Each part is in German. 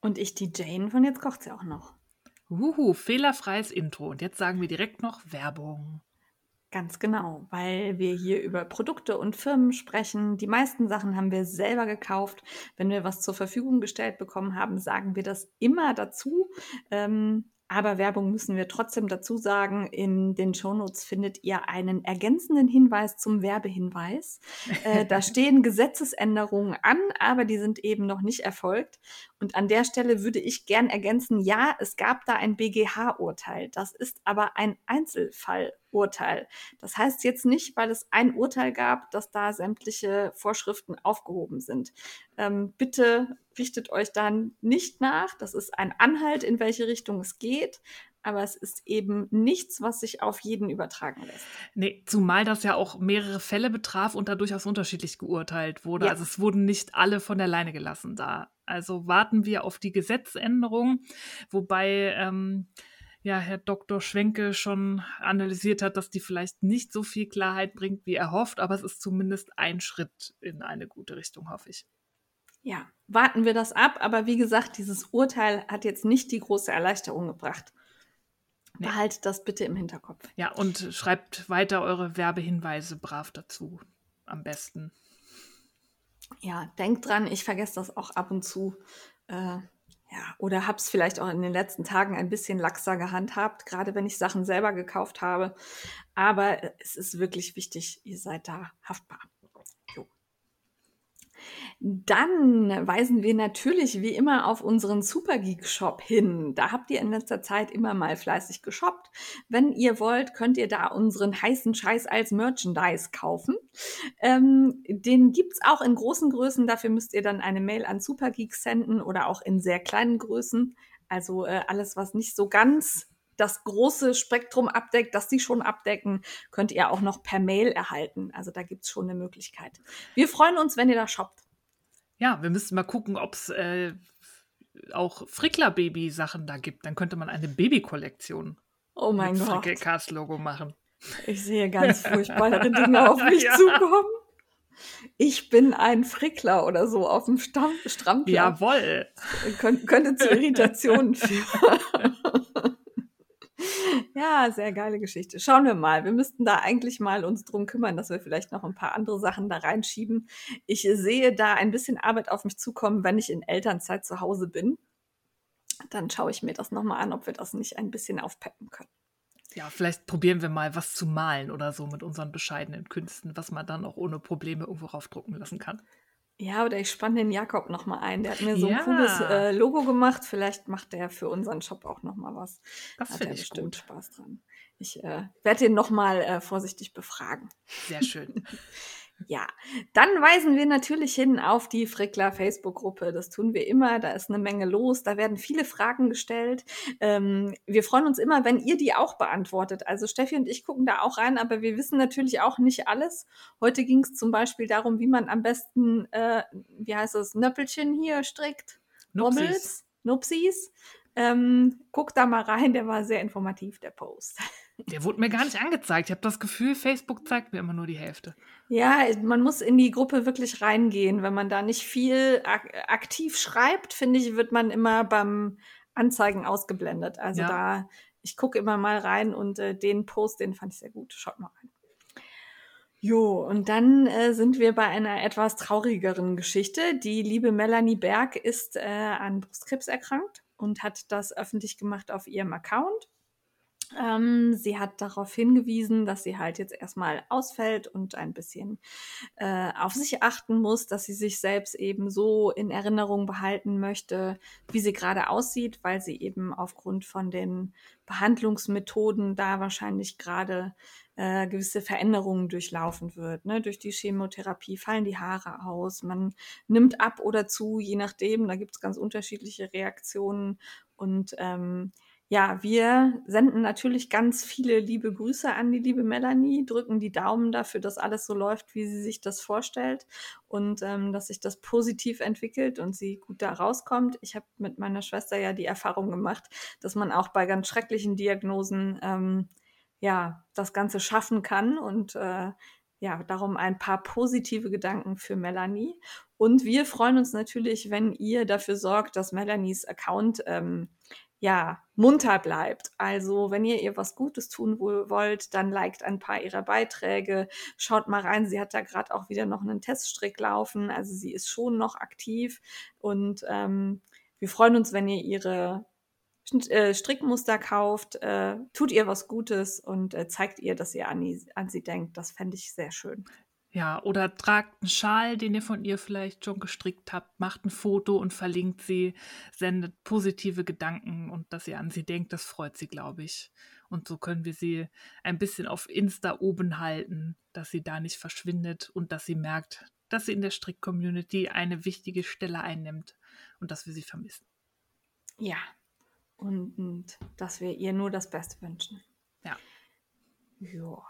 Und ich die Jane von Jetzt kocht sie auch noch. Uhu, fehlerfreies Intro. Und jetzt sagen wir direkt noch Werbung. Ganz genau, weil wir hier über Produkte und Firmen sprechen. Die meisten Sachen haben wir selber gekauft. Wenn wir was zur Verfügung gestellt bekommen haben, sagen wir das immer dazu. Ähm, aber Werbung müssen wir trotzdem dazu sagen. In den Shownotes findet ihr einen ergänzenden Hinweis zum Werbehinweis. Äh, da stehen Gesetzesänderungen an, aber die sind eben noch nicht erfolgt. Und an der Stelle würde ich gern ergänzen, ja, es gab da ein BGH-Urteil. Das ist aber ein Einzelfallurteil. Das heißt jetzt nicht, weil es ein Urteil gab, dass da sämtliche Vorschriften aufgehoben sind. Ähm, bitte richtet euch dann nicht nach. Das ist ein Anhalt, in welche Richtung es geht. Aber es ist eben nichts, was sich auf jeden übertragen lässt. Nee, zumal das ja auch mehrere Fälle betraf und da durchaus unterschiedlich geurteilt wurde. Ja. Also es wurden nicht alle von der Leine gelassen da. Also warten wir auf die Gesetzänderung, wobei ähm, ja Herr Dr. Schwenke schon analysiert hat, dass die vielleicht nicht so viel Klarheit bringt, wie er hofft, aber es ist zumindest ein Schritt in eine gute Richtung, hoffe ich. Ja, warten wir das ab. Aber wie gesagt, dieses Urteil hat jetzt nicht die große Erleichterung gebracht. Nee. Behaltet das bitte im Hinterkopf. Ja, und schreibt weiter eure Werbehinweise brav dazu. Am besten. Ja, denkt dran, ich vergesse das auch ab und zu. Äh, ja, oder hab's vielleicht auch in den letzten Tagen ein bisschen laxer gehandhabt, gerade wenn ich Sachen selber gekauft habe. Aber es ist wirklich wichtig, ihr seid da haftbar. Dann weisen wir natürlich wie immer auf unseren Supergeek Shop hin. Da habt ihr in letzter Zeit immer mal fleißig geshoppt. Wenn ihr wollt, könnt ihr da unseren heißen Scheiß als Merchandise kaufen. Ähm, den gibt's auch in großen Größen. Dafür müsst ihr dann eine Mail an Supergeek senden oder auch in sehr kleinen Größen. Also äh, alles, was nicht so ganz das große Spektrum abdeckt, das die schon abdecken, könnt ihr auch noch per Mail erhalten. Also da gibt's schon eine Möglichkeit. Wir freuen uns, wenn ihr da shoppt. Ja, wir müssen mal gucken, ob es äh, auch Frickler-Baby-Sachen da gibt. Dann könnte man eine Baby-Kollektion Oh mein mit Gott. Frickelcast-Logo machen. Ich sehe ganz furchtbare Dinge auf mich Ja. zukommen. Ich bin ein Frickler oder so auf dem Stamm Strampler. Jawoll. Kön könnte zu Irritationen führen. ja, sehr geile Geschichte. Schauen wir mal. Wir müssten da eigentlich mal uns drum kümmern, dass wir vielleicht noch ein paar andere Sachen da reinschieben. Ich sehe da ein bisschen Arbeit auf mich zukommen, wenn ich in Elternzeit zu Hause bin. Dann schaue ich mir das nochmal an, ob wir das nicht ein bisschen aufpeppen können. Ja, vielleicht probieren wir mal was zu malen oder so mit unseren bescheidenen Künsten, was man dann auch ohne Probleme irgendwo raufdrucken lassen kann. Ja, oder ich spanne den Jakob noch mal ein. Der hat mir so ein Ja. cooles äh, Logo gemacht. Vielleicht macht der für unseren Shop auch noch mal was. Das Hat finde er ich bestimmt gut. Spaß dran. Ich äh, werde den noch mal äh, vorsichtig befragen. Sehr schön. Ja, dann weisen wir natürlich hin auf die Frickler Facebook-Gruppe. Das tun wir immer. Da ist eine Menge los. Da werden viele Fragen gestellt. Ähm, wir freuen uns immer, wenn ihr die auch beantwortet. Also Steffi und ich gucken da auch rein, aber wir wissen natürlich auch nicht alles. Heute ging es zum Beispiel darum, wie man am besten, äh, wie heißt das, Nöppelchen hier strickt. Nupsis. Nupsis. Ähm, guckt da mal rein, der war sehr informativ, der Post. Der wurde mir gar nicht angezeigt. Ich habe das Gefühl, Facebook zeigt mir immer nur die Hälfte. Ja, man muss in die Gruppe wirklich reingehen. Wenn man da nicht viel ak aktiv schreibt, finde ich, wird man immer beim Anzeigen ausgeblendet. Also Ja. da, ich gucke immer mal rein und äh, den Post, den fand ich sehr gut. Schaut mal rein. Jo, und dann äh, sind wir bei einer etwas traurigeren Geschichte. Die liebe Melanie Berg ist äh, an Brustkrebs erkrankt und hat das öffentlich gemacht auf ihrem Account. Ähm, sie hat darauf hingewiesen, dass sie halt jetzt erstmal ausfällt und ein bisschen äh, auf sich achten muss, dass sie sich selbst eben so in Erinnerung behalten möchte, wie sie gerade aussieht, weil sie eben aufgrund von den Behandlungsmethoden da wahrscheinlich gerade äh, gewisse Veränderungen durchlaufen wird. Ne? Durch die Chemotherapie fallen die Haare aus, man nimmt ab oder zu, je nachdem. Da gibt es ganz unterschiedliche Reaktionen und ähm, ja, wir senden natürlich ganz viele liebe Grüße an die liebe Melanie, drücken die Daumen dafür, dass alles so läuft, wie sie sich das vorstellt und ähm, dass sich das positiv entwickelt und sie gut da rauskommt. Ich habe mit meiner Schwester ja die Erfahrung gemacht, dass man auch bei ganz schrecklichen Diagnosen ähm, ja das Ganze schaffen kann und äh, ja, darum ein paar positive Gedanken für Melanie. Und wir freuen uns natürlich, wenn ihr dafür sorgt, dass Melanies Account ähm, ja, munter bleibt. Also, wenn ihr ihr was Gutes tun wollt, dann liked ein paar ihrer Beiträge, schaut mal rein. Sie hat da gerade auch wieder noch einen Teststrick laufen. Also, sie ist schon noch aktiv und ähm, wir freuen uns, wenn ihr ihre äh, Strickmuster kauft, äh, tut ihr was Gutes und äh, zeigt ihr, dass ihr an, an sie denkt. Das fände ich sehr schön. Ja, oder tragt einen Schal, den ihr von ihr vielleicht schon gestrickt habt, macht ein Foto und verlinkt sie, sendet positive Gedanken und dass ihr an sie denkt, das freut sie, glaube ich. Und so können wir sie ein bisschen auf Insta oben halten, dass sie da nicht verschwindet und dass sie merkt, dass sie in der Strick-Community eine wichtige Stelle einnimmt und dass wir sie vermissen. Ja, und, und dass wir ihr nur das Beste wünschen. Ja. Ja.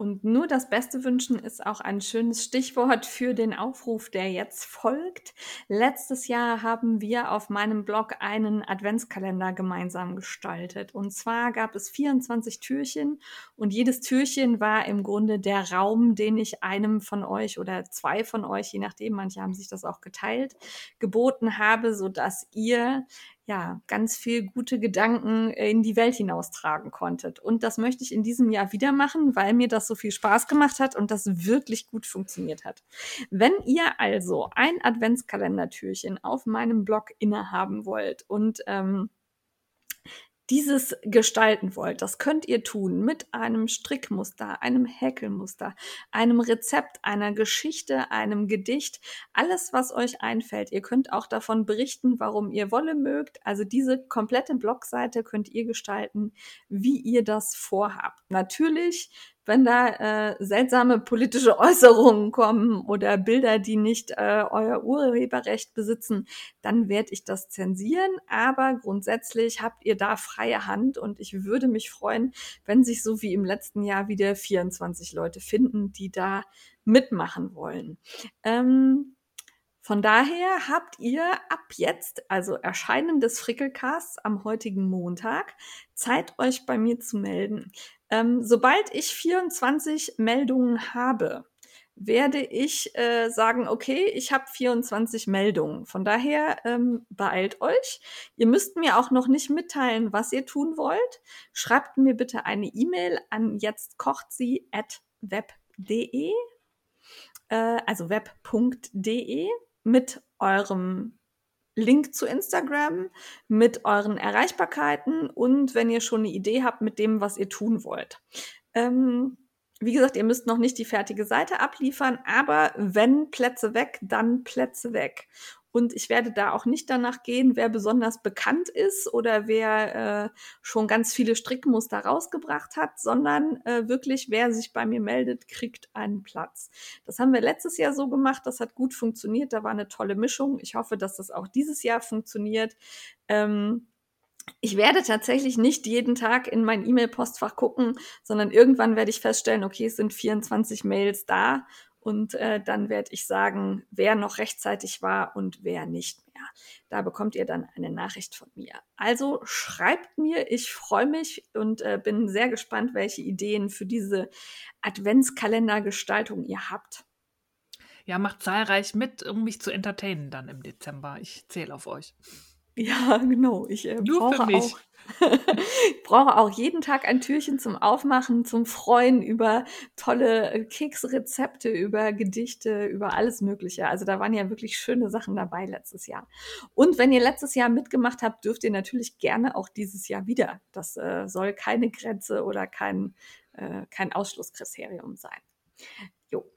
Und nur das Beste wünschen ist auch ein schönes Stichwort für den Aufruf, der jetzt folgt. Letztes Jahr haben wir auf meinem Blog einen Adventskalender gemeinsam gestaltet. Und zwar gab es 24 Türchen und jedes Türchen war im Grunde der Raum, den ich einem von euch oder zwei von euch, je nachdem, manche haben sich das auch geteilt, geboten habe, sodass ihr ja, ganz viel gute Gedanken in die Welt hinaustragen konntet. Und das möchte ich in diesem Jahr wieder machen, weil mir das so viel Spaß gemacht hat und das wirklich gut funktioniert hat. Wenn ihr also ein Adventskalendertürchen auf meinem Blog innehaben wollt und ähm, dieses gestalten wollt, das könnt ihr tun mit einem Strickmuster, einem Häkelmuster, einem Rezept, einer Geschichte, einem Gedicht, alles, was euch einfällt. Ihr könnt auch davon berichten, warum ihr Wolle mögt. Also diese komplette Blogseite könnt ihr gestalten, wie ihr das vorhabt. Natürlich wenn da äh, seltsame politische Äußerungen kommen oder Bilder, die nicht äh, euer Urheberrecht besitzen, dann werde ich das zensieren. Aber grundsätzlich habt ihr da freie Hand und ich würde mich freuen, wenn sich so wie im letzten Jahr wieder 24 Leute finden, die da mitmachen wollen. Ähm, von daher habt ihr ab jetzt, also Erscheinen des Frickelcasts am heutigen Montag, Zeit, euch bei mir zu melden. Ähm, sobald ich 24 Meldungen habe, werde ich äh, sagen, okay, ich habe 24 Meldungen. Von daher ähm, beeilt euch. Ihr müsst mir auch noch nicht mitteilen, was ihr tun wollt. Schreibt mir bitte eine E-Mail an jetztkochtsie@web.de, äh, also web.de mit eurem Link zu Instagram mit euren Erreichbarkeiten und wenn ihr schon eine Idee habt mit dem, was ihr tun wollt. Ähm, wie gesagt, ihr müsst noch nicht die fertige Seite abliefern, aber wenn Plätze weg, dann Plätze weg. Und ich werde da auch nicht danach gehen, wer besonders bekannt ist oder wer äh, schon ganz viele Strickmuster rausgebracht hat, sondern äh, wirklich, wer sich bei mir meldet, kriegt einen Platz. Das haben wir letztes Jahr so gemacht, das hat gut funktioniert, da war eine tolle Mischung. Ich hoffe, dass das auch dieses Jahr funktioniert. Ähm, ich werde tatsächlich nicht jeden Tag in mein E-Mail-Postfach gucken, sondern irgendwann werde ich feststellen, okay, es sind 24 Mails da und äh, dann werde ich sagen, wer noch rechtzeitig war und wer nicht mehr. Da bekommt ihr dann eine Nachricht von mir. Also schreibt mir, ich freue mich und äh, bin sehr gespannt, welche Ideen für diese Adventskalendergestaltung ihr habt. Ja, macht zahlreich mit, um mich zu entertainen dann im Dezember. Ich zähle auf euch. Ja, genau. Ich äh, Nur brauche auch ich brauche auch jeden Tag ein Türchen zum Aufmachen, zum Freuen über tolle äh, Keksrezepte, über Gedichte, über alles Mögliche. Also da waren ja wirklich schöne Sachen dabei letztes Jahr. Und wenn ihr letztes Jahr mitgemacht habt, dürft ihr natürlich gerne auch dieses Jahr wieder. Das äh, soll keine Grenze oder kein, äh, kein Ausschlusskriterium sein. Jo.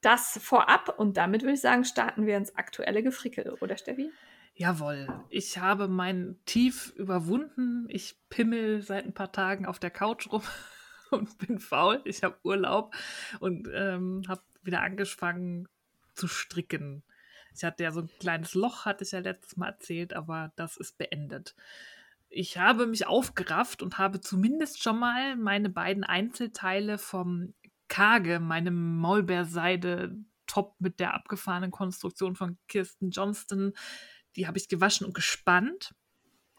Das vorab und damit würde ich sagen, starten wir ins aktuelle Gefrickel, oder Steffi? Jawohl, ich habe mein Tief überwunden. Ich pimmel seit ein paar Tagen auf der Couch rum und bin faul. Ich habe Urlaub und ähm, habe wieder angefangen zu stricken. Ich hatte ja so ein kleines Loch, hatte ich ja letztes Mal erzählt, aber das ist beendet. Ich habe mich aufgerafft und habe zumindest schon mal meine beiden Einzelteile vom Kage, meinem Maulbeerseide-Top mit der abgefahrenen Konstruktion von Kirsten Johnston, die habe ich gewaschen und gespannt.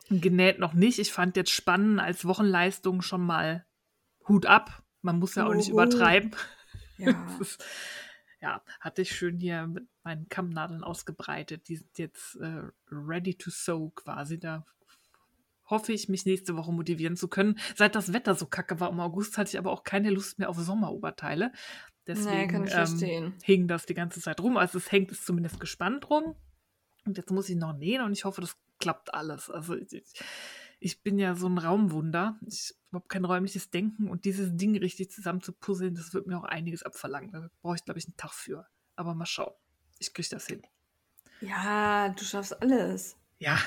Genäht noch nicht. Ich fand jetzt Spannen als Wochenleistung schon mal Hut ab. Man muss ja auch nicht Uhu. übertreiben. Ja. Ist, ja, hatte ich schön hier mit meinen Kammnadeln ausgebreitet. Die sind jetzt äh, ready to sew quasi. Da hoffe ich, mich nächste Woche motivieren zu können. Seit das Wetter so kacke war im August, hatte ich aber auch keine Lust mehr auf Sommeroberteile. Deswegen ich ähm, hing das die ganze Zeit rum. Also es hängt es zumindest gespannt rum. Und jetzt muss ich noch nähen und ich hoffe, das klappt alles. Also ich, ich, bin ja so ein Raumwunder. Ich habe kein räumliches Denken und dieses Ding richtig zusammen zu puzzeln, das wird mir auch einiges abverlangen. Da brauche ich, glaube ich, einen Tag für. Aber mal schauen. Ich kriege das hin. Ja, du schaffst alles. Ja.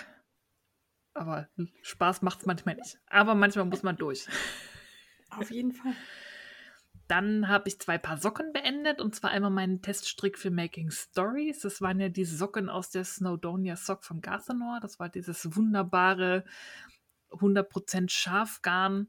Aber Spaß macht es manchmal nicht. Aber manchmal muss man durch. Auf jeden Fall. Dann habe ich zwei Paar Socken beendet und zwar einmal meinen Teststrick für Making Stories. Das waren ja die Socken aus der Snowdonia Sock von Garthenor. Das war dieses wunderbare 100% Schafgarn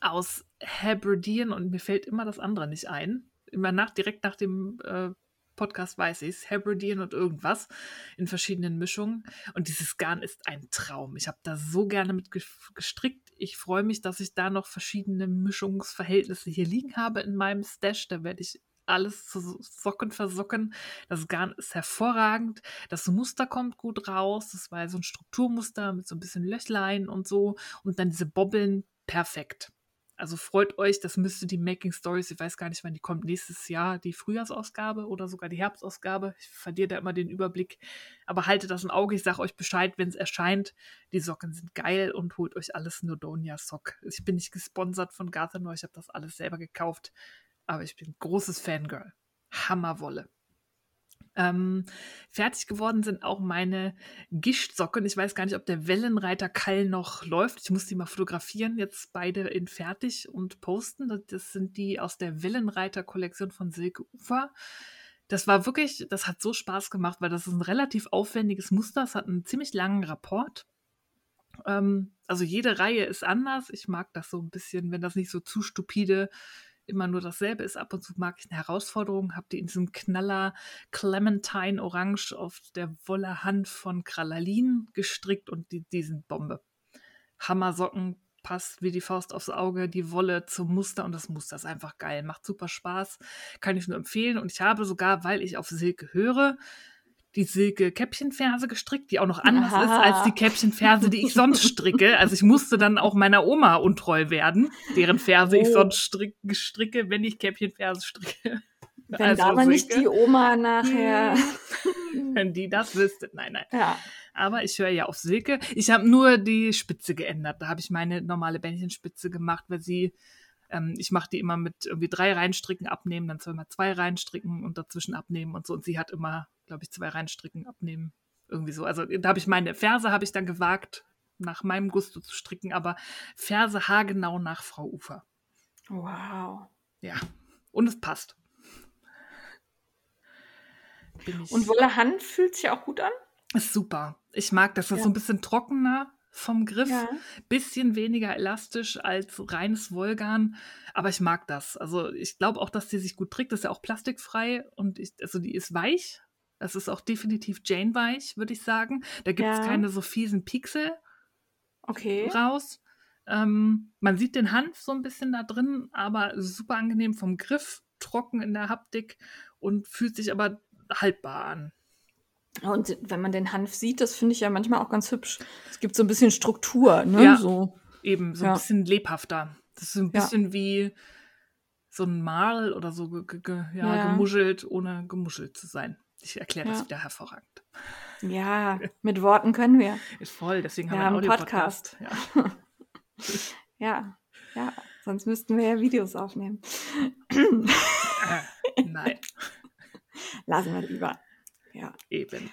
aus Hebridean und mir fällt immer das andere nicht ein. Immer nach, direkt nach dem äh, Podcast weiß ich es. Hebridean und irgendwas in verschiedenen Mischungen. Und dieses Garn ist ein Traum. Ich habe da so gerne mit gestrickt. Ich freue mich, dass ich da noch verschiedene Mischungsverhältnisse hier liegen habe in meinem Stash. Da werde ich alles zu Socken versocken. Das Garn ist hervorragend. Das Muster kommt gut raus. Das war so ein Strukturmuster mit so ein bisschen Löchlein und so. Und dann diese Bobbeln, perfekt. Also freut euch, das müsste die Making Stories, ich weiß gar nicht, wann die kommt, nächstes Jahr die Frühjahrsausgabe oder sogar die Herbstausgabe. Ich verliere da immer den Überblick. Aber haltet das im Auge, ich sage euch Bescheid, wenn es erscheint. Die Socken sind geil und holt euch alles Nodonia Sock. Ich bin nicht gesponsert von Garthenor, ich habe das alles selber gekauft. Aber ich bin großes Fangirl. Hammerwolle. Ähm, fertig geworden sind auch meine Gischtsocken. Ich weiß gar nicht, ob der Wellenreiter Kall noch läuft. Ich muss die mal fotografieren. Jetzt beide in fertig und posten. Das sind die aus der Wellenreiter-Kollektion von Silke Ufer. Das war wirklich, das hat so Spaß gemacht, weil das ist ein relativ aufwendiges Muster. Es hat einen ziemlich langen Rapport. Ähm, also jede Reihe ist anders. Ich mag das so ein bisschen, wenn das nicht so zu stupide immer nur dasselbe ist. Ab und zu mag ich eine Herausforderung, habe die in diesem Knaller Clementine Orange auf der Wolle Hand von Kralalin gestrickt und die, die sind Bombe. Hammersocken, passt wie die Faust aufs Auge, die Wolle zum Muster und das Muster ist einfach geil, macht super Spaß, kann ich nur empfehlen und ich habe sogar, weil ich auf Silke höre, die Silke Käppchenferse gestrickt, die auch noch anders Aha. ist als die Käppchenferse, die ich sonst stricke. Also ich musste dann auch meiner Oma untreu werden, deren Ferse ich Oh. sonst strick, stricke, wenn ich Käppchenferse stricke. Wenn Also da aber nicht die Oma nachher. Wenn die das wüsste. Nein, nein. ja. Aber ich höre ja auf Silke. Ich habe nur die Spitze geändert. Da habe ich meine normale Bändchenspitze gemacht, weil sie, ähm, ich mache die immer mit irgendwie drei Reinstricken abnehmen, dann zweimal zwei reinstricken und dazwischen abnehmen und so. Und sie hat immer, glaube ich, zwei reinstricken abnehmen. Irgendwie so. Also da habe ich meine Ferse, habe ich dann gewagt, nach meinem Gusto zu stricken, aber Ferse haargenau nach Frau Ufer. Wow. Ja. Und es passt. Und Wolle Hand fühlt sich auch gut an? ist super. Ich mag das. Das ist Ja. so ein bisschen trockener vom Griff. Ja. bisschen weniger elastisch als reines Wollgarn, aber ich mag das. Also ich glaube auch, dass die sich gut trägt. Das ist ja auch plastikfrei und ich, also die ist weich. Das ist auch definitiv Jane weich, würde ich sagen. Da gibt es Ja. keine so fiesen Pixel Okay. raus. Ähm, man sieht den Hanf so ein bisschen da drin, aber super angenehm vom Griff, trocken in der Haptik und fühlt sich aber haltbar an. Und wenn man den Hanf sieht, das finde ich ja manchmal auch ganz hübsch. Es gibt so ein bisschen Struktur, ne? Ja. So. Eben, so Ja. ein bisschen lebhafter. Das ist so ein Ja. bisschen wie so ein Mal oder so ge ge ja, Ja. gemuschelt, ohne gemuschelt zu sein. Ich erkläre das Ja. wieder hervorragend. Ja, mit Worten können wir. Ist voll, deswegen Wir haben wir einen haben Audio-Podcast. Ja. Ja, ja. Sonst müssten wir ja Videos aufnehmen. Äh, nein, Lassen wir lieber. Ja. eben.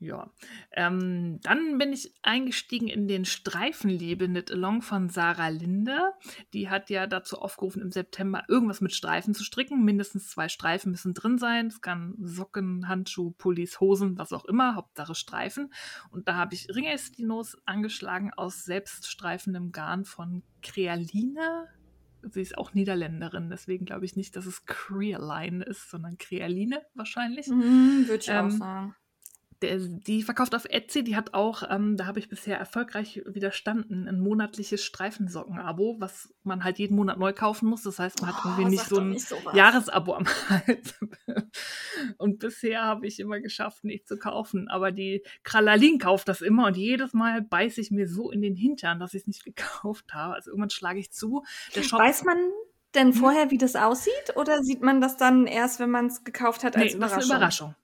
Ja. Ähm, dann bin ich eingestiegen in den Streifenliebe Knit Along von Sarah Linde. Die hat ja dazu aufgerufen, im September irgendwas mit Streifen zu stricken. Mindestens zwei Streifen müssen drin sein. Es kann Socken, Handschuh, Pullis, Hosen, was auch immer. Hauptsache Streifen. Und da habe ich Ringestinos angeschlagen aus selbststreifendem Garn von Crealine. Sie ist auch Niederländerin, deswegen glaube ich nicht, dass es Crealine ist, sondern Crealine wahrscheinlich Mhm, Würde ich auch Ähm, sagen. Der, die verkauft auf Etsy, die hat auch, ähm, da habe ich bisher erfolgreich widerstanden, ein monatliches Streifensocken-Abo, was man halt jeden Monat neu kaufen muss. Das heißt, man hat irgendwie Oh, nicht sag so ein nicht. Jahresabo am Hals. und bisher habe ich immer geschafft, nicht zu kaufen. Aber die Kralalin kauft das immer und jedes Mal beiße ich mir so in den Hintern, dass ich es nicht gekauft habe. Also irgendwann schlage ich zu. Der Shop Weiß man denn vorher, wie das aussieht? Oder sieht man das dann erst, wenn man es gekauft hat, als nee, das ist Überraschung? eine Überraschung.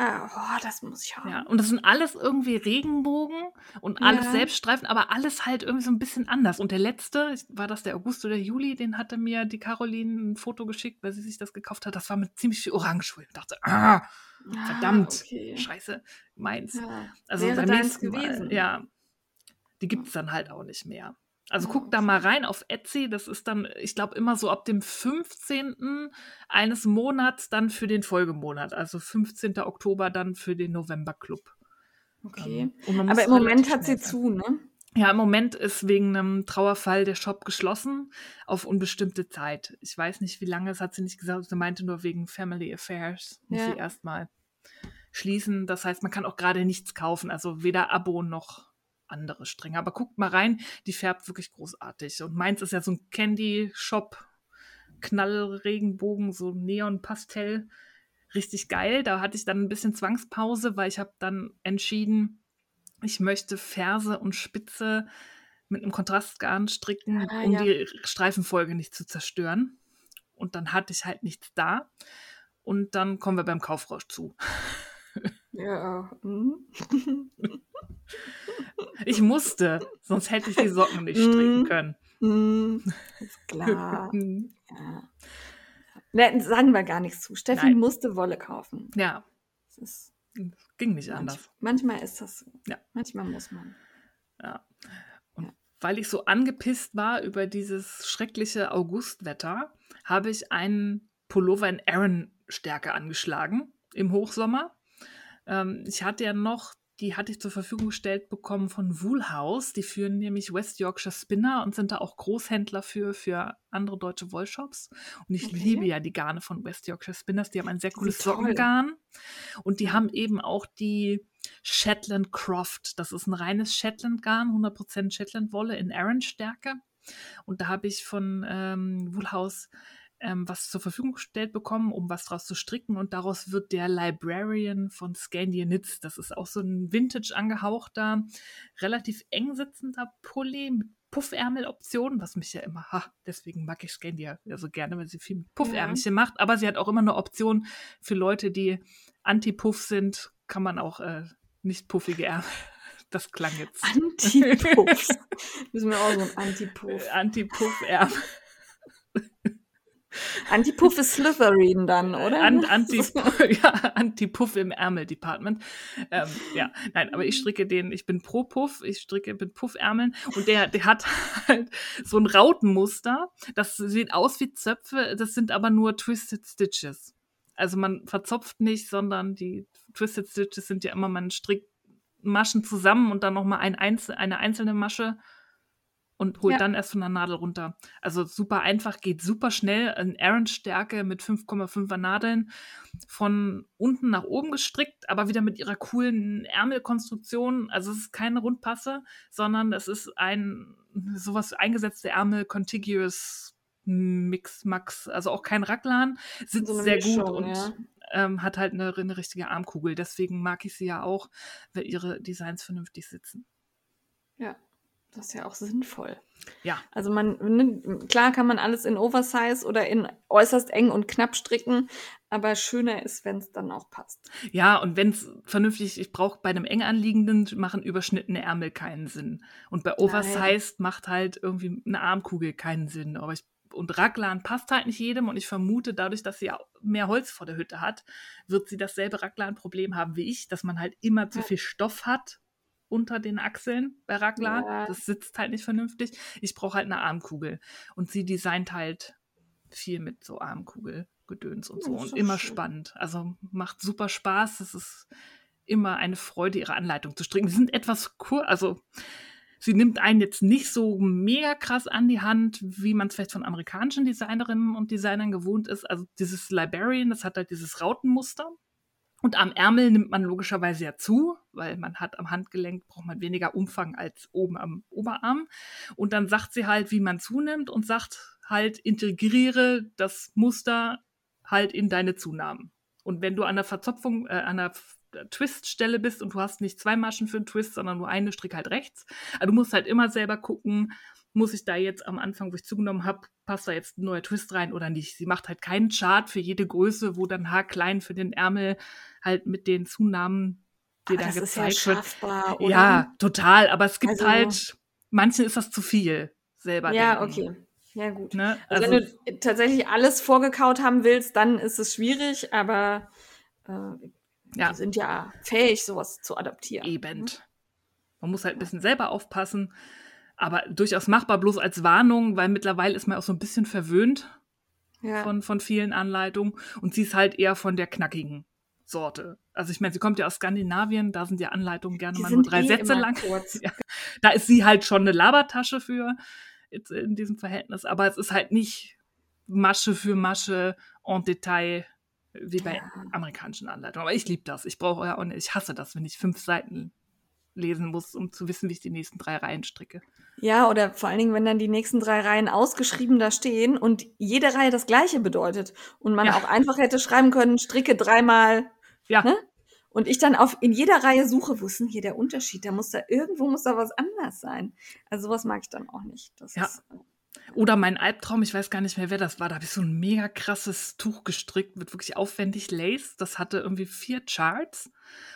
Ah, oh, das muss ich haben. Ja, und das sind alles irgendwie Regenbogen und alles Ja. Selbststreifen, aber alles halt irgendwie so ein bisschen anders. Und der letzte, war das der August oder Juli, den hatte mir die Caroline ein Foto geschickt, weil sie sich das gekauft hat. Das war mit ziemlich viel Orange. wo Ich dachte, ah, Ah, verdammt, okay. scheiße, meins. Ja. Also Wäre deins gewesen. Mal, ja, die gibt es dann halt auch nicht mehr. Also guck da mal rein auf Etsy. Das ist dann, ich glaube, immer so ab dem 15. eines Monats dann für den Folgemonat. Also 15. Oktober dann für den November Club. Okay. Ähm, man muss Aber im Moment hat sie sein. zu, ne? Ja, im Moment ist wegen einem Trauerfall der Shop geschlossen auf unbestimmte Zeit. Ich weiß nicht, wie lange, das hat sie nicht gesagt. Sie meinte nur wegen Family Affairs muss Ja. sie erstmal schließen. Das heißt, man kann auch gerade nichts kaufen, also weder Abo noch andere Stränge. Aber guckt mal rein, die färbt wirklich großartig. Und meins ist ja so ein Candy-Shop, Knallregenbogen, so Neon-Pastell. Richtig geil. Da hatte ich dann ein bisschen Zwangspause, weil ich habe dann entschieden, ich möchte Ferse und Spitze mit einem Kontrastgarn stricken, Ah, um ja. die Streifenfolge nicht zu zerstören. Und dann hatte ich halt nichts da. Und dann kommen wir beim Kaufrausch zu. Ja. mhm. Ich musste, sonst hätte ich die Socken nicht stricken Mhm. können. Mhm. Ist klar. Ja. Ne, sagen wir gar nichts zu. Steffi Nein. musste Wolle kaufen. Ja, Das ging nicht manch, anders. manchmal ist das so. Ja. Manchmal muss man. Ja. Und Ja. weil ich so angepisst war über dieses schreckliche Augustwetter, habe ich einen Pullover in Aaron-Stärke angeschlagen im Hochsommer. Ähm, ich hatte ja noch, die hatte ich zur Verfügung gestellt bekommen von Woolhouse. Die führen nämlich West Yorkshire Spinner und sind da auch Großhändler für, für andere deutsche Wollshops. Und ich Okay. liebe ja die Garne von West Yorkshire Spinners. Die haben ein sehr cooles. Sockengarn. Und die haben eben auch die Shetland Croft. Das ist ein reines Shetland-Garn, 100% Shetland-Wolle in Aran-Stärke. Und da habe ich von ähm, Woolhouse ähm, was zur Verfügung gestellt bekommen, um was draus zu stricken. Und daraus wird der Librarian von Scandia Knits. Das ist auch so ein vintage angehauchter, relativ eng sitzender Pulli mit Puffärmeloption, was mich ja immer, ha, deswegen mag ich Scandia ja so gerne, weil sie viel mit Puffärmelchen macht. Aber sie hat auch immer eine Option für Leute, die anti-Puff sind, kann man auch äh, nicht puffige Ärmel. Das klang jetzt. Anti-Puffs. Müssen wir auch so ein Anti-Puff. Anti-Puff-Ärmel. Anti-Puff ist Slytherin dann, oder? An, anti, ja, Anti-Puff im Ärmel-Department. Ähm, ja, nein, aber ich stricke den, ich bin pro Puff, ich stricke mit Puffärmeln und der, der hat halt so ein Rautenmuster. Das sieht aus wie Zöpfe, das sind aber nur Twisted Stitches. Also man verzopft nicht, sondern die Twisted Stitches sind ja immer, man strickt Maschen zusammen und dann nochmal ein Einzel eine einzelne Masche und holt Ja. dann erst von der Nadel runter. Also super einfach, geht super schnell. Ein Aaron-Stärke mit 5,5er Nadeln von unten nach oben gestrickt, aber wieder mit ihrer coolen Ärmelkonstruktion. Also es ist keine Rundpasse, sondern es ist ein sowas eingesetzte Ärmel, contiguous Mix Max, also auch kein Raglan, sitzt So eine sehr Mischung, gut und ja. ähm, hat halt eine, eine richtige Armkugel. Deswegen mag ich sie ja auch, weil ihre Designs vernünftig sitzen. Das ist ja auch sinnvoll. Ja, Also man, ne, klar kann man alles in Oversize oder in äußerst eng und knapp stricken, aber schöner ist, wenn es dann auch passt. ja, und wenn es vernünftig, ich brauche bei einem eng anliegenden machen überschnittene Ärmel keinen Sinn. Und bei Oversized macht halt irgendwie eine Armkugel keinen Sinn. Aber ich, und Raglan passt halt nicht jedem und ich vermute, dadurch, dass sie mehr Holz vor der Hütte hat, wird sie dasselbe Raglan-Problem haben wie ich, dass man halt immer zu viel Stoff hat unter den Achseln bei Raglan. Ja. Das sitzt halt nicht vernünftig. Ich brauche halt eine Armkugel. Und sie designt halt viel mit so Armkugelgedöns und so. Und immer schön. spannend. Also macht super Spaß. Es ist immer eine Freude, ihre Anleitung zu stricken. Die sind etwas kurz, also sie nimmt einen jetzt nicht so mega krass an die Hand, wie man es vielleicht von amerikanischen Designerinnen und Designern gewohnt ist. Also dieses Librarian, das hat halt dieses Rautenmuster. Und am Ärmel nimmt man logischerweise ja zu, weil man hat am Handgelenk, braucht man weniger Umfang als oben am Oberarm. Und dann sagt sie halt, wie man zunimmt und sagt halt, integriere das Muster halt in deine Zunahmen. Und wenn du an der Verzopfung, äh, an der F- Twiststelle bist und du hast nicht zwei Maschen für einen Twist, sondern nur eine, strick halt rechts. Also du musst halt immer selber gucken, muss ich da jetzt am Anfang, wo ich zugenommen habe, passt da jetzt ein neuer Twist rein oder nicht. Sie macht halt keinen Chart für jede Größe, wo dann haarklein für den Ärmel halt mit den Zunahmen dir dann das ist ja gezeigt wird. schaffbar, oder? Ja, total. Aber es gibt Also- halt, manchen ist das zu viel selber. Ja, denken, okay. Ja, gut. Ne? Also, Also, wenn du tatsächlich alles vorgekaut haben willst, dann ist es schwierig, aber äh, Ja. wir sind ja fähig, sowas zu adaptieren. eben. Man muss halt ein bisschen selber aufpassen. Aber durchaus machbar, bloß als Warnung, weil mittlerweile ist man auch so ein bisschen verwöhnt Ja. von, von vielen Anleitungen. Und sie ist halt eher von der knackigen Sorte. Also ich meine, sie kommt ja aus Skandinavien, da sind die Anleitungen gerne Die mal nur drei eh Sätze lang. Ja. Da ist sie halt schon eine Labertasche für in diesem Verhältnis, aber es ist halt nicht Masche für Masche en Detail wie bei Ja. amerikanischen Anleitungen. Aber ich liebe das. Ich brauche ja auch nicht, ich hasse das, wenn ich fünf Seiten lesen muss, um zu wissen, wie ich die nächsten drei Reihen stricke. Ja, oder vor allen Dingen, wenn dann die nächsten drei Reihen ausgeschrieben da stehen und jede Reihe das gleiche bedeutet und man Ja. auch einfach hätte schreiben können, stricke dreimal Ja, Ne? und ich dann auf in jeder Reihe suche, wo ist denn hier der Unterschied? Da muss da irgendwo muss da was anders sein. Also sowas mag ich dann auch nicht. Das Ja. ist, äh, Oder mein Albtraum, ich weiß gar nicht mehr, wer das war. Da habe ich so ein mega krasses Tuch gestrickt mit wirklich aufwendig Lace. Das hatte irgendwie vier Charts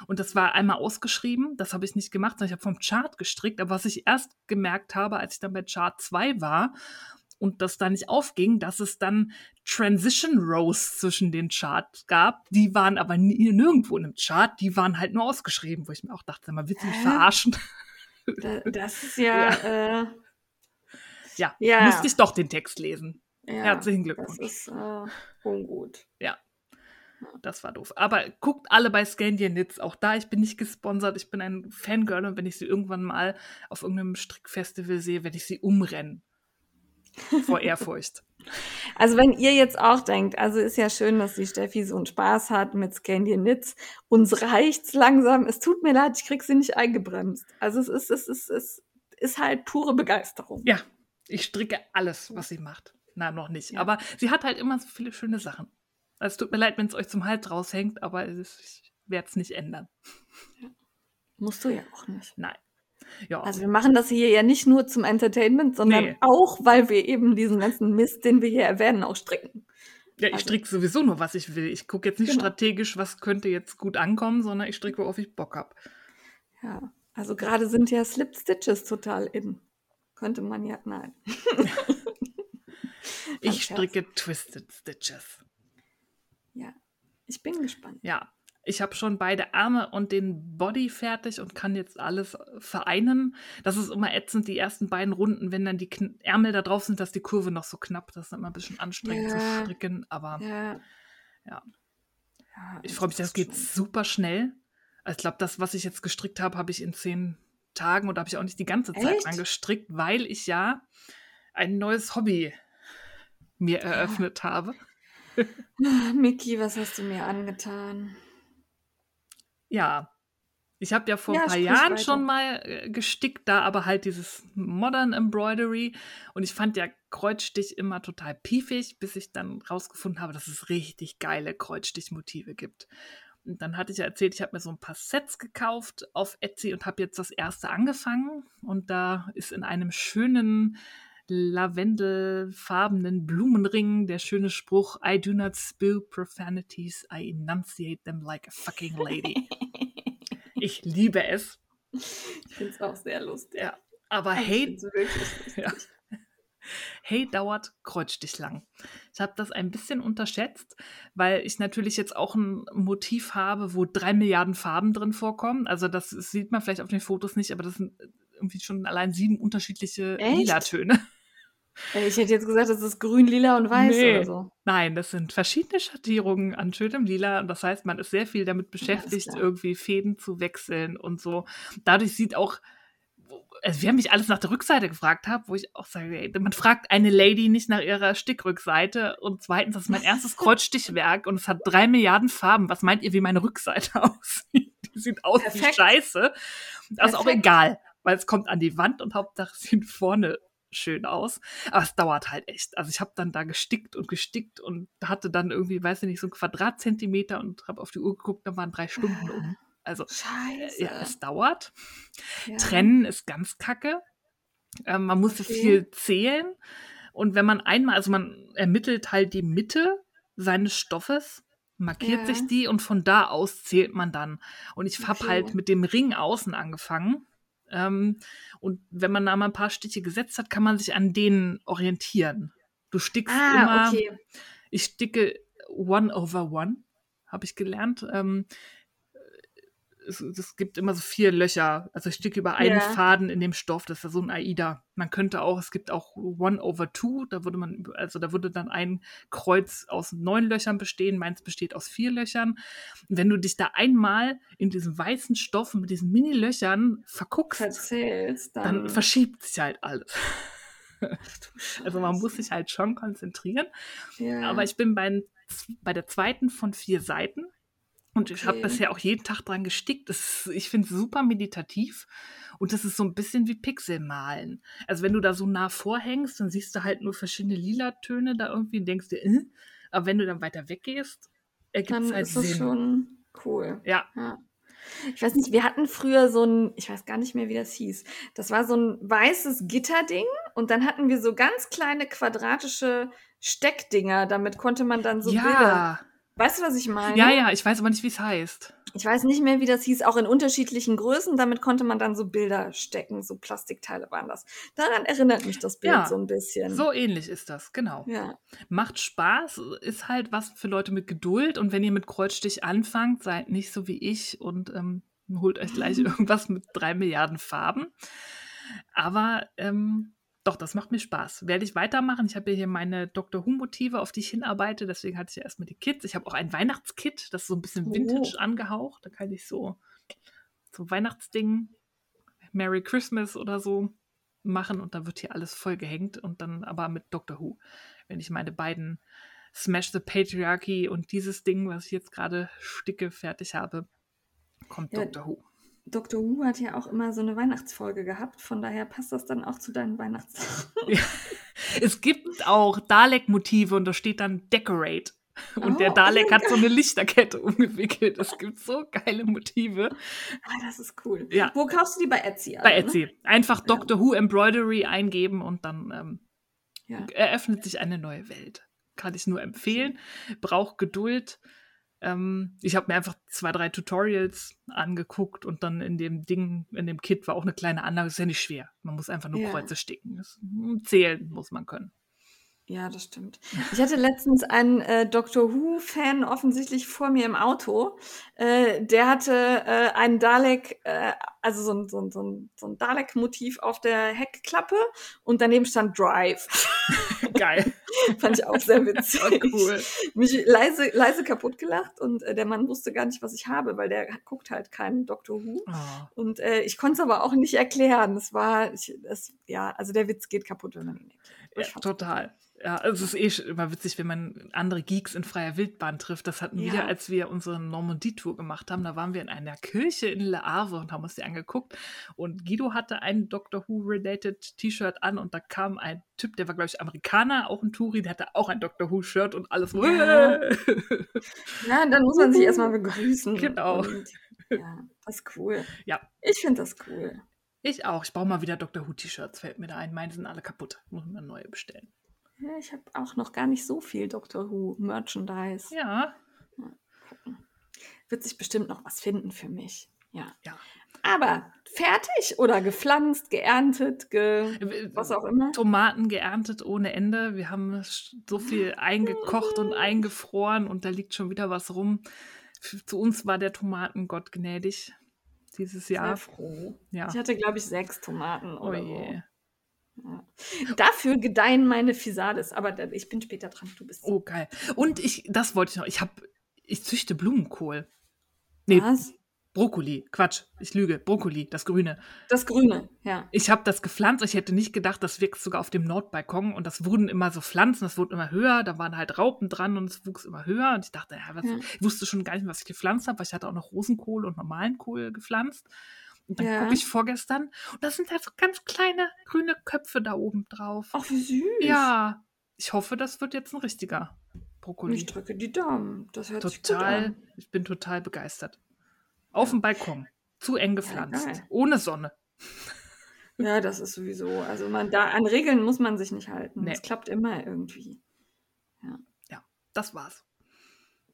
und das war einmal ausgeschrieben. Das habe ich nicht gemacht, sondern ich habe vom Chart gestrickt. Aber was ich erst gemerkt habe, als ich dann bei Chart 2 war und das da nicht aufging, dass es dann Transition Rows zwischen den Charts gab. Die waren aber nie, nirgendwo in einem Chart. Die waren halt nur ausgeschrieben, wo ich mir auch dachte, sag mal, willst du mich verarschen? da, das ist ja, Äh, Ja, Ja. musste ich doch den Text lesen. ja Herzlichen das Glückwunsch. ist äh, ungut. Das war doof. Aber guckt alle bei Scandian Knits. Auch da, ich bin nicht gesponsert. Ich bin ein Fangirl und wenn ich sie irgendwann mal auf irgendeinem Strickfestival sehe, werde ich sie umrennen. Vor Ehrfurcht. Also wenn ihr jetzt auch denkt, also ist ja schön, dass die Steffi so einen Spaß hat mit Scandian Knits. Uns reicht's langsam. Es tut mir leid, ich krieg sie nicht eingebremst. Also es ist, es ist, es ist halt pure Begeisterung. Ja, ich stricke alles, was sie macht. Na, noch nicht. Ja. Aber sie hat halt immer so viele schöne Sachen. Also es tut mir leid, wenn es euch zum Hals raushängt, aber es ist, ich werde es nicht ändern. Musst du ja auch nicht. Nein. Ja, Also wir machen das hier ja nicht nur zum Entertainment, sondern Nee. auch, weil wir eben diesen ganzen Mist, den wir hier erwähnen, auch stricken. ja ich also- stricke sowieso nur, was ich will. Ich gucke jetzt nicht Genau. strategisch, was könnte jetzt gut ankommen, sondern ich stricke, worauf ich Bock habe. Ja, also gerade sind ja Slip Stitches total in. Könnte man ja, nein. Ich stricke Twisted Stitches. Ja, ich bin gespannt. Ja, ich habe schon beide Arme und den Body fertig und kann jetzt alles vereinen. Das ist immer ätzend, die ersten beiden Runden, wenn dann die Kn Ärmel da drauf sind, dass die Kurve noch so knapp. Das ist immer ein bisschen anstrengend Ja. zu stricken, aber Ja. Ja. ja ich freue mich, das geht schon. super schnell. Also ich glaube, das, was ich jetzt gestrickt habe, habe ich in zehn Tagen oder habe ich auch nicht die ganze Zeit Echt? gestrickt, weil ich ja ein neues Hobby mir eröffnet habe. Miki, was hast du mir angetan? Ja, Ich habe ja vor Ja, ein paar Jahren weiter. schon mal äh, gestickt, da aber halt dieses Modern Embroidery. Und ich fand ja Kreuzstich immer total piefig, bis ich dann rausgefunden habe, dass es richtig geile Kreuzstichmotive gibt. Und dann hatte ich ja erzählt, ich habe mir so ein paar Sets gekauft auf Etsy und habe jetzt das erste angefangen. Und da ist in einem schönen lavendelfarbenen Blumenring der schöne Spruch: I do not spew profanities, I enunciate them like a fucking lady. Ich liebe es. Ich finde es auch sehr lustig. Ja. Aber Ich find's wirklich lustig. Ja. Hey dauert Kreuzstich lang. Ich habe das ein bisschen unterschätzt, weil ich natürlich jetzt auch ein Motiv habe, wo drei Milliarden Farben drin vorkommen. Also das sieht man vielleicht auf den Fotos nicht, aber das sind irgendwie schon allein sieben unterschiedliche Echt? Lila-Töne. Äh, Ich hätte jetzt gesagt, das ist grün, lila und weiß Nee. oder so. Nein, das sind verschiedene Schattierungen an schönem Lila. Und das heißt, man ist sehr viel damit beschäftigt, klar. irgendwie Fäden zu wechseln und so. Dadurch sieht auch, also wir haben mich alles nach der Rückseite gefragt habe, wo ich auch sage, ey, man fragt eine Lady nicht nach ihrer Stickrückseite. Und zweitens, das ist mein erstes Kreuzstichwerk und es hat drei Milliarden Farben. Was meint ihr, wie meine Rückseite aussieht? Die sieht aus wie Perfekt. Scheiße. Das ist auch egal, weil es kommt an die Wand und Hauptsache sieht vorne schön aus. Aber es dauert halt echt. Also ich habe dann da gestickt und gestickt und hatte dann irgendwie, weiß ich nicht, so ein Quadratzentimeter und habe auf die Uhr geguckt, da waren drei Stunden um. Also Scheiße. äh, ja, es dauert. Ja. Trennen ist ganz kacke. Ähm, man muss Okay. viel zählen. Und wenn man einmal, also man ermittelt halt die Mitte seines Stoffes, markiert Ja. sich die und von da aus zählt man dann. Und ich habe Okay. halt mit dem Ring außen angefangen. Ähm, und wenn man da mal ein paar Stiche gesetzt hat, kann man sich an denen orientieren. Du stickst Ah, immer, okay. ich sticke one over one, habe ich gelernt. Ähm, es, es gibt immer so vier Löcher. Also ich sticke über einen Ja. Faden in dem Stoff. Das ist ja so ein AIDA. Man könnte auch, es gibt auch one over two. Da würde man, also da würde dann ein Kreuz aus neun Löchern bestehen. Meins besteht aus vier Löchern. Und wenn du dich da einmal in diesem weißen Stoff mit diesen Mini-Löchern verguckst, Erzählst, dann dann. verschiebt sich halt alles. Also man muss sich halt schon konzentrieren. Ja. Aber ich bin bei, bei der zweiten von vier Seiten und ich habe Okay. bisher auch jeden Tag dran gestickt. Das ist, ich finde es super meditativ und das ist so ein bisschen wie Pixelmalen. Also wenn du da so nah vorhängst, dann siehst du halt nur verschiedene Lila-Töne da irgendwie und denkst dir, äh? aber wenn du dann weiter weggehst, ergibt es halt ist das Sinn. schon cool. Ja, Ja. Ich weiß nicht, wir hatten früher so ein, ich weiß gar nicht mehr, wie das hieß. Das war so ein weißes Gitterding und dann hatten wir so ganz kleine quadratische Steckdinger. Damit konnte man dann so Bilder. Weißt du, was ich meine? ja, ja, ich weiß aber nicht, wie es heißt. Ich weiß nicht mehr, wie das hieß, auch in unterschiedlichen Größen. Damit konnte man dann so Bilder stecken, so Plastikteile waren das. Daran erinnert mich das Bild Ja, so ein bisschen. So ähnlich ist das, genau. Ja. Macht Spaß, ist halt was für Leute mit Geduld. Und wenn ihr mit Kreuzstich anfangt, seid nicht so wie ich und ähm, holt euch gleich irgendwas mit drei Milliarden Farben. Aber ähm, doch, das macht mir Spaß. Werde ich weitermachen. Ich habe ja hier meine Dr. Who-Motive, auf die ich hinarbeite. Deswegen hatte ich ja erstmal die Kits. Ich habe auch ein Weihnachtskit, das ist so ein bisschen Oh. Vintage angehaucht. Da kann ich so, so Weihnachtsding, Merry Christmas oder so machen. Und da wird hier alles voll gehängt. Und dann aber mit Dr. Who. Wenn ich meine beiden Smash the Patriarchy und dieses Ding, was ich jetzt gerade sticke, fertig habe, kommt Ja. Dr. Who. Dr. Who hat ja auch immer so eine Weihnachtsfolge gehabt. Von daher passt das dann auch zu deinen Weihnachtstagen. Ja. Es gibt auch Dalek-Motive und da steht dann Decorate. Und Oh, der oh Dalek mein hat so eine Lichterkette umgewickelt. Es gibt so geile Motive. Ah, das ist cool. Ja. Wo kaufst du die bei Etsy? Bei alle, Etsy. Einfach Ja. Dr. Who Embroidery eingeben und dann ähm, Ne? Ja. eröffnet sich eine neue Welt. Kann ich nur empfehlen. Braucht Geduld. Ähm, ich habe mir einfach zwei, drei Tutorials angeguckt und dann in dem Ding, in dem Kit war auch eine kleine Anlage. Das ist ja nicht schwer. Man muss einfach nur Ja. Kreuze sticken. Das, zählen muss man können. Ja, das stimmt. Ich hatte letztens einen äh, Doctor Who-Fan offensichtlich vor mir im Auto. Äh, der hatte äh, einen Dalek, äh, also so ein, so ein, so ein, so ein Dalek-Motiv auf der Heckklappe und daneben stand Drive. Geil. Fand ich auch sehr witzig. War cool. Mich leise, leise kaputt gelacht und äh, der Mann wusste gar nicht, was ich habe, weil der guckt halt keinen Doctor Who. Oh. Und äh, ich konnte es aber auch nicht erklären. Es war, ich, es, ja, also der Witz geht kaputt, wenn man ihn erklärt. Ja, total. Ja, also es ist eh immer witzig, wenn man andere Geeks in freier Wildbahn trifft. Das hatten Ja. wir, als wir unsere Normandie-Tour gemacht haben. Da waren wir in einer Kirche in Le Havre und haben uns die angeguckt. Und Guido hatte ein Doctor Who-related T-Shirt an und da kam ein Typ, der war, glaube ich, Amerikaner, auch ein Touri, der hatte auch ein Doctor Who-Shirt und alles. Ja. Ja, dann muss man sich erstmal begrüßen. Genau. Und, ja, das ist cool. Ja. Ich finde das cool. Ich auch. Ich brauche mal wieder Doctor Who-T-Shirts, fällt mir da ein. Meine sind alle kaputt. Muss man neue bestellen. Ja, ich habe auch noch gar nicht so viel Doctor Who Merchandise. Ja. Wird sich bestimmt noch was finden für mich. Ja. Ja. Aber fertig oder gepflanzt, geerntet, ge was auch immer. Tomaten geerntet ohne Ende. Wir haben so viel eingekocht und eingefroren und da liegt schon wieder was rum. Zu uns war der Tomatengott gnädig dieses Sehr Jahr. froh. Ja. Ich hatte, glaube ich, sechs Tomaten Oh oder je. Dafür gedeihen meine Physalis, aber ich bin später dran. Du bist. Oh, geil. Und ich, das wollte ich noch. Ich habe, ich züchte Blumenkohl. Nee, Was? Brokkoli. Quatsch, ich lüge. Brokkoli, das Grüne. Das Grüne, ja. Ich habe das gepflanzt. Ich hätte nicht gedacht, das wächst sogar auf dem Nordbalkon. Und das wurden immer so Pflanzen, das wurde immer höher. Da waren halt Raupen dran und es wuchs immer höher. Und ich dachte, ja, was, Ja. ich wusste schon gar nicht, was ich gepflanzt habe, weil ich hatte auch noch Rosenkohl und normalen Kohl gepflanzt. Und dann Ja. gucke ich vorgestern und da sind halt so ganz kleine grüne Köpfe da oben drauf. Ach, wie süß. Ja, ich hoffe, das wird jetzt ein richtiger Brokkoli. Ich drücke die Daumen. Das hört sich gut Total, an. ich bin total begeistert. Auf dem Balkon, zu eng gepflanzt, geil. ohne Sonne. Ja, das ist sowieso. Also man da an Regeln muss man sich nicht halten. Nee. Es klappt immer irgendwie. Das war's.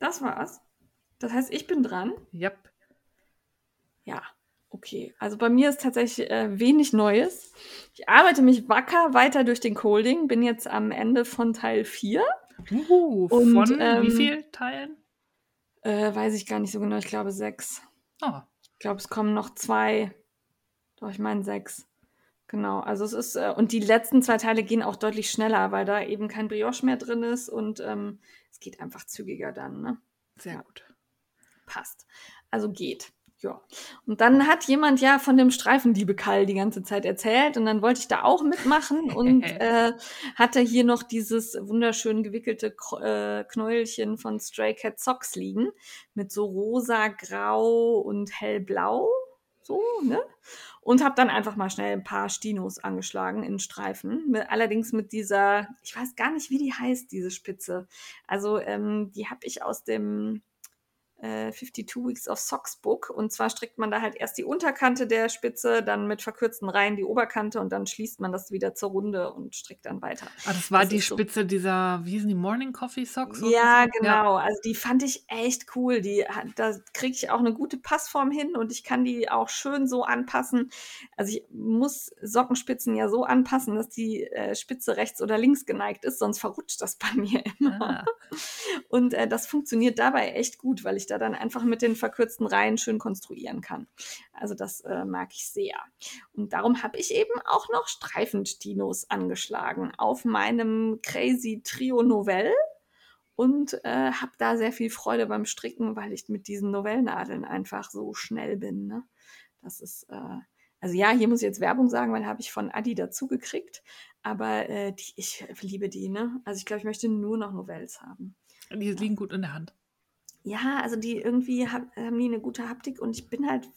Das war's. Das heißt, ich bin dran. Yep. Ja, okay. Also bei mir ist tatsächlich äh, wenig Neues. Ich arbeite mich wacker weiter durch den Colding. Bin jetzt am Ende von Teil 4. Uhu, Und, von wie ähm, viel Teilen? Äh, weiß ich gar nicht so genau. Ich glaube sechs. Oh, Ich glaube, es kommen noch zwei. Doch, ich meine sechs. Genau, also es ist, äh, und die letzten zwei Teile gehen auch deutlich schneller, weil da eben kein Brioche mehr drin ist und ähm, es geht einfach zügiger dann, ne? sehr Ja. gut. Passt. Also geht. Ja. Und dann hat jemand ja von dem Streifendiebekall die ganze Zeit erzählt und dann wollte ich da auch mitmachen und äh, hatte hier noch dieses wunderschön gewickelte äh, Knäuelchen von Stray Cat Socks liegen mit so rosa, grau und hellblau. So, ne? Und habe dann einfach mal schnell ein paar Stinos angeschlagen in Streifen. Mit, allerdings mit dieser, ich weiß gar nicht, wie die heißt, diese Spitze. Also ähm, die habe ich aus dem äh, 52 Weeks of Socks Book. Und zwar strickt man da halt erst die Unterkante der Spitze, dann mit verkürzten Reihen die Oberkante und dann schließt man das wieder zur Runde und strickt dann weiter. Ah, das war Das die ist so. Spitze dieser, wie hießen die, Morning Coffee Socks? Ja, so? genau. Also die fand ich echt cool. Die, da kriege ich auch eine gute Passform hin und ich kann die auch schön so anpassen. Also ich muss Sockenspitzen ja so anpassen, dass die äh, Spitze rechts oder links geneigt ist, sonst verrutscht das bei mir immer. Ah, Und äh, das funktioniert dabei echt gut, weil ich da dann einfach mit den verkürzten Reihen schön konstruieren kann. Also das äh, mag ich sehr. Und darum habe ich eben auch noch Streifenstinos angeschlagen auf meinem Crazy Trio Novell und äh, habe da sehr viel Freude beim Stricken, weil ich mit diesen Novellnadeln einfach so schnell bin. Ne? Das ist, äh, also ja, hier muss ich jetzt Werbung sagen, weil habe ich von Adi dazu gekriegt. Aber äh, die, ich liebe die, ne? Also ich glaube, ich möchte nur noch Novells haben. die liegen gut in der Hand. Ja, also die irgendwie hab, haben die eine gute Haptik und ich bin halt,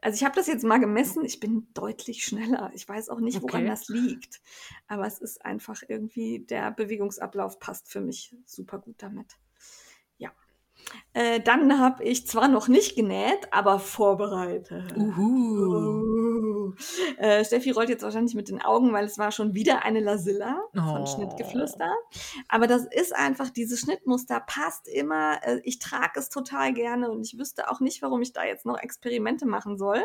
also ich habe das jetzt mal gemessen, ich bin deutlich schneller. Ich weiß auch nicht, woran Okay. das liegt. Aber es ist einfach irgendwie, der Bewegungsablauf passt für mich super gut damit. Äh, dann habe ich zwar noch nicht genäht, aber vorbereitet. Uhu. Uh. Äh, Steffi rollt jetzt wahrscheinlich mit den Augen, weil es war schon wieder eine Lasilla von Oh. Schnittgeflüster. Aber das ist einfach, dieses Schnittmuster passt immer. Äh, Ich trage es total gerne und ich wüsste auch nicht, warum ich da jetzt noch Experimente machen soll,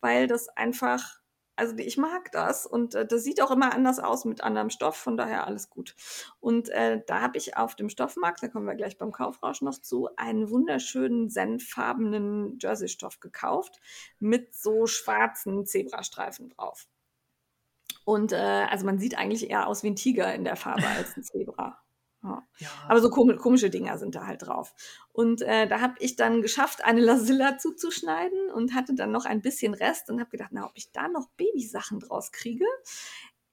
weil das einfach, also ich mag das und äh, das sieht auch immer anders aus mit anderem Stoff, von daher alles gut. Und äh, da habe ich auf dem Stoffmarkt, da kommen wir gleich beim Kaufrausch noch zu, einen wunderschönen senffarbenen Jersey-Stoff gekauft mit so schwarzen Zebrastreifen drauf. Und äh, also man sieht eigentlich eher aus wie ein Tiger in der Farbe als ein Zebra. Ja. Aber so komi komische Dinger sind da halt drauf. Und äh, da habe ich dann geschafft, eine Lasilla zuzuschneiden und hatte dann noch ein bisschen Rest und habe gedacht, na, ob ich da noch Babysachen draus kriege.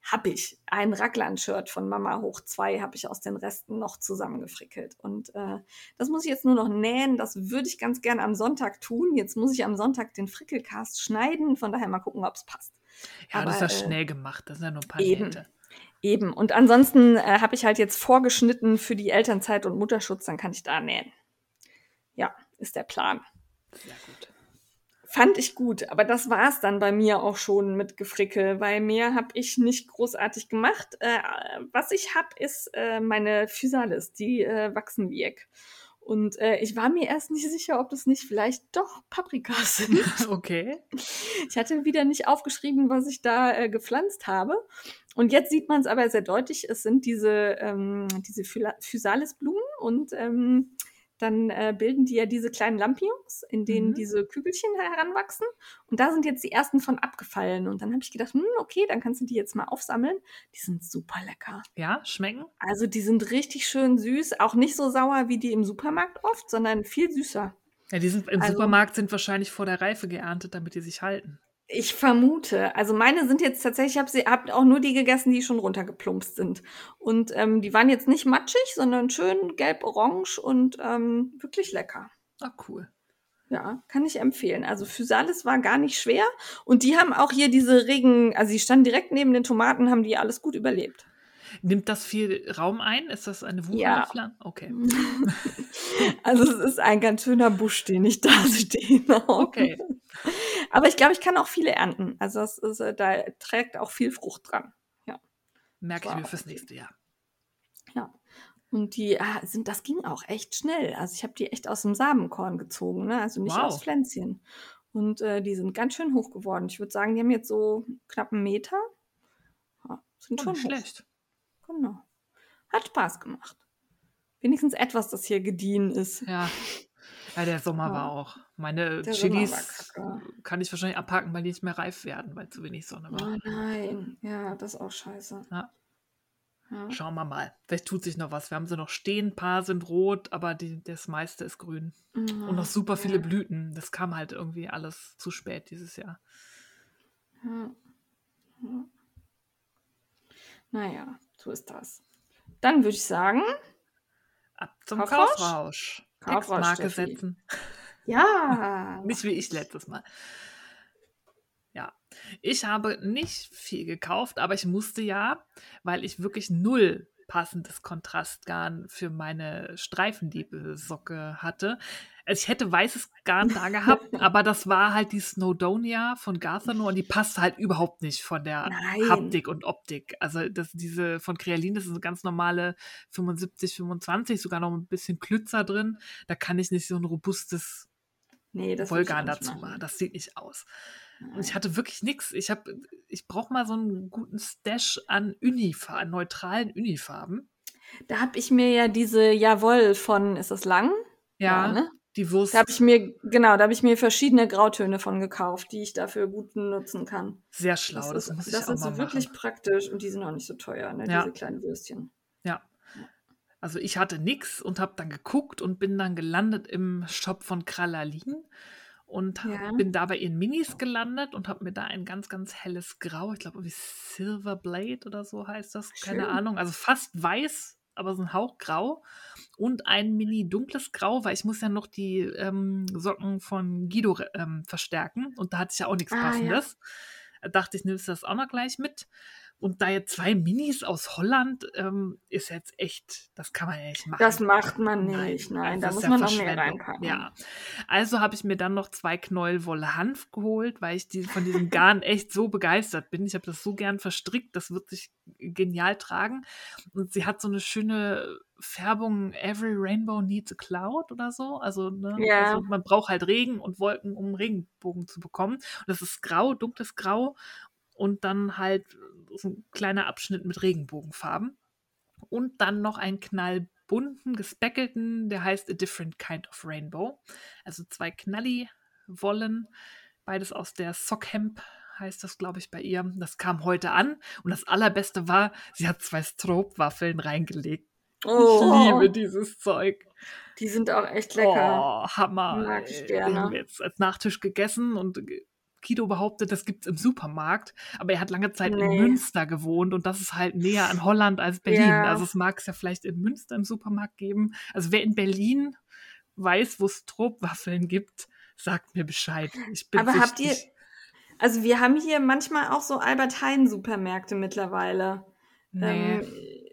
habe ich ein Raglan-Shirt von Mama hoch zwei, habe ich aus den Resten noch zusammengefrickelt. Und äh, das muss ich jetzt nur noch nähen. Das würde ich ganz gern am Sonntag tun. Jetzt muss ich am Sonntag den Frickelcast schneiden. Von daher mal gucken, ob es passt. Ja, Aber, das ist ja äh, schnell gemacht. Das sind ja nur ein paar eben. Nähte. Eben. Und ansonsten äh, habe ich halt jetzt vorgeschnitten für die Elternzeit und Mutterschutz, dann kann ich da nähen. Ja, ist der Plan. Sehr gut. Fand ich gut, aber das war es dann bei mir auch schon mit Gefrickel, weil mehr habe ich nicht großartig gemacht. Äh, was ich habe, ist äh, meine Physalis, die äh, wachsen weg. Und äh, ich war mir erst nicht sicher, ob das nicht vielleicht doch Paprikas sind. Okay. Ich hatte wieder nicht aufgeschrieben, was ich da äh, gepflanzt habe. Und jetzt sieht man es aber sehr deutlich. Es sind diese, ähm, diese Physalis-Blumen und ähm, dann äh, bilden die ja diese kleinen Lampions, in denen mhm. diese Kügelchen heranwachsen. Und da sind jetzt die ersten von abgefallen. Und dann habe ich gedacht, hm, okay, dann kannst du die jetzt mal aufsammeln. Die sind super lecker. Ja, schmecken? Also die sind richtig schön süß. Auch nicht so sauer wie die im Supermarkt oft, sondern viel süßer. Ja, die sind im also, Supermarkt sind wahrscheinlich vor der Reife geerntet, damit die sich halten. Ich vermute. Also meine sind jetzt tatsächlich, ich habe sie hab auch nur die gegessen, die schon runtergeplumpst sind. Und ähm, die waren jetzt nicht matschig, sondern schön gelb-orange und ähm, wirklich lecker. Ah, cool. Ja, kann ich empfehlen. Also Physalis war gar nicht schwer. Und die haben auch hier diese Regen, also die standen direkt neben den Tomaten, haben die alles gut überlebt. Nimmt das viel Raum ein? Ist das eine wuchernde ja. Okay. also es ist ein ganz schöner Busch, den ich da stehe. Okay. Aber ich glaube, ich kann auch viele ernten. Also das ist, äh, da trägt auch viel Frucht dran. Ja. Merke ich mir fürs nächste Jahr. Ja. Und die ah, sind, das ging auch echt schnell. Also ich habe die echt aus dem Samenkorn gezogen, ne? Also nicht wow. aus Pflänzchen. Und äh, die sind ganz schön hoch geworden. Ich würde sagen, die haben jetzt so knapp einen Meter. Ja, sind oh, schon schlecht. Genau. Hat Spaß gemacht. Wenigstens etwas, das hier gediehen ist. Ja. Ja, der Sommer ja. war auch. Meine der Chilis kann ich wahrscheinlich abhaken, weil die nicht mehr reif werden, weil zu wenig Sonne war. Oh nein, ja, das ist auch scheiße. Ja. ja. Schauen wir mal. Vielleicht tut sich noch was. Wir haben sie noch stehen, ein paar sind rot, aber die, das meiste ist grün. Oh, Und noch super ja. viele Blüten. Das kam halt irgendwie alles zu spät dieses Jahr. Ja. ja. Naja, so ist das. Dann würde ich sagen, ab zum Kaufrausch. Kaufrausch. Setzen. Ja. nicht wie ich letztes Mal. Ja, ich habe nicht viel gekauft, aber ich musste ja, weil ich wirklich null passendes Kontrastgarn für meine Streifendiebe-Socke hatte. Also ich hätte weißes Garn da gehabt, aber das war halt die Snowdonia von Garthano und die passt halt überhaupt nicht von der Nein. Haptik und Optik. Also das, diese von Crealin, das ist eine ganz normale 75, 25, sogar noch ein bisschen Klützer drin. Da kann ich nicht so ein robustes nee, Wollgarn dazu machen. Das sieht nicht aus. Und ich hatte wirklich nichts. Ich habe, ich brauche mal so einen guten Stash an Unifarben, neutralen Unifarben. Da habe ich mir ja diese Jawoll von, ist das lang? Ja, ja ne? Die Wurst. Da habe ich mir, genau, da habe ich mir verschiedene Grautöne von gekauft, die ich dafür gut nutzen kann. Sehr schlau, das, das muss ich das auch ist mal wirklich praktisch und die sind auch nicht so teuer, ne? Ja. diese kleinen Würstchen. Ja. Also ich hatte nichts und habe dann geguckt und bin dann gelandet im Shop von Kralalin und Ja. bin da bei ihren Minis gelandet und habe mir da ein ganz, ganz helles Grau, ich glaube, wie Silver Blade oder so heißt das, keine Schön. Ahnung, also fast weiß, aber so ein Hauch grau und ein Mini dunkles Grau, weil ich muss ja noch die ähm, Socken von Guido ähm, verstärken und da hatte ich ja auch nichts Ah, ja. Passendes. Da dachte ich, nimmst du das auch noch gleich mit. Und da jetzt zwei Minis aus Holland ähm, ist jetzt echt, das kann man ja nicht machen. Das macht man Nein, nicht. Nein, das da ist muss man noch mehr reinpacken. Ja. Also habe ich mir dann noch zwei Knäuel Wolle Hanf geholt, weil ich die, von diesem Garn echt so begeistert bin. Ich habe das so gern verstrickt, das wird sich genial tragen. Und sie hat so eine schöne Färbung, Every Rainbow Needs a Cloud oder so. Also, ne, Ja. also man braucht halt Regen und Wolken, um einen Regenbogen zu bekommen. Und das ist grau, dunkles Grau und dann halt so ein kleiner Abschnitt mit Regenbogenfarben. Und dann noch einen knallbunten, gespeckelten, der heißt A Different Kind of Rainbow. Also zwei Knalli-Wollen, beides aus der Sockhemp heißt das, glaube ich, bei ihr. Das kam heute an. Und das Allerbeste war, sie hat zwei Stroopwaffeln reingelegt. Ich Oh, liebe dieses Zeug. die sind auch echt lecker. Oh, Hammer. Mag ich ey. Die gerne. haben wir jetzt als Nachtisch gegessen und Kido behauptet, das gibt es im Supermarkt, aber er hat lange Zeit in Nee. Münster gewohnt und das ist halt näher an Holland als Berlin. Ja. Also es mag es ja vielleicht in Münster im Supermarkt geben. Also wer in Berlin weiß, wo es Tropwaffeln gibt, sagt mir Bescheid. Ich bin Aber habt ihr, also wir haben hier manchmal auch so Albert Heijn Supermärkte mittlerweile. Nee. Ähm,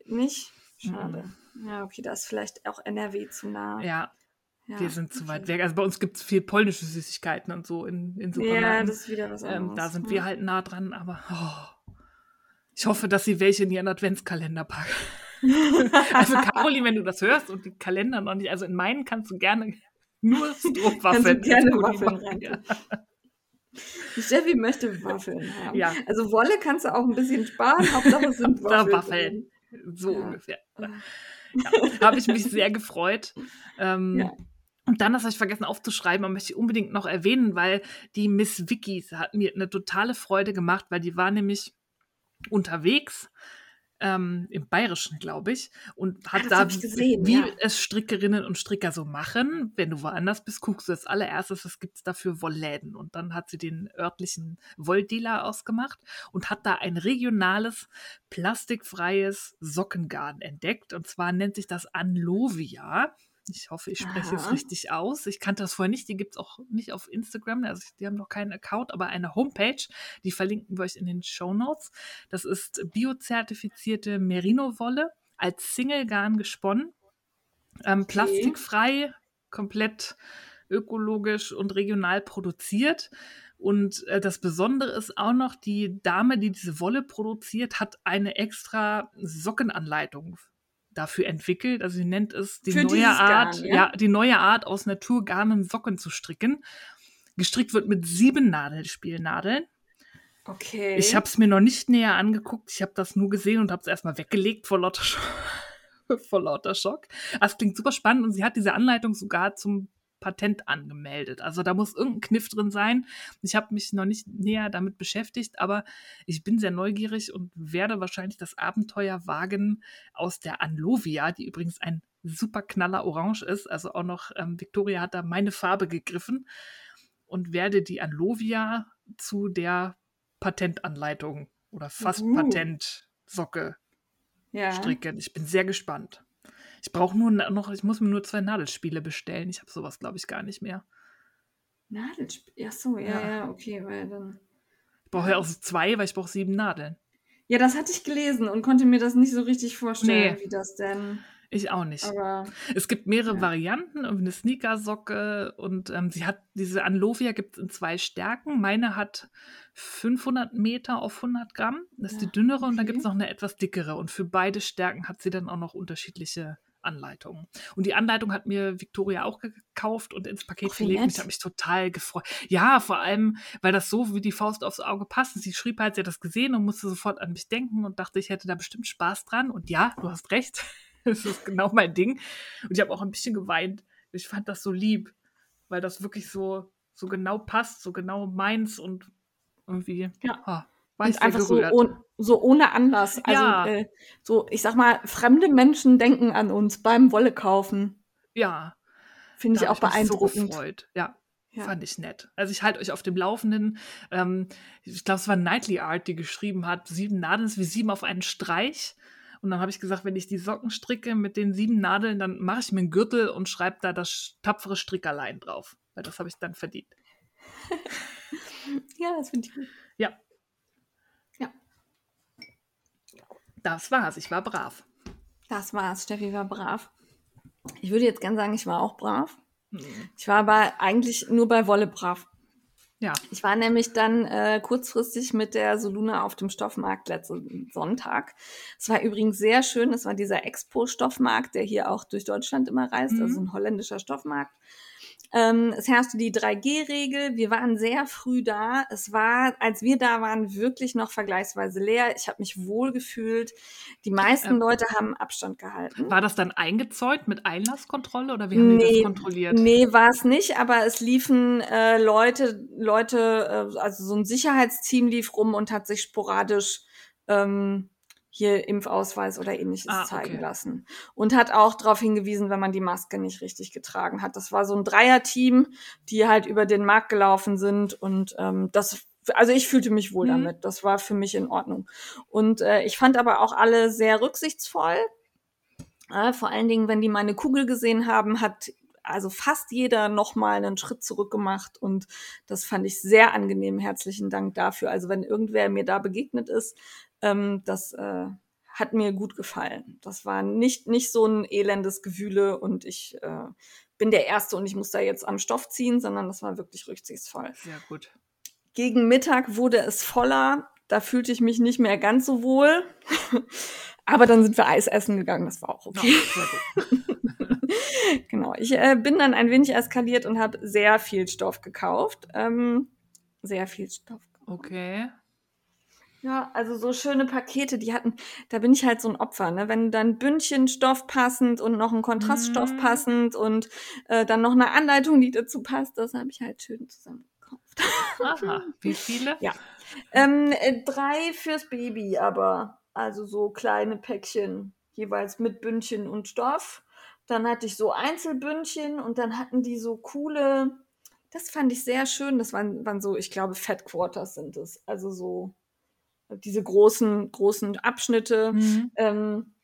nicht? Schade. Ja, okay, da ist vielleicht auch NRW zu nah. ja, Ja, wir sind zu weit weg. Also bei uns gibt es viel polnische Süßigkeiten und so in, in Ja, Supermärkten. das ist wieder was anderes. ähm, da sind ja. wir halt nah dran, aber oh, ich hoffe, dass sie welche in ihren Adventskalender packen. also Caroline, wenn du das hörst und die Kalender noch nicht, also in meinen kannst du gerne nur Strohwaffeln. Gerne Waffeln rein. ja. Steffi möchte Waffeln haben. Ja. Also Wolle kannst du auch ein bisschen sparen, Hauptsache es sind Waffeln. Waffeln. So Ja. ungefähr. Ja, habe ich mich sehr gefreut. Ähm, Ja. Und dann, das habe ich vergessen aufzuschreiben, aber möchte ich unbedingt noch erwähnen, weil die Miss Vicky hat mir eine totale Freude gemacht, weil die war nämlich unterwegs ähm, im Bayerischen, glaube ich, und hat das da, ich gesehen, wie ja. es Strickerinnen und Stricker so machen. Wenn du woanders bist, guckst du als allererstes, was gibt es da für Wollläden. Und dann hat sie den örtlichen Wolldealer ausgemacht und hat da ein regionales, plastikfreies Sockengarn entdeckt. Und zwar nennt sich das Anlovia. Ich hoffe, ich spreche es Aha. richtig aus. Ich kannte das vorher nicht. Die gibt es auch nicht auf Instagram. Also die haben noch keinen Account, aber eine Homepage. Die verlinken wir euch in den Show Notes. Das ist biozertifizierte Merino-Wolle als Singlegarn gesponnen. Ähm, plastikfrei, komplett ökologisch und regional produziert. Und äh, das Besondere ist auch noch, die Dame, die diese Wolle produziert, hat eine extra Sockenanleitung dafür entwickelt. Also sie nennt es die Für neue Art, Garn, ja? ja? die neue Art aus Naturgarnen Socken zu stricken. Gestrickt wird mit sieben Nadelspielnadeln. Okay. Ich habe es mir noch nicht näher angeguckt. Ich habe das nur gesehen und habe es erstmal weggelegt vor lauter, Sch vor lauter Schock. Das klingt super spannend und sie hat diese Anleitung sogar zum Patent angemeldet. Also da muss irgendein Kniff drin sein. Ich habe mich noch nicht näher damit beschäftigt, aber ich bin sehr neugierig und werde wahrscheinlich das Abenteuer wagen aus der Anlovia, die übrigens ein super knaller Orange ist. Also auch noch, ähm, Victoria hat da meine Farbe gegriffen und werde die Anlovia zu der Patentanleitung oder fast Uhu. Patentsocke ja. stricken. Ich bin sehr gespannt. Ich brauche nur noch, ich muss mir nur zwei Nadelspiele bestellen. Ich habe sowas, glaube ich, gar nicht mehr. Nadelspiel. Ach so, ja, Ja. ja, okay, weil dann. Ich brauche ja auch zwei, weil ich brauche sieben Nadeln. Ja, das hatte ich gelesen und konnte mir das nicht so richtig vorstellen, Nee. wie das denn. Ich auch nicht. Aber Es gibt mehrere Ja. Varianten, eine Sneakersocke und ähm, sie hat diese Anlovia gibt es in zwei Stärken. Meine hat 500 Meter auf 100 Gramm, das ist Ja, die dünnere und dann okay. gibt es noch eine etwas dickere und für beide Stärken hat sie dann auch noch unterschiedliche Anleitungen. Und die Anleitung hat mir Victoria auch gekauft und ins Paket wie gelegt. und Ich habe mich total gefreut. Ja, vor allem, weil das so wie die Faust aufs Auge passt. Sie schrieb halt, sie hat das gesehen und musste sofort an mich denken und dachte, ich hätte da bestimmt Spaß dran. Und ja, du hast recht. Das ist genau mein Ding. Und ich habe auch ein bisschen geweint. Ich fand das so lieb, weil das wirklich so, so genau passt, so genau meins und irgendwie Ja. ah, ich sehr einfach so, ohn, so ohne Anlass. Also, Ja. äh, so, ich sag mal, fremde Menschen denken an uns beim Wolle kaufen. ja, Finde ich auch mich so beeindruckend. gefreut. Ja, Ja. Fand ich nett. Also ich halte euch auf dem Laufenden. Ähm, ich glaube, es war Nightly Art, die geschrieben hat, sieben Nadeln ist wie sieben auf einen Streich. Und dann habe ich gesagt, wenn ich die Socken stricke mit den sieben Nadeln, dann mache ich mir einen Gürtel und schreibe da das tapfere Strickerlein drauf. Weil das habe ich dann verdient. Ja, das finde ich gut. Ja. Ja. Das war's. Ich war brav. Das war's. Steffi war brav. Ich würde jetzt gern sagen, ich war auch brav. Hm. Ich war aber eigentlich nur bei Wolle brav. Ja. Ich war nämlich dann äh, kurzfristig mit der Soluna auf dem Stoffmarkt letzten Sonntag. Es war übrigens sehr schön. Es war dieser Expo-Stoffmarkt, der hier auch durch Deutschland immer reist, Mhm. also ein holländischer Stoffmarkt. Ähm, es herrschte die 3G-Regel. Wir waren sehr früh da. Es war, als wir da waren, wirklich noch vergleichsweise leer. Ich habe mich wohl gefühlt. Die meisten Ähm, Leute haben Abstand gehalten. War das dann eingezäunt mit Einlasskontrolle oder wie haben die Nee, das kontrolliert? Nee, war es nicht, aber es liefen äh, Leute, Leute, äh, also so ein Sicherheitsteam lief rum und hat sich sporadisch ähm, hier Impfausweis oder ähnliches Ah, zeigen okay. lassen. Und hat auch darauf hingewiesen, wenn man die Maske nicht richtig getragen hat. Das war so ein Dreierteam, die halt über den Markt gelaufen sind und ähm, das also ich fühlte mich wohl Mhm. damit. Das war für mich in Ordnung. Und äh, ich fand aber auch alle sehr rücksichtsvoll. Äh, vor allen Dingen, wenn die meine Kugel gesehen haben, hat also fast jeder nochmal einen Schritt zurück gemacht und das fand ich sehr angenehm. Herzlichen Dank dafür. Also wenn irgendwer mir da begegnet ist, ähm, das äh, hat mir gut gefallen. Das war nicht, nicht so ein elendes Gewühle und ich äh, bin der Erste und ich muss da jetzt am Stoff ziehen, sondern das war wirklich rücksichtsvoll. Sehr gut. Gegen Mittag wurde es voller. Da fühlte ich mich nicht mehr ganz so wohl. Aber dann sind wir Eis essen gegangen. Das war auch Ja, okay. gut. genau. Ich äh, bin dann ein wenig eskaliert und habe sehr viel Stoff gekauft. Ähm, sehr viel Stoff. Okay. Ja, also so schöne Pakete, die hatten, da bin ich halt so ein Opfer, ne? Wenn dann Bündchenstoff passend und noch ein Kontraststoff Mhm. passend und äh, dann noch eine Anleitung, die dazu passt, das habe ich halt schön zusammen gekauft. Aha. Wie viele? Ja. Ähm, äh, drei fürs Baby, aber also so kleine Päckchen, jeweils mit Bündchen und Stoff. Dann hatte ich so Einzelbündchen und dann hatten die so coole, das fand ich sehr schön. Das waren, waren so, ich glaube, Fat Quarters sind es. Also so diese großen, großen Abschnitte. Mhm. Ähm,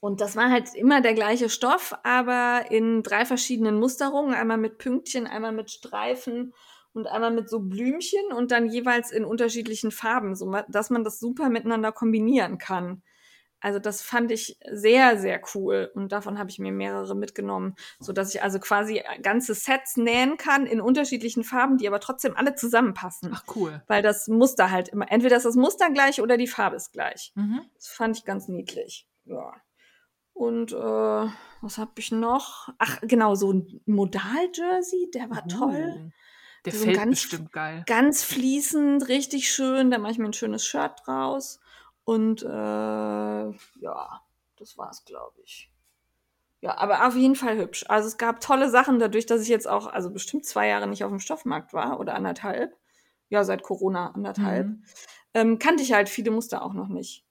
und das war halt immer der gleiche Stoff, aber in drei verschiedenen Musterungen. Einmal mit Pünktchen, einmal mit Streifen und einmal mit so Blümchen und dann jeweils in unterschiedlichen Farben, so dass man das super miteinander kombinieren kann. Also das fand ich sehr, sehr cool und davon habe ich mir mehrere mitgenommen, so dass ich also quasi ganze Sets nähen kann in unterschiedlichen Farben, die aber trotzdem alle zusammenpassen, Ach, cool. weil das Muster halt immer, entweder ist das Muster gleich oder die Farbe ist gleich. Mhm. Das fand ich ganz niedlich. Ja. Und äh, was habe ich noch? Ach, genau, so ein Modal-Jersey, der war toll. Uh, Der So fällt ganz- bestimmt geil. Ganz fließend, richtig schön. Da mache ich mir ein schönes Shirt draus. Und äh, ja, das war's, glaube ich. Ja, aber auf jeden Fall hübsch. Also es gab tolle Sachen, dadurch, dass ich jetzt auch, also bestimmt zwei Jahre nicht auf dem Stoffmarkt war oder anderthalb. Ja, seit Corona anderthalb. Mhm. ähm, kannte ich halt viele Muster auch noch nicht.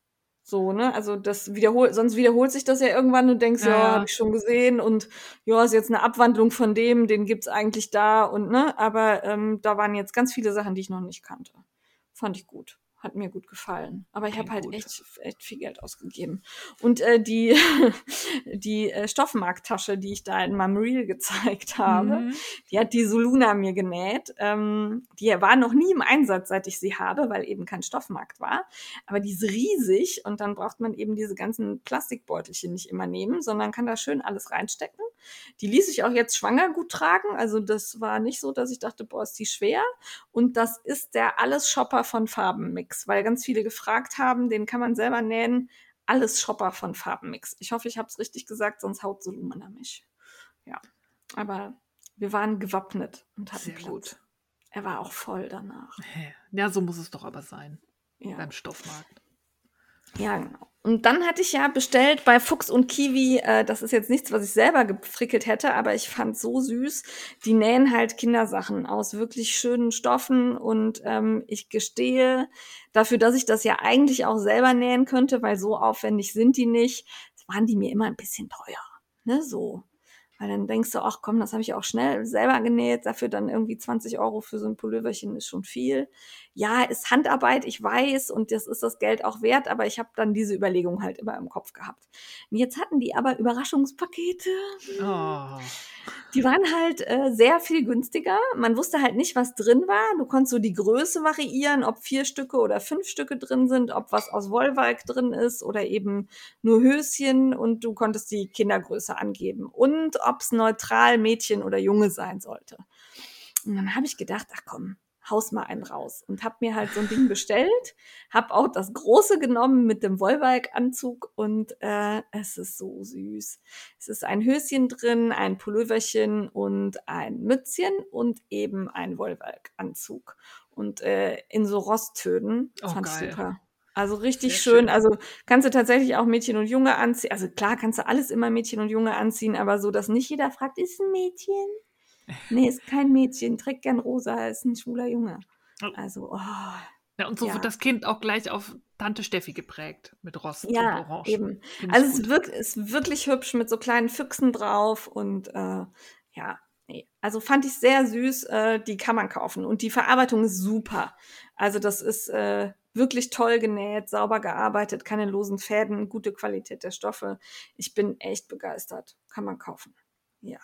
So, ne? Also das wiederholt, sonst wiederholt sich das ja irgendwann und denkst, ja, Ja. habe ich schon gesehen und ja, ist jetzt eine Abwandlung von dem, den gibt's eigentlich da und ne, aber ähm, da waren jetzt ganz viele Sachen, die ich noch nicht kannte. Fand ich gut. Hat mir gut gefallen. Aber ich habe halt echt, echt viel Geld ausgegeben. Und äh, die, die äh, Stoffmarkttasche, die ich da in meinem Reel gezeigt habe, Mhm. die hat die Soluna mir genäht. Ähm, die war noch nie im Einsatz, seit ich sie habe, weil eben kein Stoffmarkt war. Aber die ist riesig und dann braucht man eben diese ganzen Plastikbeutelchen nicht immer nehmen, sondern kann da schön alles reinstecken. Die ließ ich auch jetzt schwanger gut tragen. Also das war nicht so, dass ich dachte, boah, ist die schwer. Und das ist der Alles-Shopper von Farbenmix, weil ganz viele gefragt haben, den kann man selber nähen. Alles Shopper von Farbenmix. Ich hoffe, ich habe es richtig gesagt, sonst haut Solumina mich. Ja, aber wir waren gewappnet und hatten Sehr Platz. gut. Er war auch voll danach. Ja, so muss es doch aber sein Ja. beim Stoffmarkt. Ja, genau. Und dann hatte ich ja bestellt bei Fuchs und Kiwi, äh, das ist jetzt nichts, was ich selber gefrickelt hätte, aber ich fand so süß. Die nähen halt Kindersachen aus wirklich schönen Stoffen und ähm, ich gestehe dafür, dass ich das ja eigentlich auch selber nähen könnte, weil so aufwendig sind die nicht, waren die mir immer ein bisschen teuer. Ne, so. Weil dann denkst du, ach komm, das habe ich auch schnell selber genäht, dafür dann irgendwie 20 Euro für so ein Pulloverchen ist schon viel. Ja, ist Handarbeit, ich weiß, und das ist das Geld auch wert, aber ich habe dann diese Überlegung halt immer im Kopf gehabt. Und jetzt hatten die aber Überraschungspakete. Oh. Die waren halt äh, sehr viel günstiger. Man wusste halt nicht, was drin war. Du konntest so die Größe variieren, ob vier Stücke oder fünf Stücke drin sind, ob was aus Wollwalk drin ist oder eben nur Höschen und du konntest die Kindergröße angeben und ob es neutral Mädchen oder Junge sein sollte. Und dann habe ich gedacht, ach komm, haus mal einen raus und habe mir halt so ein Ding bestellt, habe auch das große genommen mit dem Wollwalk-Anzug und äh, es ist so süß. Es ist ein Höschen drin, ein Pulloverchen und ein Mützchen und eben ein Wollwalk-Anzug und äh, in so Rosttönen. Oh, Fand ich geil. super. Also richtig schön. schön. Also kannst du tatsächlich auch Mädchen und Junge anziehen. Also klar kannst du alles immer Mädchen und Junge anziehen, aber so, dass nicht jeder fragt, ist ein Mädchen? Nee, ist kein Mädchen, trägt gern rosa, ist ein schwuler Junge. Oh. Also, oh, Ja, und so Ja. wird das Kind auch gleich auf Tante Steffi geprägt mit Rost ja, und Orange. Eben. Also es ist, wirklich, ist wirklich hübsch mit so kleinen Füchsen drauf und äh, ja, nee. Also fand ich sehr süß. Äh, die kann man kaufen und die Verarbeitung ist super. Also das ist äh, wirklich toll genäht, sauber gearbeitet, keine losen Fäden, gute Qualität der Stoffe. Ich bin echt begeistert. Kann man kaufen. Ja.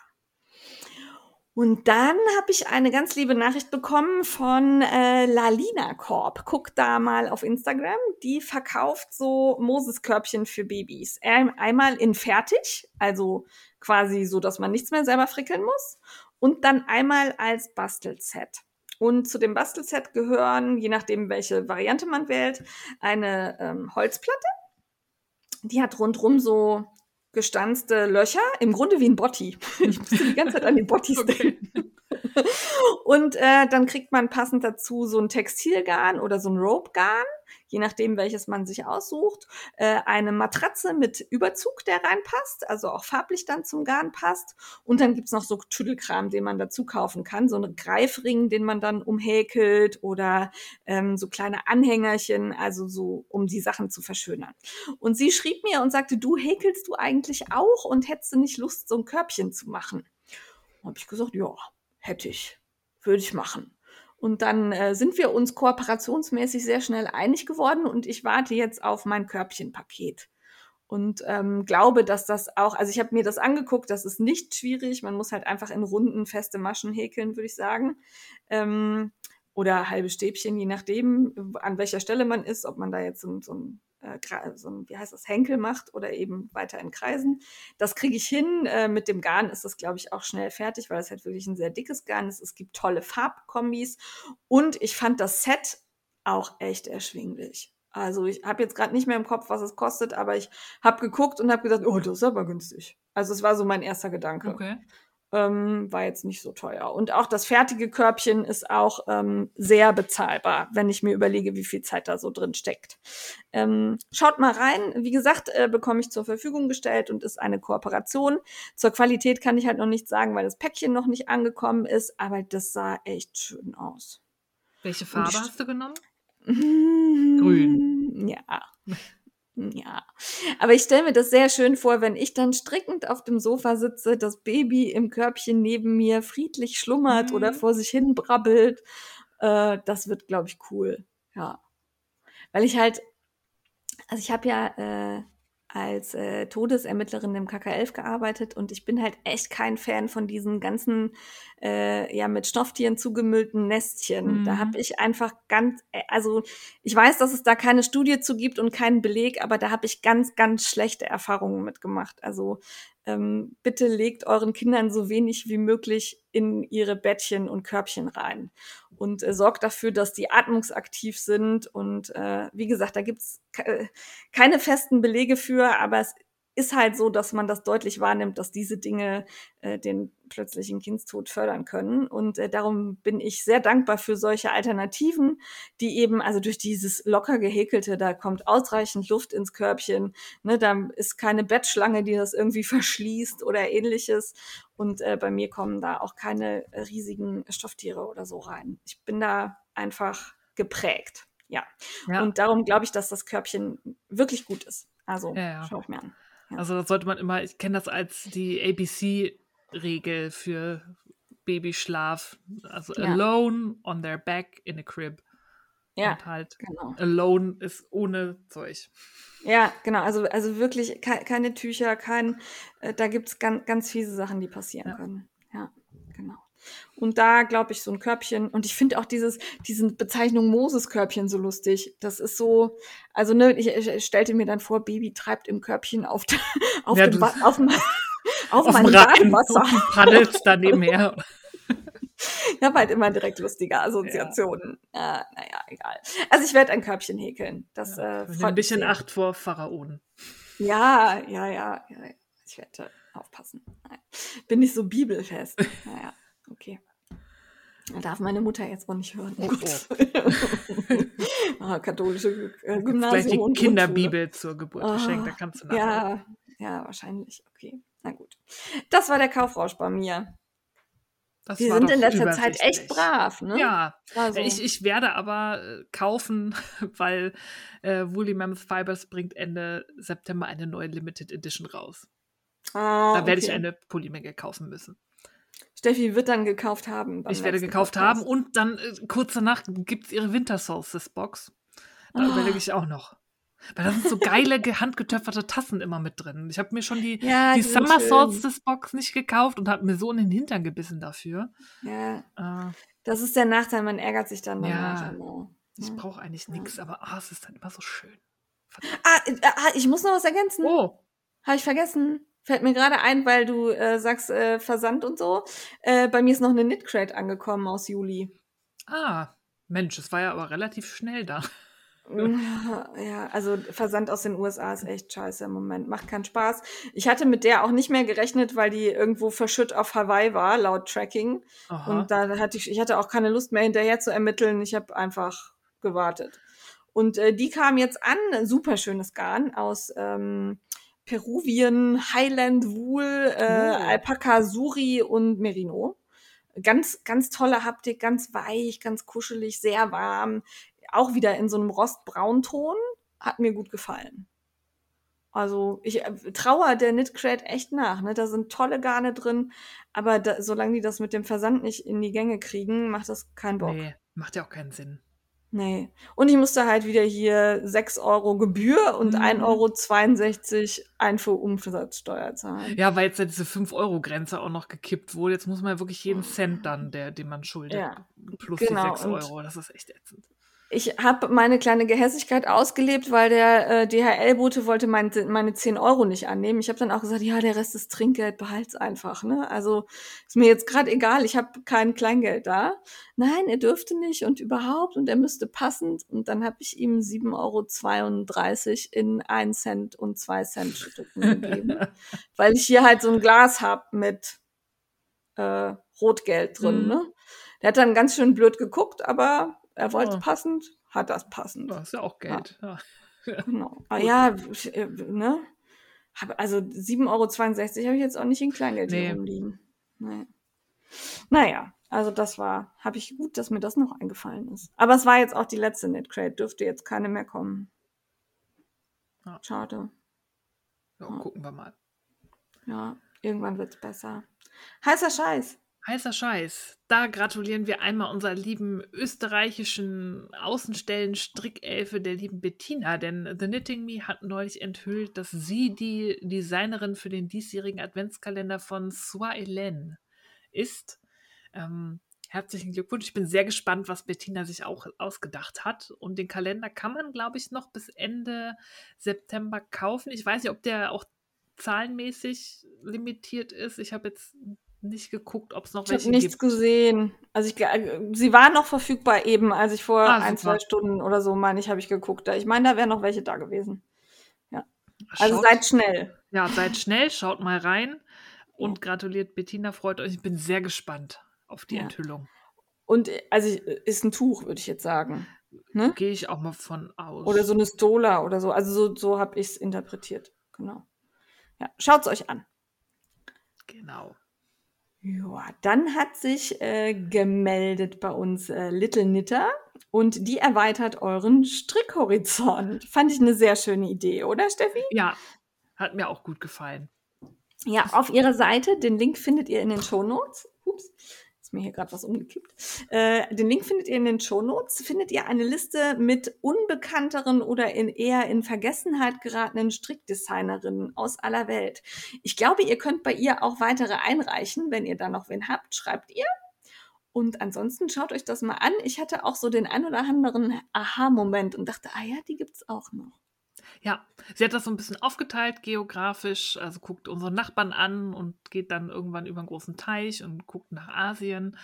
Und dann habe ich eine ganz liebe Nachricht bekommen von äh, Lalina Corp. Guck da mal auf Instagram. Die verkauft so Moses-Körbchen für Babys. Einmal in fertig, also quasi so, dass man nichts mehr selber frickeln muss. Und dann einmal als Bastelset. Und zu dem Bastelset gehören, je nachdem, welche Variante man wählt, eine ähm, Holzplatte. Die hat rundrum so gestanzte Löcher, im Grunde wie ein Botti. Ich musste die ganze Zeit an die Bottis okay. denken. Und äh, dann kriegt man passend dazu so ein Textilgarn oder so ein Rope-Garn, je nachdem, welches man sich aussucht. Äh, eine Matratze mit Überzug, der reinpasst, also auch farblich dann zum Garn passt. Und dann gibt's noch so Tüdelkram, den man dazu kaufen kann. So einen Greifring, den man dann umhäkelt oder ähm, so kleine Anhängerchen, also so, um die Sachen zu verschönern. Und sie schrieb mir und sagte, du häkelst du eigentlich auch und hättest du nicht Lust, so ein Körbchen zu machen? Habe ich gesagt, ja, hätte ich, würde ich machen. Und dann äh, sind wir uns kooperationsmäßig sehr schnell einig geworden und ich warte jetzt auf mein Körbchenpaket. Und ähm, glaube, dass das auch, also ich habe mir das angeguckt, das ist nicht schwierig. Man muss halt einfach in Runden feste Maschen häkeln, würde ich sagen. Ähm, oder halbe Stäbchen, je nachdem, an welcher Stelle man ist, ob man da jetzt so, so ein äh, ein, wie heißt das, Henkel macht oder eben weiter in Kreisen. Das kriege ich hin. Äh, mit dem Garn ist das, glaube ich, auch schnell fertig, weil es halt wirklich ein sehr dickes Garn ist. Es gibt tolle Farbkombis und ich fand das Set auch echt erschwinglich. Also ich habe jetzt gerade nicht mehr im Kopf, was es kostet, aber ich habe geguckt und habe gesagt, oh, das ist aber günstig. Also es war so mein erster Gedanke. Okay. Ähm, war jetzt nicht so teuer. Und auch das fertige Körbchen ist auch ähm, sehr bezahlbar, wenn ich mir überlege, wie viel Zeit da so drin steckt. Ähm, schaut mal rein. Wie gesagt, äh, bekomme ich zur Verfügung gestellt und ist eine Kooperation. Zur Qualität kann ich halt noch nichts sagen, weil das Päckchen noch nicht angekommen ist, aber das sah echt schön aus. Welche Farbe hast du genommen? Grün. Ja. Ja, aber ich stelle mir das sehr schön vor, wenn ich dann strickend auf dem Sofa sitze, das Baby im Körbchen neben mir friedlich schlummert mhm. oder vor sich hin brabbelt. Äh, das wird, glaube ich, cool. Ja. Weil ich halt, also ich habe ja äh, als äh, Todesermittlerin im KK11 gearbeitet und ich bin halt echt kein Fan von diesen ganzen äh, ja mit Stofftieren zugemüllten Nestchen. Mhm. Da habe ich einfach ganz, äh, also ich weiß, dass es da keine Studie zu gibt und keinen Beleg, aber da habe ich ganz, ganz schlechte Erfahrungen mitgemacht. Also ähm, bitte legt euren Kindern so wenig wie möglich in ihre Bettchen und Körbchen rein und äh, sorgt dafür, dass die atmungsaktiv sind. Und äh, wie gesagt, da gibt's ke keine festen Belege für, aber es ist halt so, dass man das deutlich wahrnimmt, dass diese Dinge äh, den plötzlichen Kindstod fördern können. Und äh, darum bin ich sehr dankbar für solche Alternativen, die eben, also durch dieses locker gehäkelte, da kommt ausreichend Luft ins Körbchen, ne, da ist keine Bettschlange, die das irgendwie verschließt oder ähnliches. Und äh, bei mir kommen da auch keine riesigen Stofftiere oder so rein. Ich bin da einfach geprägt. Ja. ja. Und darum glaube ich, dass das Körbchen wirklich gut ist. Also ja, ja. schau ich mir an. Also das sollte man immer, ich kenne das als die ABC-Regel für Babyschlaf. Also ja. alone on their back in a crib. Ja, und halt genau. alone ist ohne Zeug. Ja, genau. Also, also wirklich ke keine Tücher, kein, äh, da gibt es ganz, ganz fiese Sachen, die passieren ja. können. Ja. Und da glaube ich so ein Körbchen. Und ich finde auch dieses, diese Bezeichnung Moses-Körbchen so lustig. Das ist so, also ne, ich, ich stellte mir dann vor, Baby treibt im Körbchen auf, auf ja, dem, auf, auf, auf meinem Badewasser. Und paddelt da nebenher. Ich habe halt immer direkt lustige Assoziationen. Ja. Äh, naja, egal. Also ich werde ein Körbchen häkeln. Das ja, äh, ein bisschen sehr. Acht vor Pharaonen. Ja, ja, ja, ja. Ich werde aufpassen. Bin nicht so bibelfest. Naja. Okay. Da darf meine Mutter jetzt wohl nicht hören. Oh, oh. ah, katholische äh, Gymnasium. Vielleicht die Kinderbibel zur Geburt ah, geschenkt, da kannst du nachher. Ja, ja, wahrscheinlich. Okay, na gut. Das war der Kaufrausch bei mir. Das Wir sind in letzter Zeit echt brav, ne? Ja, Also, ich, ich werde aber äh, kaufen, weil äh, Woolly Mammoth Fibers bringt Ende September eine neue Limited Edition raus. ah, Da werde ich okay. eine Pullimenge kaufen müssen. Steffi wird dann gekauft haben. Ich werde gekauft Podcast. haben und dann äh, kurz danach gibt es ihre Winter Solstice Box. Da Ah. überlege ich auch noch. Weil da sind so geile ge- handgetöpferte Tassen immer mit drin. Ich habe mir schon die, Ja, die die Summer. Solstice Box nicht gekauft und habe mir so in den Hintern gebissen dafür. Ja, Äh, das ist der Nachteil, man ärgert sich dann Ja. immer. ich Ja. brauche eigentlich nichts, aber ah, es ist dann immer so schön. Ah, äh, ah, ich muss noch was ergänzen. Oh, Habe ich vergessen. Fällt mir gerade ein, weil du äh, sagst äh, Versand und so. Äh, bei mir ist noch eine Knitcrate angekommen aus Juli. ah, Mensch, es war ja aber relativ schnell da. Ja, also Versand aus den USA ist echt scheiße im Moment. Macht keinen Spaß. Ich hatte mit der auch nicht mehr gerechnet, weil die irgendwo verschütt auf Hawaii war, laut Tracking. Aha. Und da hatte ich, ich hatte auch keine Lust mehr hinterher zu ermitteln. Ich habe einfach gewartet. Und äh, die kam jetzt an, super schönes Garn aus ähm, Peruvien, Highland Wool, äh, Oh. Alpaka Suri und Merino. Ganz, ganz tolle Haptik, ganz weich, ganz kuschelig, sehr warm. Auch wieder in so einem Rostbraunton. Hat mir gut gefallen. Also ich äh, trauere der Knitcrate echt nach. Ne? Da sind tolle Garne drin, aber da, solange die das mit dem Versand nicht in die Gänge kriegen, macht das keinen Bock. Nee, macht ja auch keinen Sinn. Und ich musste halt wieder hier 6 Euro Gebühr und Mhm. 1,62 Euro Einfuhrumsatzsteuer zahlen. Ja, weil jetzt ja diese 5-Euro-Grenze auch noch gekippt wurde. Jetzt muss man ja wirklich jeden Cent dann, der, den man schuldet, Ja, plus genau, die 6 und- Euro. Das ist echt ätzend. Ich habe meine kleine Gehässigkeit ausgelebt, weil der äh, DHL-Bote wollte mein, meine 10 Euro nicht annehmen. Ich habe dann auch gesagt, ja, der Rest ist Trinkgeld, behalt's einfach. Ne? Also ist mir jetzt gerade egal, ich habe kein Kleingeld da. Nein, er dürfte nicht und überhaupt und er müsste passend. Und dann habe ich ihm 7,32 Euro in 1 Cent und 2 Cent Stücken gegeben. weil ich hier halt so ein Glas hab mit äh, Rotgeld drin. Mhm. Ne? Der hat dann ganz schön blöd geguckt, aber er wollte Ja. passend, hat das passend. Das ist ja auch Geld. Ja. Genau. Aber ja, äh, ne? Also 7,62 Euro habe ich jetzt auch nicht in Kleingeld Nee. rumliegen. Nee. Naja, also das war, habe ich gut, dass mir das noch eingefallen ist. Aber es war jetzt auch die letzte Netcrate, dürfte jetzt keine mehr kommen. Ja. Schade. Ja, Ja. gucken wir mal. Ja, irgendwann wird's besser. Heißer Scheiß. Heißer Scheiß. Da gratulieren wir einmal unserer lieben österreichischen Außenstellen-Strickelfe, der lieben Bettina, denn The Knitting Me hat neulich enthüllt, dass sie die Designerin für den diesjährigen Adventskalender von Soie Hélène ist. Ähm, herzlichen Glückwunsch. Ich bin sehr gespannt, was Bettina sich auch ausgedacht hat. Und den Kalender kann man, glaube ich, noch bis Ende September kaufen. Ich weiß nicht, ob der auch zahlenmäßig limitiert ist. Ich habe jetzt nicht geguckt, ob es noch Ich habe welche nichts gibt. gesehen. Also ich, äh, sie war noch verfügbar eben, als ich vor Ah, ein, zwei Stunden oder so, meine ich, habe ich geguckt. Ich meine, da wären noch welche da gewesen. Also Schaut- seid schnell. Ja, seid schnell, schaut mal rein und gratuliert Bettina, freut euch. Ich bin sehr gespannt auf die Ja. Enthüllung. Und äh, also ich- ist ein Tuch, würde ich jetzt sagen. Ne? Gehe ich auch mal von aus. Oder so eine Stola oder so. Also so, so habe ich es interpretiert. Genau. Ja, schaut's euch an. Genau. Ja, dann hat sich äh, gemeldet bei uns äh, Little Knitter und die erweitert euren Strickhorizont. Fand ich eine sehr schöne Idee, oder Steffi? Ja, hat mir auch gut gefallen. Ja, auf ihrer Seite, den Link findet ihr in den Shownotes. Ups, mir hier gerade was umgekippt. Äh, den Link findet ihr in den Shownotes. Findet ihr eine Liste mit unbekannteren oder in eher in Vergessenheit geratenen Strickdesignerinnen aus aller Welt. Ich glaube, ihr könnt bei ihr auch weitere einreichen. Wenn ihr da noch wen habt, schreibt ihr. Und ansonsten schaut euch das mal an. Ich hatte auch so den ein oder anderen Aha-Moment und dachte, ah ja, die gibt's auch noch. Ja, sie hat das so ein bisschen aufgeteilt geografisch, also guckt unsere Nachbarn an und geht dann irgendwann über einen großen Teich und guckt nach Asien.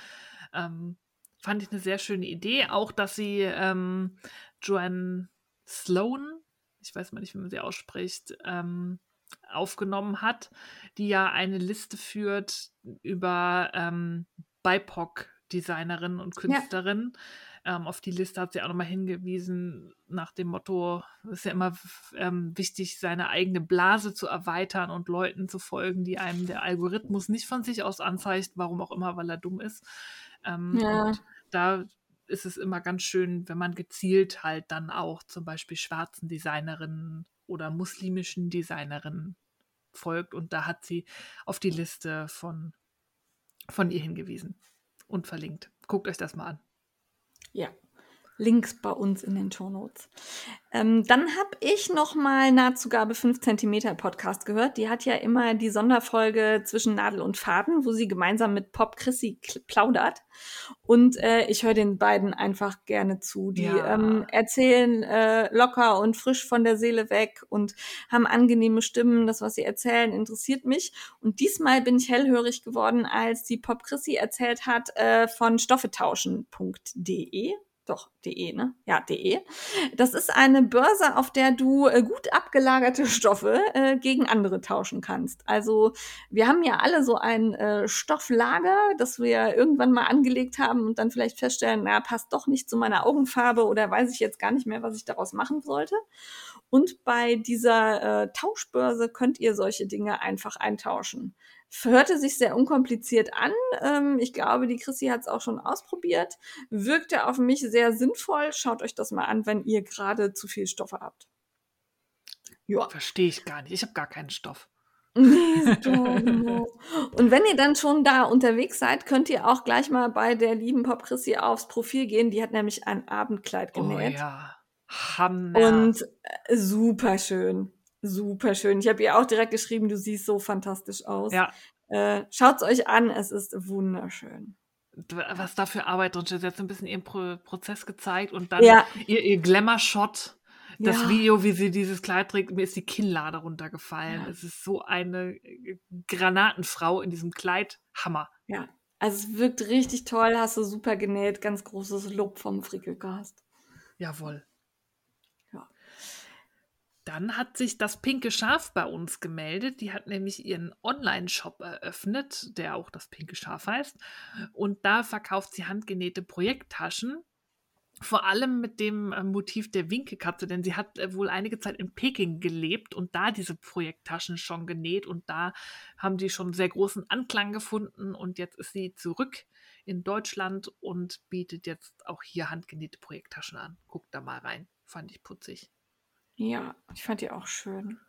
Ähm, fand ich eine sehr schöne Idee. Auch, dass sie ähm, Joanne Sloan, ich weiß mal nicht, wie man sie ausspricht, ähm, aufgenommen hat, die ja eine Liste führt über ähm, BIPOC-Designerinnen und Künstlerinnen. Ähm, auf die Liste hat sie auch nochmal hingewiesen, nach dem Motto, es ist ja immer ähm, wichtig, seine eigene Blase zu erweitern und Leuten zu folgen, die einem der Algorithmus nicht von sich aus anzeigt, warum auch immer, weil er dumm ist. Ähm, Ja. Und da ist es immer ganz schön, wenn man gezielt halt dann auch zum Beispiel schwarzen Designerinnen oder muslimischen Designerinnen folgt. Und da hat sie auf die Liste von, von ihr hingewiesen und verlinkt. Guckt euch das mal an. Ja. Links bei uns in den Shownotes. Ähm, dann habe ich noch mal Nahtzugabe 5 cm Podcast gehört. Die hat ja immer die Sonderfolge zwischen Nadel und Faden, wo sie gemeinsam mit Pop Chrissy plaudert. Und äh, ich höre den beiden einfach gerne zu. Die Ja. ähm, erzählen äh, locker und frisch von der Seele weg und haben angenehme Stimmen. Das, was sie erzählen, interessiert mich. Und diesmal bin ich hellhörig geworden, als die Pop Chrissy erzählt hat äh, von stoffetauschen.de. Doch, de, ne? Ja, de. Das ist eine Börse, auf der du äh, gut abgelagerte Stoffe äh, gegen andere tauschen kannst. Also wir haben ja alle so ein äh, Stofflager, das wir irgendwann mal angelegt haben und dann vielleicht feststellen, na, passt doch nicht zu meiner Augenfarbe oder weiß ich jetzt gar nicht mehr, was ich daraus machen sollte. Und bei dieser äh, Tauschbörse könnt ihr solche Dinge einfach eintauschen. Hörte sich sehr unkompliziert an. Ähm, ich glaube, die Chrissy hat es auch schon ausprobiert. Wirkte auf mich sehr sinnvoll. Schaut euch das mal an, wenn ihr gerade zu viel Stoffe habt. Ja. Verstehe ich gar nicht. Ich habe gar keinen Stoff. Und wenn ihr dann schon da unterwegs seid, könnt ihr auch gleich mal bei der lieben Pop Chrissy aufs Profil gehen. Die hat nämlich ein Abendkleid Oh genäht. ja. Hammer. Und äh, super schön. Super schön. Ich habe ihr auch direkt geschrieben, du siehst so fantastisch aus. ja, Äh, schaut's euch an, es ist wunderschön. was da für Arbeit drin steht. Sie hat so ein bisschen ihren Pro Prozess gezeigt und dann Ja. ihr, ihr Glamour-Shot. Das Ja. Video, wie sie dieses Kleid trägt, mir ist die Kinnlade runtergefallen. Ja. Es ist so eine äh, Granatenfrau in diesem Kleid. Hammer. Ja. Also es wirkt richtig toll, hast du super genäht, ganz großes Lob vom Frickelcast. Jawohl. Dann hat sich das pinke Schaf bei uns gemeldet. Die hat nämlich ihren Online-Shop eröffnet, der auch das pinke Schaf heißt. Und da verkauft sie handgenähte Projekttaschen. Vor allem mit dem äh, Motiv der Winkelkatze, denn sie hat äh, wohl einige Zeit in Peking gelebt und da diese Projekttaschen schon genäht und da haben die schon sehr großen Anklang gefunden und jetzt ist sie zurück in Deutschland und bietet jetzt auch hier handgenähte Projekttaschen an. Guckt da mal rein. Fand ich putzig. Ja, ich fand die auch schön.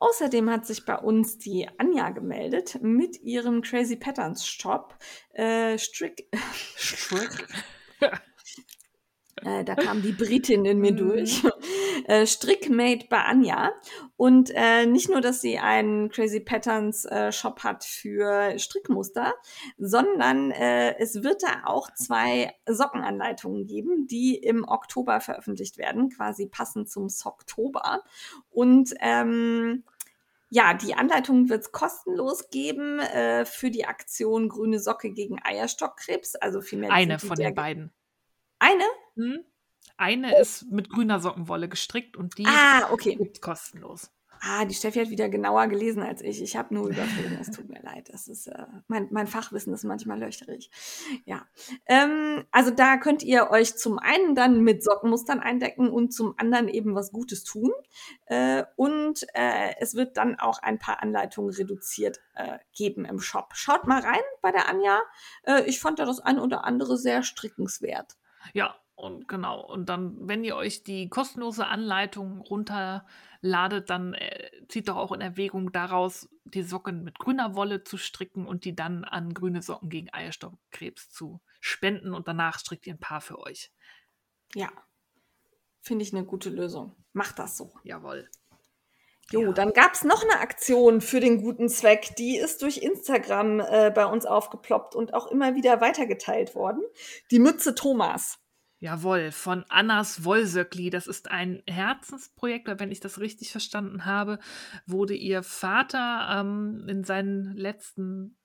Außerdem hat sich bei uns die Anja gemeldet mit ihrem Crazy Patterns Shop. Äh, Strick, Strick. äh, da kam die Britin in mir Mhm. durch. Äh, Strickmade bei Anja. Und äh, nicht nur, dass sie einen Crazy Patterns äh, Shop hat für Strickmuster, sondern äh, es wird da auch zwei Sockenanleitungen geben, die im Oktober veröffentlicht werden, quasi passend zum Socktober. Und ähm, ja, die Anleitung wird es kostenlos geben äh, für die Aktion Grüne Socke gegen Eierstockkrebs. Also vielmehr Eine von den beiden. Eine? Hm? Eine ist mit grüner Sockenwolle gestrickt und die Ah, okay. gibt kostenlos. Ah, die Steffi hat wieder genauer gelesen als ich. Ich habe nur überflogen. Es tut mir leid. Das ist äh, mein, mein Fachwissen ist manchmal löcherig. Ja, ähm, also da könnt ihr euch zum einen dann mit Sockenmustern eindecken und zum anderen eben was Gutes tun. Äh, und äh, es wird dann auch ein paar Anleitungen reduziert äh, geben im Shop. Schaut mal rein bei der Anja. Äh, ich fand da das ein oder andere sehr strickenswert. Ja, und genau. Und dann, wenn ihr euch die kostenlose Anleitung runterladet, dann äh, zieht doch auch in Erwägung daraus, die Socken mit grüner Wolle zu stricken und die dann an grüne Socken gegen Eierstockkrebs zu spenden und danach strickt ihr ein paar für euch. Ja, finde ich eine gute Lösung. Macht das so. Jawohl. Jo, dann gab's noch eine Aktion für den guten Zweck. Die ist durch Instagram äh, bei uns aufgeploppt und auch immer wieder weitergeteilt worden. Die Mütze Thomas. Jawohl, von Annas Wollsöckli. Das ist ein Herzensprojekt, weil wenn ich das richtig verstanden habe, wurde ihr Vater ähm, in seinen letzten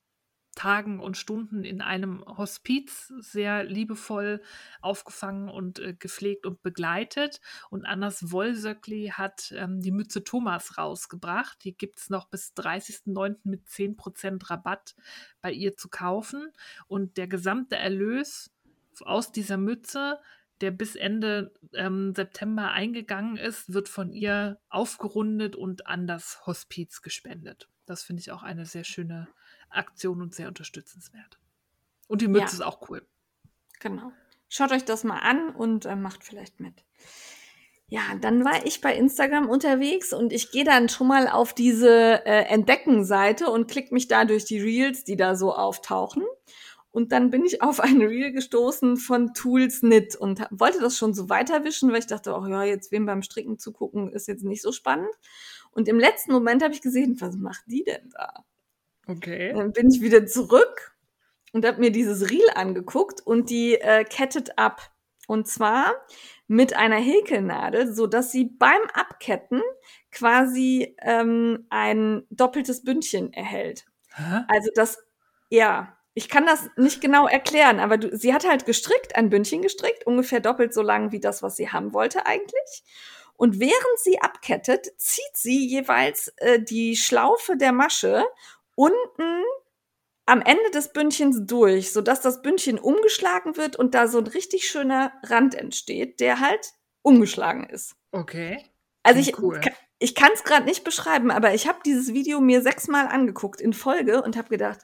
Tagen und Stunden in einem Hospiz sehr liebevoll aufgefangen und äh, gepflegt und begleitet. Und Annas Wollsöckli hat ähm, die Mütze Thomas rausgebracht. Die gibt es noch bis 30.09. mit 10% Rabatt bei ihr zu kaufen. Und der gesamte Erlös aus dieser Mütze, der bis Ende ähm, September eingegangen ist, wird von ihr aufgerundet und an das Hospiz gespendet. Das finde ich auch eine sehr schöne Aktion und sehr unterstützenswert. Und die Mütze ja. ist auch cool. Genau. Schaut euch das mal an und äh, macht vielleicht mit. Ja, dann war ich bei Instagram unterwegs und ich gehe dann schon mal auf diese äh, Entdecken-Seite und klicke mich da durch die Reels, die da so auftauchen. Und dann bin ich auf ein Reel gestoßen von Tools Knit und wollte das schon so weiterwischen, weil ich dachte, oh ja, jetzt wem beim Stricken zugucken ist jetzt nicht so spannend. Und im letzten Moment habe ich gesehen, was macht die denn da? Okay. Dann bin ich wieder zurück und habe mir dieses Reel angeguckt und die äh, kettet ab. Und zwar mit einer Häkelnadel, so dass sie beim Abketten quasi ähm, ein doppeltes Bündchen erhält. Hä? Also das, ja, ich kann das nicht genau erklären, aber du, sie hat halt gestrickt, ein Bündchen gestrickt, ungefähr doppelt so lang wie das, was sie haben wollte eigentlich. Und während sie abkettet, zieht sie jeweils äh, die Schlaufe der Masche unten am Ende des Bündchens durch, sodass das Bündchen umgeschlagen wird und da so ein richtig schöner Rand entsteht, der halt umgeschlagen ist. Okay. Also ich, cool. ich kann es gerade nicht beschreiben, aber ich habe dieses Video mir sechsmal angeguckt in Folge und habe gedacht,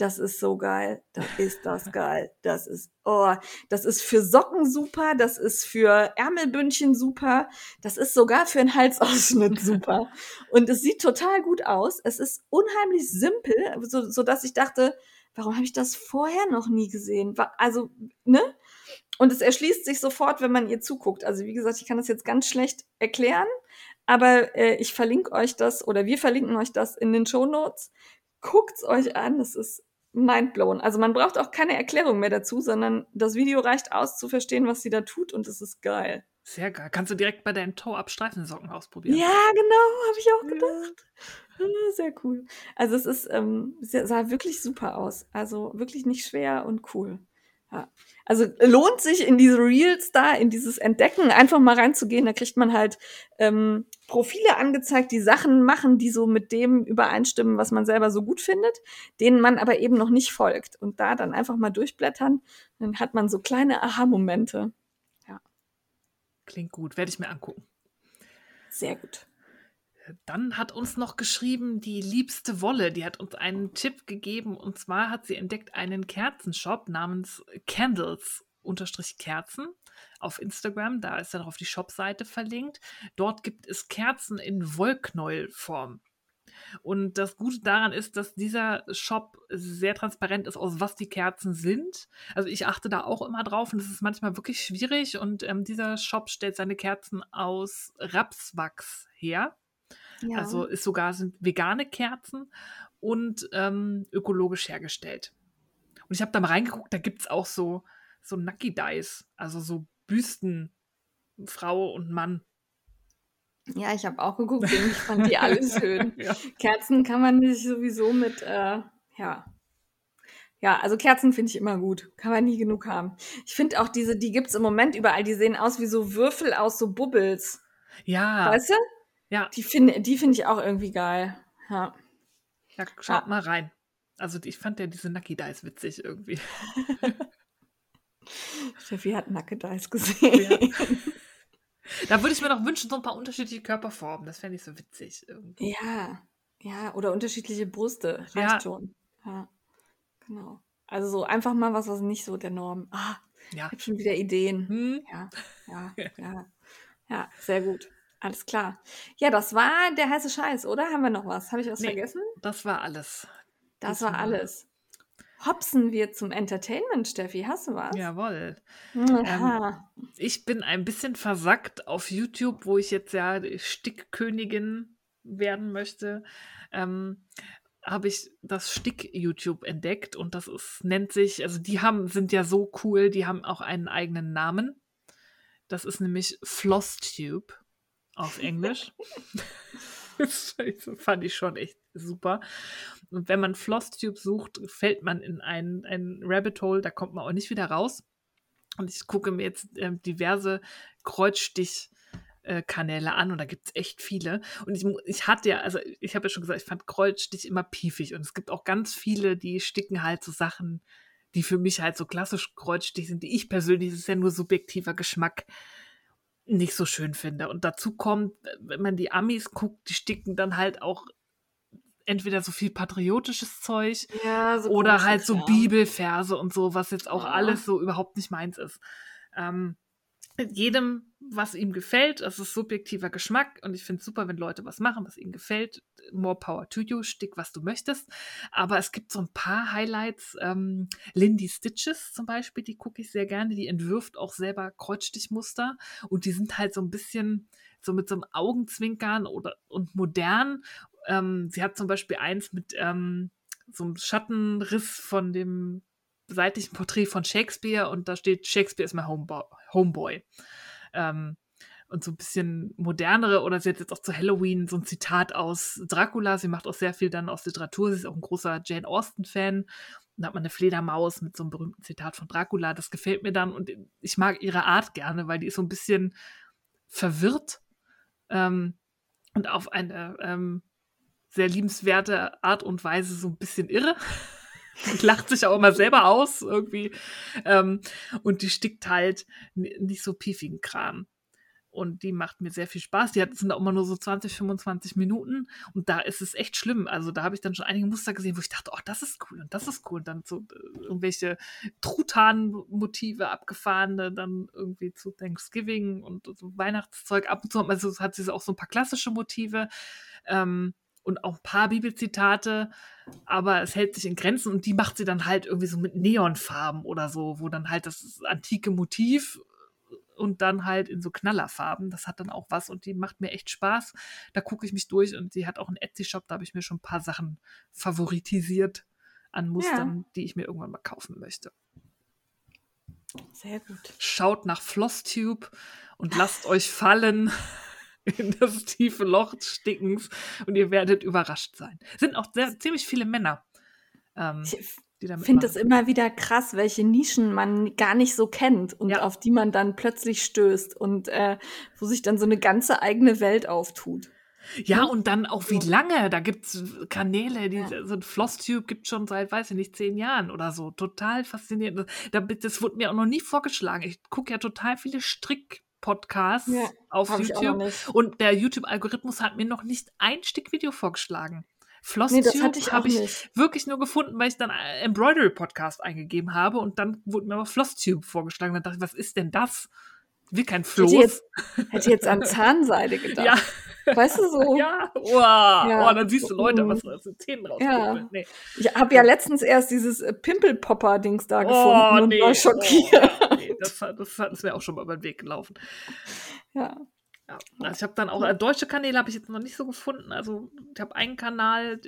das ist so geil, das ist das geil, das ist, oh, das ist für Socken super, das ist für Ärmelbündchen super, das ist sogar für einen Halsausschnitt super. Und es sieht total gut aus. Es ist unheimlich simpel, so, so dass ich dachte, warum habe ich das vorher noch nie gesehen? Also, ne? Und es erschließt sich sofort, wenn man ihr zuguckt. Also, wie gesagt, ich kann das jetzt ganz schlecht erklären, aber äh, ich verlinke euch das oder wir verlinken euch das in den Show Notes. Guckt's euch an, es ist mindblown. Also man braucht auch keine Erklärung mehr dazu, sondern das Video reicht aus zu verstehen, was sie da tut und es ist geil. Sehr geil. Kannst du direkt bei deinen Toe-Up-Streifensocken ausprobieren. Ja, genau, habe ich auch gedacht. Ja. Sehr cool. Also es ist, ähm, sah wirklich super aus. Also wirklich nicht schwer und cool. Ja. Also lohnt sich in diese Reels da, in dieses Entdecken, einfach mal reinzugehen. Da kriegt man halt ähm, Profile angezeigt, die Sachen machen, die so mit dem übereinstimmen, was man selber so gut findet, denen man aber eben noch nicht folgt. Und da dann einfach mal durchblättern, dann hat man so kleine Aha-Momente. Ja. Klingt gut, werde ich mir angucken. Sehr gut. Dann hat uns noch geschrieben die liebste Wolle. Die hat uns einen Tipp gegeben und zwar hat sie entdeckt einen Kerzenshop namens Candles unterstrich Kerzen auf Instagram. Da ist dann auf die Shopseite verlinkt. Dort gibt es Kerzen in Wollknäuelform. Und das Gute daran ist, dass dieser Shop sehr transparent ist, aus was die Kerzen sind. Also ich achte da auch immer drauf und es ist manchmal wirklich schwierig. Und ähm, dieser Shop stellt seine Kerzen aus Rapswachs her. Ja. Also ist sogar sind vegane Kerzen und ähm, ökologisch hergestellt. Und ich habe da mal reingeguckt, da gibt es auch so, so Nucky Dice, also so Büsten, Frau und Mann. Ja, ich habe auch geguckt und ich fand die alle schön. ja. Kerzen kann man sich sowieso mit, äh, ja. Ja, also Kerzen finde ich immer gut. Kann man nie genug haben. Ich finde auch diese, die gibt es im Moment überall, die sehen aus wie so Würfel aus so Bubbles. Ja. Weißt du? Ja. Die finde die find ich auch irgendwie geil. Ja. Ja, schaut ja. mal rein. Also ich fand ja diese Nucky Dice witzig irgendwie. Steffi hat Nucky Dice gesehen. Ja. Da würde ich mir noch wünschen, so ein paar unterschiedliche Körperformen. Das fände ich so witzig. Irgendwie. Ja, ja, oder unterschiedliche Brüste. Reicht ja. schon. Ja, genau. Also so einfach mal was, was nicht so der Norm. Ah, ja. ich habe schon wieder Ideen. Hm. Ja, ja, ja. Ja, sehr gut. Alles klar. Ja, das war der heiße Scheiß, oder? Haben wir noch was? Habe ich was nee, vergessen? Das war alles. Das Diesmal. war alles. Hopsen wir zum Entertainment, Steffi. Hast du was? Jawohl. Ähm, ich bin ein bisschen versackt auf YouTube, wo ich jetzt ja Stickkönigin werden möchte. Ähm, habe ich das Stick-YouTube entdeckt und das ist, nennt sich, also die haben, sind ja so cool, die haben auch einen eigenen Namen. Das ist nämlich FlossTube auf Englisch. das fand ich schon echt super. Und wenn man FlossTube sucht, fällt man in ein, ein Rabbit Hole, da kommt man auch nicht wieder raus. Und ich gucke mir jetzt äh, diverse Kreuzstich- Kanäle an und da gibt es echt viele. Und ich, ich hatte ja, also ich habe ja schon gesagt, ich fand Kreuzstich immer piefig und es gibt auch ganz viele, die sticken halt so Sachen die für mich halt so klassisch Kreuzstich sind, die ich persönlich, das ist ja nur subjektiver Geschmack, nicht so schön finde. Und dazu kommt, wenn man die Amis guckt, die sticken dann halt auch entweder so viel patriotisches Zeug Ja, so oder halt so. Bibelverse und so, was jetzt auch Ja. alles so überhaupt nicht meins ist. Ähm, jedem, was ihm gefällt, das ist subjektiver Geschmack und ich finde es super, wenn Leute was machen, was ihnen gefällt. More power to you, stick, was du möchtest. Aber es gibt so ein paar Highlights. Ähm, Lindy Stitches zum Beispiel, die gucke ich sehr gerne. Die entwirft auch selber Kreuzstichmuster und die sind halt so ein bisschen so mit so einem Augenzwinkern oder und modern. Ähm, sie hat zum Beispiel eins mit ähm, so einem Schattenriss von dem seitlichen Porträt von Shakespeare und da steht Shakespeare ist mein Homeboy. Homeboy. Ähm, und so ein bisschen modernere, oder sie hat jetzt auch zu Halloween so ein Zitat aus Dracula. Sie macht auch sehr viel dann aus Literatur. Sie ist auch ein großer Jane Austen-Fan. Da hat man eine Fledermaus mit so einem berühmten Zitat von Dracula. Das gefällt mir dann und ich mag ihre Art gerne, weil die ist so ein bisschen verwirrt ähm, und auf eine ähm, sehr liebenswerte Art und Weise so ein bisschen irre. Die lacht sich auch immer selber aus irgendwie. Ähm, und die stickt halt nicht so piefigen Kram. Und die macht mir sehr viel Spaß. Die hat, sind auch immer nur so 20, 25 Minuten. Und da ist es echt schlimm. Also da habe ich dann schon einige Muster gesehen, wo ich dachte, oh, das ist cool und das ist cool. Und dann so äh, irgendwelche Truthahn-Motive abgefahrene, dann irgendwie zu Thanksgiving und so Weihnachtszeug. Ab und zu hat, man so, hat sie auch so ein paar klassische Motive. Ähm, und auch ein paar Bibelzitate, aber es hält sich in Grenzen und die macht sie dann halt irgendwie so mit Neonfarben oder so, wo dann halt das antike Motiv und dann halt in so Knallerfarben. Das hat dann auch was und die macht mir echt Spaß. Da gucke ich mich durch und sie hat auch einen Etsy-Shop, da habe ich mir schon ein paar Sachen favoritisiert an Mustern, die ich mir irgendwann mal kaufen möchte. Sehr gut. Schaut nach Flosstube und lasst euch fallen in das tiefe Loch Stickens und ihr werdet überrascht sein. Sind auch sehr, ziemlich viele Männer, ähm, Ich finde es immer wieder krass, welche Nischen man gar nicht so kennt und Ja. auf die man dann plötzlich stößt und äh, wo sich dann so eine ganze eigene Welt auftut. Ja, ne? und dann auch wie lange. Da gibt es Kanäle, die Ja. so ein Flosstube gibt schon seit, weiß ich nicht, zehn Jahren oder so. Total faszinierend. Da, das wurde mir auch noch nie vorgeschlagen. Ich gucke ja total viele Strick-Podcasts Ja, auf YouTube. Und der YouTube-Algorithmus hat mir noch nicht ein Stickvideo vorgeschlagen. Nee, das hatte Flosstube ich auch habe ich nicht. wirklich nur gefunden, weil ich dann äh, Embroidery-Podcast eingegeben habe und dann wurde mir aber Flosstube vorgeschlagen. Dann dachte ich, was ist denn das? Will kein Hätte Floß. jetzt, hätte jetzt an Zahnseide gedacht. ja, Weißt du so? ja. Wow. Ja. Oh, dann siehst du Leute, Mhm. was aus den Zähnen Ja. rauskommt. Nee. Ich habe ja letztens erst dieses äh, Pimpelpopper-Dings da Oh, gefunden und nee. war schockiert. Oh, nee. Das, das, das wäre auch schon mal über den Weg gelaufen. Ja. Ja. Also ich habe dann auch, äh, deutsche Kanäle habe ich jetzt noch nicht so gefunden. Also ich habe einen Kanal,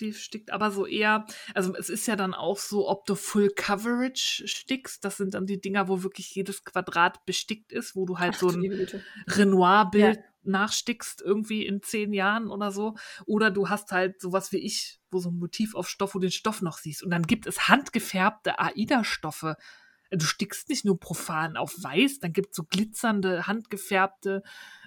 die- stickt aber so eher, also es ist ja dann auch so, ob du Full Coverage stickst. Das sind dann die Dinger, wo wirklich jedes Quadrat bestickt ist, wo du halt Ach, so ein. Renoir-Bild nachstickst irgendwie in zehn Jahren oder so. Oder du hast halt sowas wie ich, wo so ein Motiv auf Stoff, wo du den Stoff noch siehst. Und dann gibt es handgefärbte AIDA-Stoffe. Du stickst nicht nur profan auf weiß, dann gibt es so glitzernde, handgefärbte,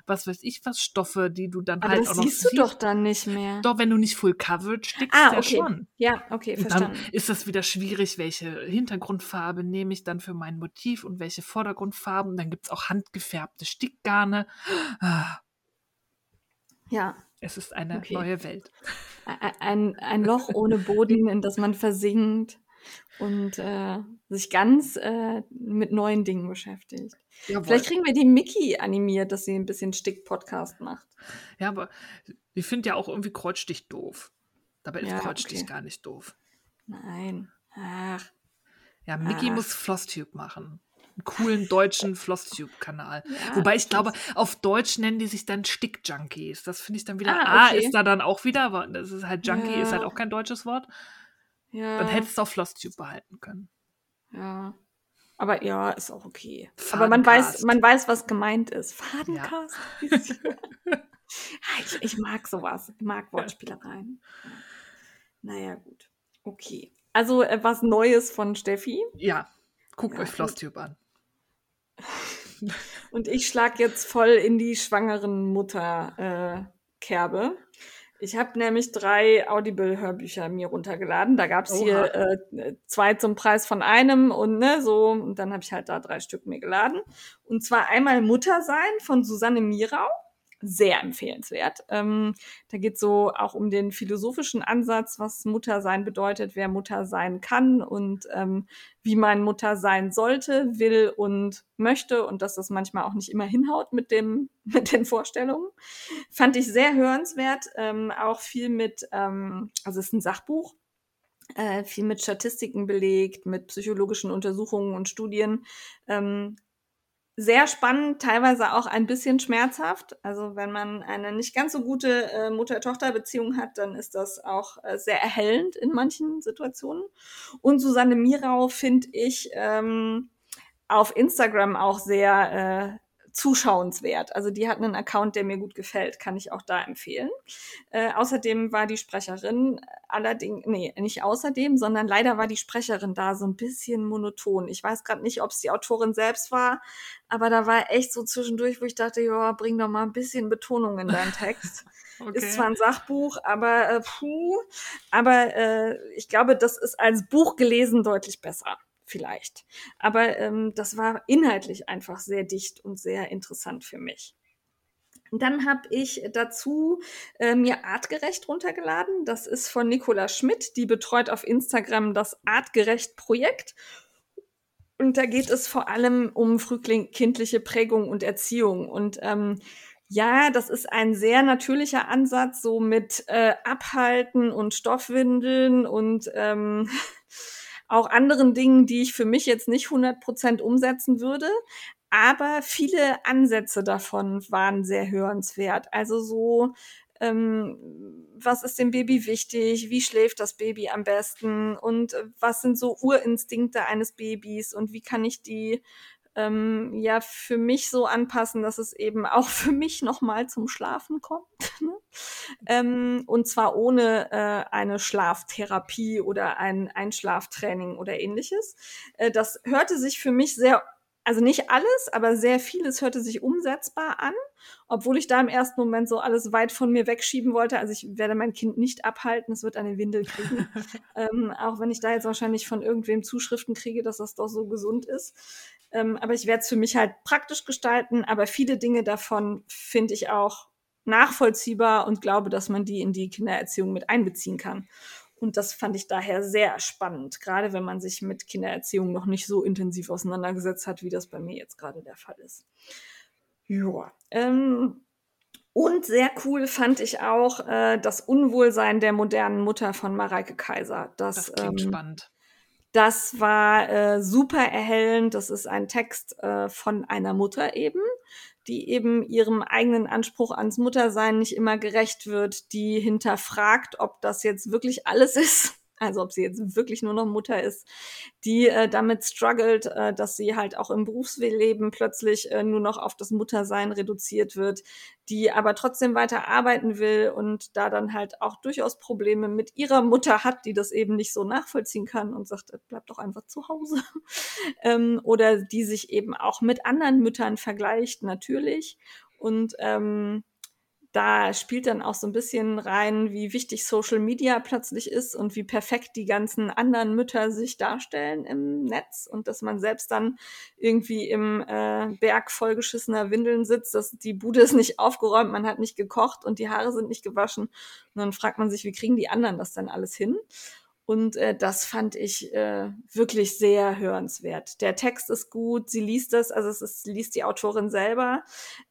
was weiß ich was, Stoffe, die du dann Aber halt das auch noch siehst du doch dann nicht mehr. Doch, wenn du nicht Full Coverage stickst, Ah, ja okay. schon. Ja, okay, Und dann verstanden. ist das wieder schwierig, welche Hintergrundfarbe nehme ich dann für mein Motiv und welche Vordergrundfarben. Dann gibt es auch handgefärbte Stickgarne. Ah, Ja, Es ist eine Okay. neue Welt. ein, ein Loch ohne Boden, in das man versinkt und äh, sich ganz äh, mit neuen Dingen beschäftigt. Vielleicht kriegen wir die Mickey animiert, dass sie ein bisschen Stick-Podcast macht. Ja, aber ich finde ja auch irgendwie Kreuzstich doof. Dabei ist Ja, Kreuzstich okay. gar nicht doof. Nein. Ach, Ja, Mickey Ach. muss Flosstube machen. Einen coolen deutschen Flosstube-Kanal. ja, Wobei ich glaube, auf Deutsch nennen die sich dann Stick-Junkies. Das finde ich dann wieder. Ah, A okay. ist da dann auch wieder, aber das ist halt Junkie, Ja. ist halt auch kein deutsches Wort. Ja, Dann hättest du auch Flosstube behalten können. ja. Aber ja, ist auch okay. Aber man Fadencast. weiß, man weiß, was gemeint ist. Fadencast. Ah, ich, ich mag sowas. Ich mag Wortspielereien. Ja. Naja, gut. Okay. Also äh, was Neues von Steffi. Ja, guckt Ja, euch Flosstube an. Und ich schlage jetzt voll in die schwangeren Mutter-Kerbe. Ich habe nämlich drei Audible-Hörbücher mir runtergeladen. Da gab es hier äh, zwei zum Preis von einem und ne, so. Und dann habe ich halt da drei Stück mir geladen. Und zwar einmal Muttersein von Susanne Mirau sehr empfehlenswert. Ähm, da geht so auch um den philosophischen Ansatz, was Mutter sein bedeutet, wer Mutter sein kann und ähm, wie man Mutter sein sollte, will und möchte und dass das manchmal auch nicht immer hinhaut mit dem mit den Vorstellungen. Fand ich sehr hörenswert. Ähm, auch viel mit, ähm, also es ist ein Sachbuch. Äh, viel mit Statistiken belegt, mit psychologischen Untersuchungen und Studien. Ähm, sehr spannend, teilweise auch ein bisschen schmerzhaft. Also wenn man eine nicht ganz so gute äh, Mutter-Tochter-Beziehung hat, dann ist das auch äh, sehr erhellend in manchen Situationen. Und Susanne Mirau finde ich ähm, auf Instagram auch sehr äh, zuschauenswert. Also die hat einen Account, der mir gut gefällt, kann ich auch da empfehlen. Äh, außerdem war die Sprecherin allerdings, nee, nicht außerdem, sondern leider war die Sprecherin da so ein bisschen monoton. Ich weiß gerade nicht, ob es die Autorin selbst war, aber da war echt so zwischendurch, wo ich dachte, ja, bring doch mal ein bisschen Betonung in deinen Text. Okay. Ist zwar ein Sachbuch, aber äh, puh, aber äh, ich glaube, das ist als Buch gelesen deutlich besser vielleicht. Aber ähm, das war inhaltlich einfach sehr dicht und sehr interessant für mich. dann habe ich dazu äh, mir Artgerecht runtergeladen. Das ist von Nicola Schmidt. Die betreut auf Instagram das Artgerecht-Projekt. Und da geht es vor allem um frühkindliche Prägung und Erziehung. Und ähm, ja, das ist ein sehr natürlicher Ansatz, so mit äh, Abhalten und Stoffwindeln und ähm, auch anderen Dingen, die ich für mich jetzt nicht 100% umsetzen würde. Aber viele Ansätze davon waren sehr hörenswert. Also so, ähm, was ist dem Baby wichtig? Wie schläft das Baby am besten? Und was sind so Urinstinkte eines Babys? Und wie kann ich die ähm, ja für mich so anpassen, dass es eben auch für mich nochmal zum Schlafen kommt. Ne? ähm, und zwar ohne äh, eine Schlaftherapie oder ein Einschlaftraining oder ähnliches. Äh, das hörte sich für mich sehr also nicht alles, aber sehr vieles hörte sich umsetzbar an, obwohl ich da im ersten Moment so alles weit von mir wegschieben wollte. Also ich werde mein Kind nicht abhalten, es wird eine Windel kriegen. ähm, auch wenn ich da jetzt wahrscheinlich von irgendwem Zuschriften kriege, dass das doch so gesund ist. Ähm, aber ich werde es für mich halt praktisch gestalten. Aber viele Dinge davon finde ich auch nachvollziehbar und glaube, dass man die in die Kindererziehung mit einbeziehen kann. Und das fand ich daher sehr spannend, gerade wenn man sich mit Kindererziehung noch nicht so intensiv auseinandergesetzt hat, wie das bei mir jetzt gerade der Fall ist. Ja. Ähm, und sehr cool fand ich auch äh, das Unwohlsein der modernen Mutter von Mareike Kaiser. Das, das klingt ähm, spannend. Das war äh, super erhellend. Das ist ein Text äh, von einer Mutter eben, die eben ihrem eigenen Anspruch ans Muttersein nicht immer gerecht wird, die hinterfragt, ob das jetzt wirklich alles ist, also ob sie jetzt wirklich nur noch Mutter ist, die äh, damit struggelt, äh, dass sie halt auch im Berufsleben plötzlich äh, nur noch auf das Muttersein reduziert wird, die aber trotzdem weiter arbeiten will und da dann halt auch durchaus Probleme mit ihrer Mutter hat, die das eben nicht so nachvollziehen kann und sagt, äh, bleib doch einfach zu Hause. ähm, oder die sich eben auch mit anderen Müttern vergleicht, natürlich. Und ähm, da spielt dann auch so ein bisschen rein, wie wichtig Social Media plötzlich ist und wie perfekt die ganzen anderen Mütter sich darstellen im Netz und dass man selbst dann irgendwie im äh, Berg vollgeschissener Windeln sitzt, dass die Bude ist nicht aufgeräumt, man hat nicht gekocht und die Haare sind nicht gewaschen. Und dann fragt man sich, wie kriegen die anderen das dann alles hin? Und äh, das fand ich äh, wirklich sehr hörenswert. Der Text ist gut, sie liest das, also es ist, liest die Autorin selber.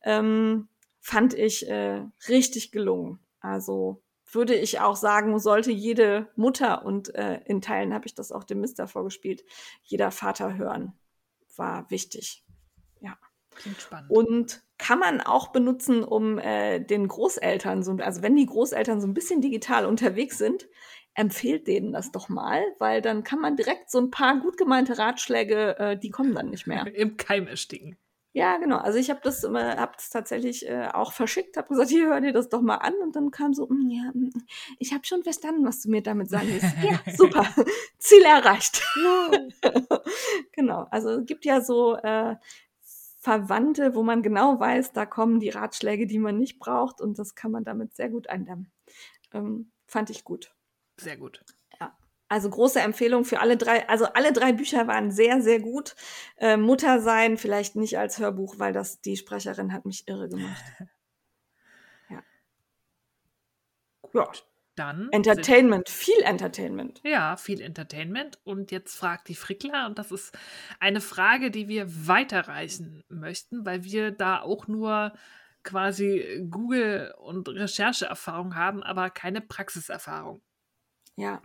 Ähm, fand ich äh, richtig gelungen. Also würde ich auch sagen, sollte jede Mutter und äh, in Teilen habe ich das auch dem Mister vorgespielt, jeder Vater hören. War wichtig. Ja. Klingt spannend. Und kann man auch benutzen, um äh, den Großeltern, so, also wenn die Großeltern so ein bisschen digital unterwegs sind, empfehlt denen das doch mal, weil dann kann man direkt so ein paar gut gemeinte Ratschläge, äh, die kommen dann nicht mehr. Im Keim ersticken. Ja, genau. Also ich habe das immer, habe das tatsächlich äh, auch verschickt, habe gesagt, hier hör dir das doch mal an und dann kam so, mm, ja, mm, ich habe schon verstanden, was du mir damit sagen willst. ja, super, Ziel erreicht. genau. Also es gibt ja so äh, Verwandte, wo man genau weiß, da kommen die Ratschläge, die man nicht braucht und das kann man damit sehr gut eindämmen. Ähm, fand ich gut. Sehr gut. Also große Empfehlung für alle drei. Also alle drei Bücher waren sehr, sehr gut. Äh, Mutter sein vielleicht nicht als Hörbuch, weil das die Sprecherin hat mich irre gemacht. Ja. Ja. Dann Entertainment, viel Entertainment. Ja, viel Entertainment. Und jetzt fragt die Frickler, und das ist eine Frage, die wir weiterreichen möchten, weil wir da auch nur quasi Google- und Rechercheerfahrung haben, aber keine Praxiserfahrung. Ja,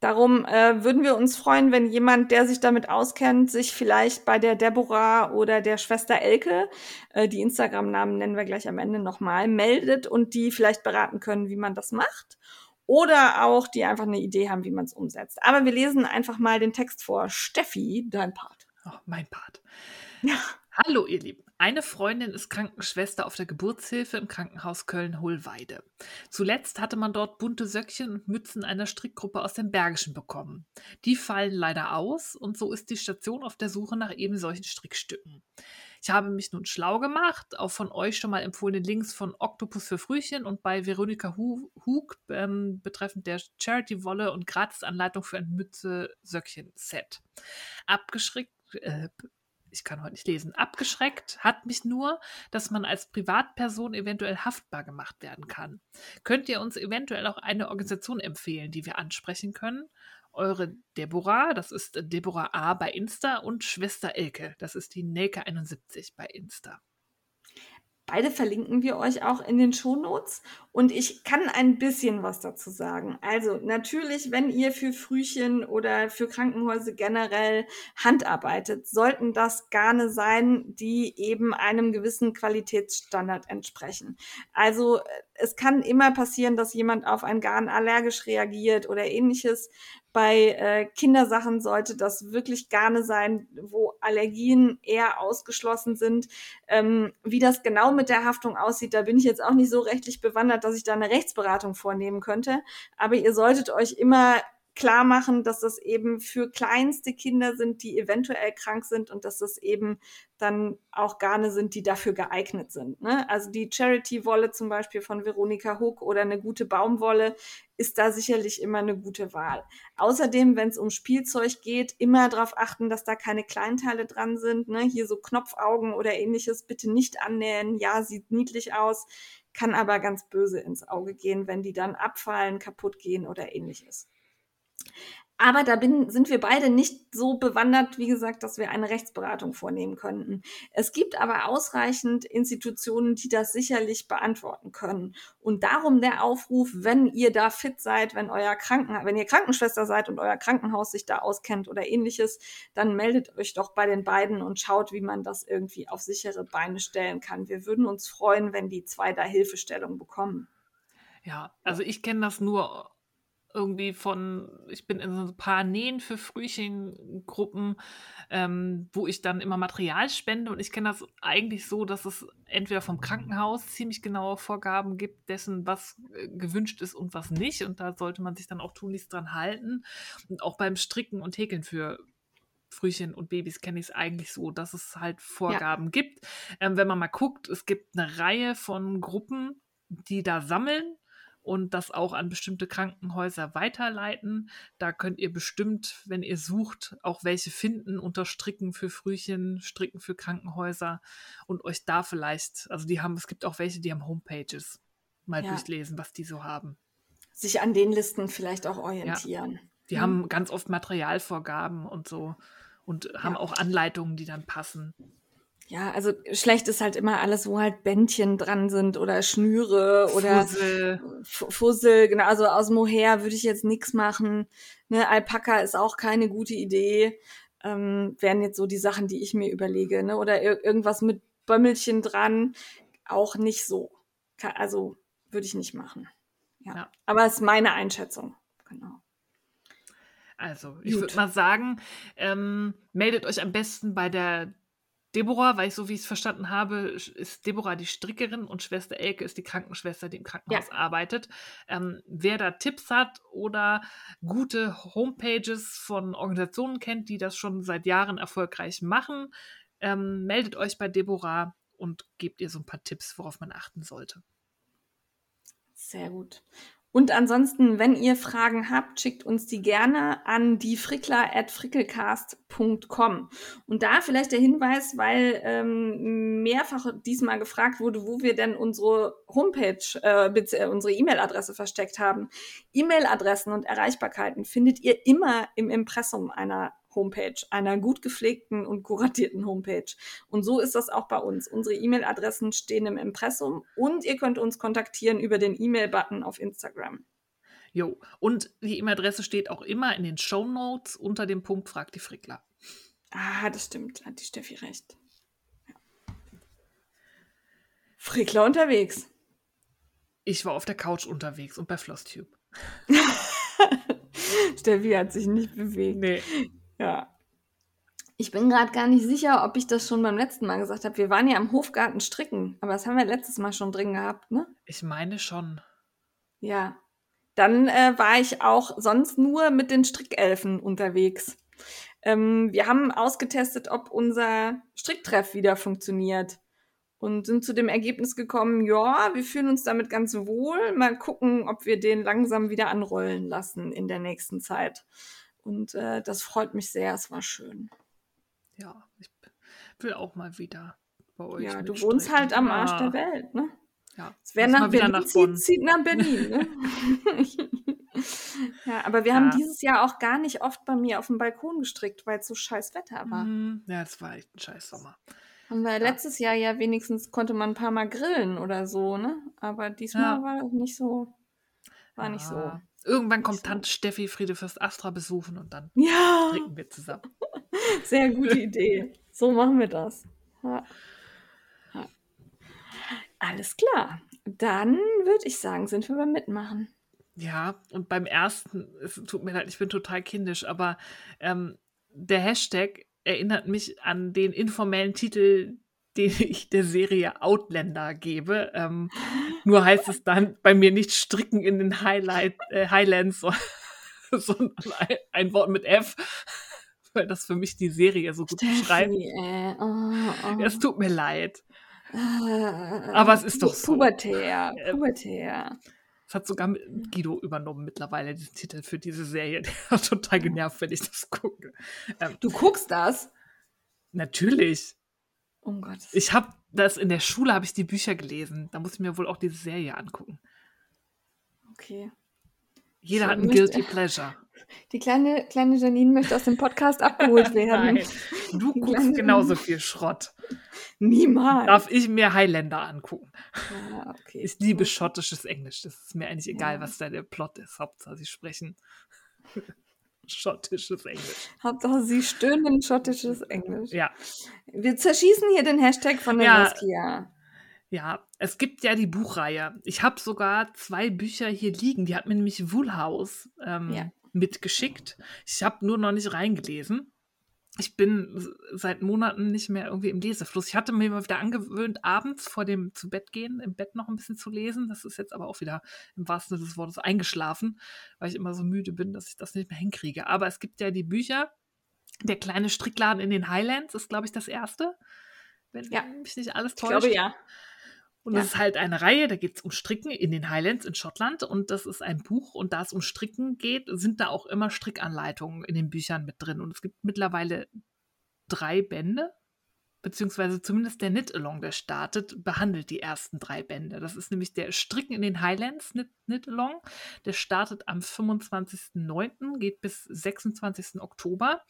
darum äh, würden wir uns freuen, wenn jemand, der sich damit auskennt, sich vielleicht bei der Deborah oder der Schwester Elke, äh, die Instagram-Namen nennen wir gleich am Ende nochmal, meldet und die vielleicht beraten können, wie man das macht. Oder auch, die einfach eine Idee haben, wie man es umsetzt. Aber wir lesen einfach mal den Text vor. Steffi, dein Part. Oh, mein Part. Ja. Hallo, ihr Lieben. Eine Freundin ist Krankenschwester auf der Geburtshilfe im Krankenhaus Köln-Hohlweide. Zuletzt hatte man dort bunte Söckchen und Mützen einer Strickgruppe aus dem Bergischen bekommen. Die fallen leider aus und so ist die Station auf der Suche nach eben solchen Strickstücken. Ich habe mich nun schlau gemacht, auf von euch schon mal empfohlene Links von Octopus für Frühchen und bei Veronika Hug ähm, betreffend der Charity-Wolle und Gratisanleitung für ein Mütze-Söckchen-Set. Abgeschickt, äh, ich kann heute nicht lesen, abgeschreckt hat mich nur, dass man als Privatperson eventuell haftbar gemacht werden kann. Könnt ihr uns eventuell auch eine Organisation empfehlen, die wir ansprechen können? Eure Deborah, das ist Deborah A bei Insta und Schwester Elke, das ist die Nelke71 bei Insta. Beide verlinken wir euch auch in den Shownotes und ich kann ein bisschen was dazu sagen. Also natürlich, wenn ihr für Frühchen oder für Krankenhäuser generell handarbeitet, sollten das Garne sein, die eben einem gewissen Qualitätsstandard entsprechen. Also es kann immer passieren, dass jemand auf ein Garn allergisch reagiert oder ähnliches. Bei äh, Kindersachen sollte das wirklich Garne sein, wo Allergien eher ausgeschlossen sind. Ähm, wie das genau mit der Haftung aussieht, da bin ich jetzt auch nicht so rechtlich bewandert, dass ich da eine Rechtsberatung vornehmen könnte. Aber ihr solltet euch immer klar machen, dass das eben für kleinste Kinder sind, die eventuell krank sind und dass das eben dann auch Garne sind, die dafür geeignet sind. Ne? Also die Charity-Wolle zum Beispiel von Veronika Hook oder eine gute Baumwolle ist da sicherlich immer eine gute Wahl. Außerdem, wenn es um Spielzeug geht, immer darauf achten, dass da keine Kleinteile dran sind. Ne? Hier so Knopfaugen oder ähnliches bitte nicht annähen. Ja, sieht niedlich aus, kann aber ganz böse ins Auge gehen, wenn die dann abfallen, kaputt gehen oder ähnliches. Aber da bin, sind wir beide nicht so bewandert, wie gesagt, dass wir eine Rechtsberatung vornehmen könnten. Es gibt aber ausreichend Institutionen, die das sicherlich beantworten können. Und darum der Aufruf, wenn ihr da fit seid, wenn euer Kranken, wenn ihr Krankenschwester seid und euer Krankenhaus sich da auskennt oder ähnliches, dann meldet euch doch bei den beiden und schaut, wie man das irgendwie auf sichere Beine stellen kann. Wir würden uns freuen, wenn die zwei da Hilfestellung bekommen. Ja, also ich kenne das nur irgendwie von, ich bin in so ein paar Nähen für Frühchengruppen, ähm, wo ich dann immer Material spende und ich kenne das eigentlich so, dass es entweder vom Krankenhaus ziemlich genaue Vorgaben gibt, dessen, was äh, gewünscht ist und was nicht und da sollte man sich dann auch tunlichst dran halten und auch beim Stricken und Häkeln für Frühchen und Babys kenne ich es eigentlich so, dass es halt Vorgaben ja. gibt. Ähm, wenn man mal guckt, es gibt eine Reihe von Gruppen, die da sammeln und das auch an bestimmte Krankenhäuser weiterleiten. Da könnt ihr bestimmt, wenn ihr sucht, auch welche finden unter Stricken für Frühchen, Stricken für Krankenhäuser und euch da vielleicht, also die haben, es gibt auch welche, die haben Homepages, mal ja. durchlesen, was die so haben. Sich an den Listen vielleicht auch orientieren. Ja. Die hm. haben ganz oft Materialvorgaben und so und haben ja. auch Anleitungen, die dann passen. Ja, also schlecht ist halt immer alles, wo halt Bändchen dran sind oder Schnüre oder Fussel. Fussel, genau, also aus Mohair würde ich jetzt nichts machen. Ne, Alpaka ist auch keine gute Idee. Ähm, wären jetzt so die Sachen, die ich mir überlege, ne? Oder ir irgendwas mit Bömmelchen dran, auch nicht so. Also würde ich nicht machen. Ja. ja. Aber es ist meine Einschätzung. Genau. Also, ich würde mal sagen, ähm, meldet euch am besten bei der Deborah, weil ich so wie ich es verstanden habe, ist Deborah die Strickerin und Schwester Elke ist die Krankenschwester, die im Krankenhaus ja. arbeitet. Ähm, wer da Tipps hat oder gute Homepages von Organisationen kennt, die das schon seit Jahren erfolgreich machen, ähm, meldet euch bei Deborah und gebt ihr so ein paar Tipps, worauf man achten sollte. Sehr gut. Und ansonsten, wenn ihr Fragen habt, schickt uns die gerne an diefrickler.frickelcast.com. Und da vielleicht der Hinweis, weil ähm, mehrfach diesmal gefragt wurde, wo wir denn unsere Homepage, äh, äh unsere E-Mail-Adresse versteckt haben. E-Mail-Adressen und Erreichbarkeiten findet ihr immer im Impressum einer Homepage, einer gut gepflegten und kuratierten Homepage. Und so ist das auch bei uns. Unsere E-Mail-Adressen stehen im Impressum und ihr könnt uns kontaktieren über den E-Mail-Button auf Instagram. Jo, und die E-Mail-Adresse steht auch immer in den Show Notes unter dem Punkt Fragt die Frickler. Ah, das stimmt, hat die Steffi recht. Ja. Frickler unterwegs. Ich war auf der Couch unterwegs und bei FlossTube. Steffi hat sich nicht bewegt. Nee. Ja. Ich bin gerade gar nicht sicher, ob ich das schon beim letzten Mal gesagt habe. Wir waren ja am Hofgarten stricken, aber das haben wir letztes Mal schon drin gehabt, ne? Ich meine schon. Ja. Dann äh, war ich auch sonst nur mit den Strickelfen unterwegs. Ähm, wir haben ausgetestet, ob unser Stricktreff wieder funktioniert und sind zu dem Ergebnis gekommen, ja, wir fühlen uns damit ganz wohl. Mal gucken, ob wir den langsam wieder anrollen lassen in der nächsten Zeit. Und äh, das freut mich sehr, es war schön. Ja, ich will auch mal wieder bei euch. Ja, du wohnst halt am Arsch der Welt, ne? Ja. Wer nach Berlin nach zieht, zieht nach Berlin. Ne? ja, aber wir ja. haben dieses Jahr auch gar nicht oft bei mir auf dem Balkon gestrickt, weil es so scheiß Wetter war. Mhm. Ja, es war echt ein scheiß Sommer. Haben wir ja. letztes Jahr ja wenigstens konnte man ein paar Mal grillen oder so, ne? Aber diesmal war das nicht so, war nicht so. Irgendwann kommt Tante Steffi Friede fürs Astra besuchen und dann ja. trinken wir zusammen. Sehr gute Idee. So machen wir das. Ja. Ja. Alles klar. Dann würde ich sagen, sind wir beim Mitmachen. Ja, und beim ersten, es tut mir leid, ich bin total kindisch, aber ähm, der Hashtag erinnert mich an den informellen Titel den ich der Serie Outlander gebe. Ähm, nur heißt es dann bei mir nicht stricken in den Highlight, äh, Highlands, sondern ein, ein, Wort mit F, weil das für mich die Serie so gut beschreibt. Äh, oh, oh. Es tut mir leid. Äh, Aber es ist doch so. Pubertär, äh, pubertär. Es hat sogar Guido übernommen mittlerweile, diesen Titel für diese Serie. Der hat total genervt, wenn ich das gucke. Ähm, du guckst das? Natürlich. Oh Gott. Ich habe das in der Schule, habe ich die Bücher gelesen. Da muss ich mir wohl auch diese Serie angucken. Okay. Jeder ich hat ein Guilty Pleasure. Die kleine, kleine Janine möchte aus dem Podcast abgeholt werden. Nein, du die guckst genauso viel Schrott. Niemals. Darf ich mir Highlander angucken? Ja, okay. Ich liebe schottisches Englisch. Das ist mir eigentlich egal, ja. was da der Plot ist. Hauptsache, sie sprechen schottisches Englisch. Hauptsache, sie stöhnen schottisches Englisch. Ja. Wir zerschießen hier den Hashtag von der ja. Saskia. Ja, es gibt ja die Buchreihe. Ich habe sogar zwei Bücher hier liegen. Die hat mir nämlich Woolhouse ähm, ja. mitgeschickt. Ich habe nur noch nicht reingelesen ich bin seit Monaten nicht mehr irgendwie im Lesefluss. Ich hatte mir mal wieder angewöhnt, abends vor dem zu Bett gehen, im Bett noch ein bisschen zu lesen. Das ist jetzt aber auch wieder im wahrsten Sinne des Wortes eingeschlafen, weil ich immer so müde bin, dass ich das nicht mehr hinkriege. Aber es gibt ja die Bücher. Der kleine Strickladen in den Highlands ist, glaube ich, das erste. Wenn ja. mich nicht alles täuscht. Ich glaube, ja. Und ja. das ist halt eine Reihe, da geht es um Stricken in den Highlands in Schottland. Und das ist ein Buch. Und da es um Stricken geht, sind da auch immer Strickanleitungen in den Büchern mit drin. Und es gibt mittlerweile drei Bände, beziehungsweise zumindest der Knit-Along, der startet, behandelt die ersten drei Bände. Das ist nämlich der Stricken in den Highlands Knit-Along. Der startet am 25.09., geht bis 26. Oktober.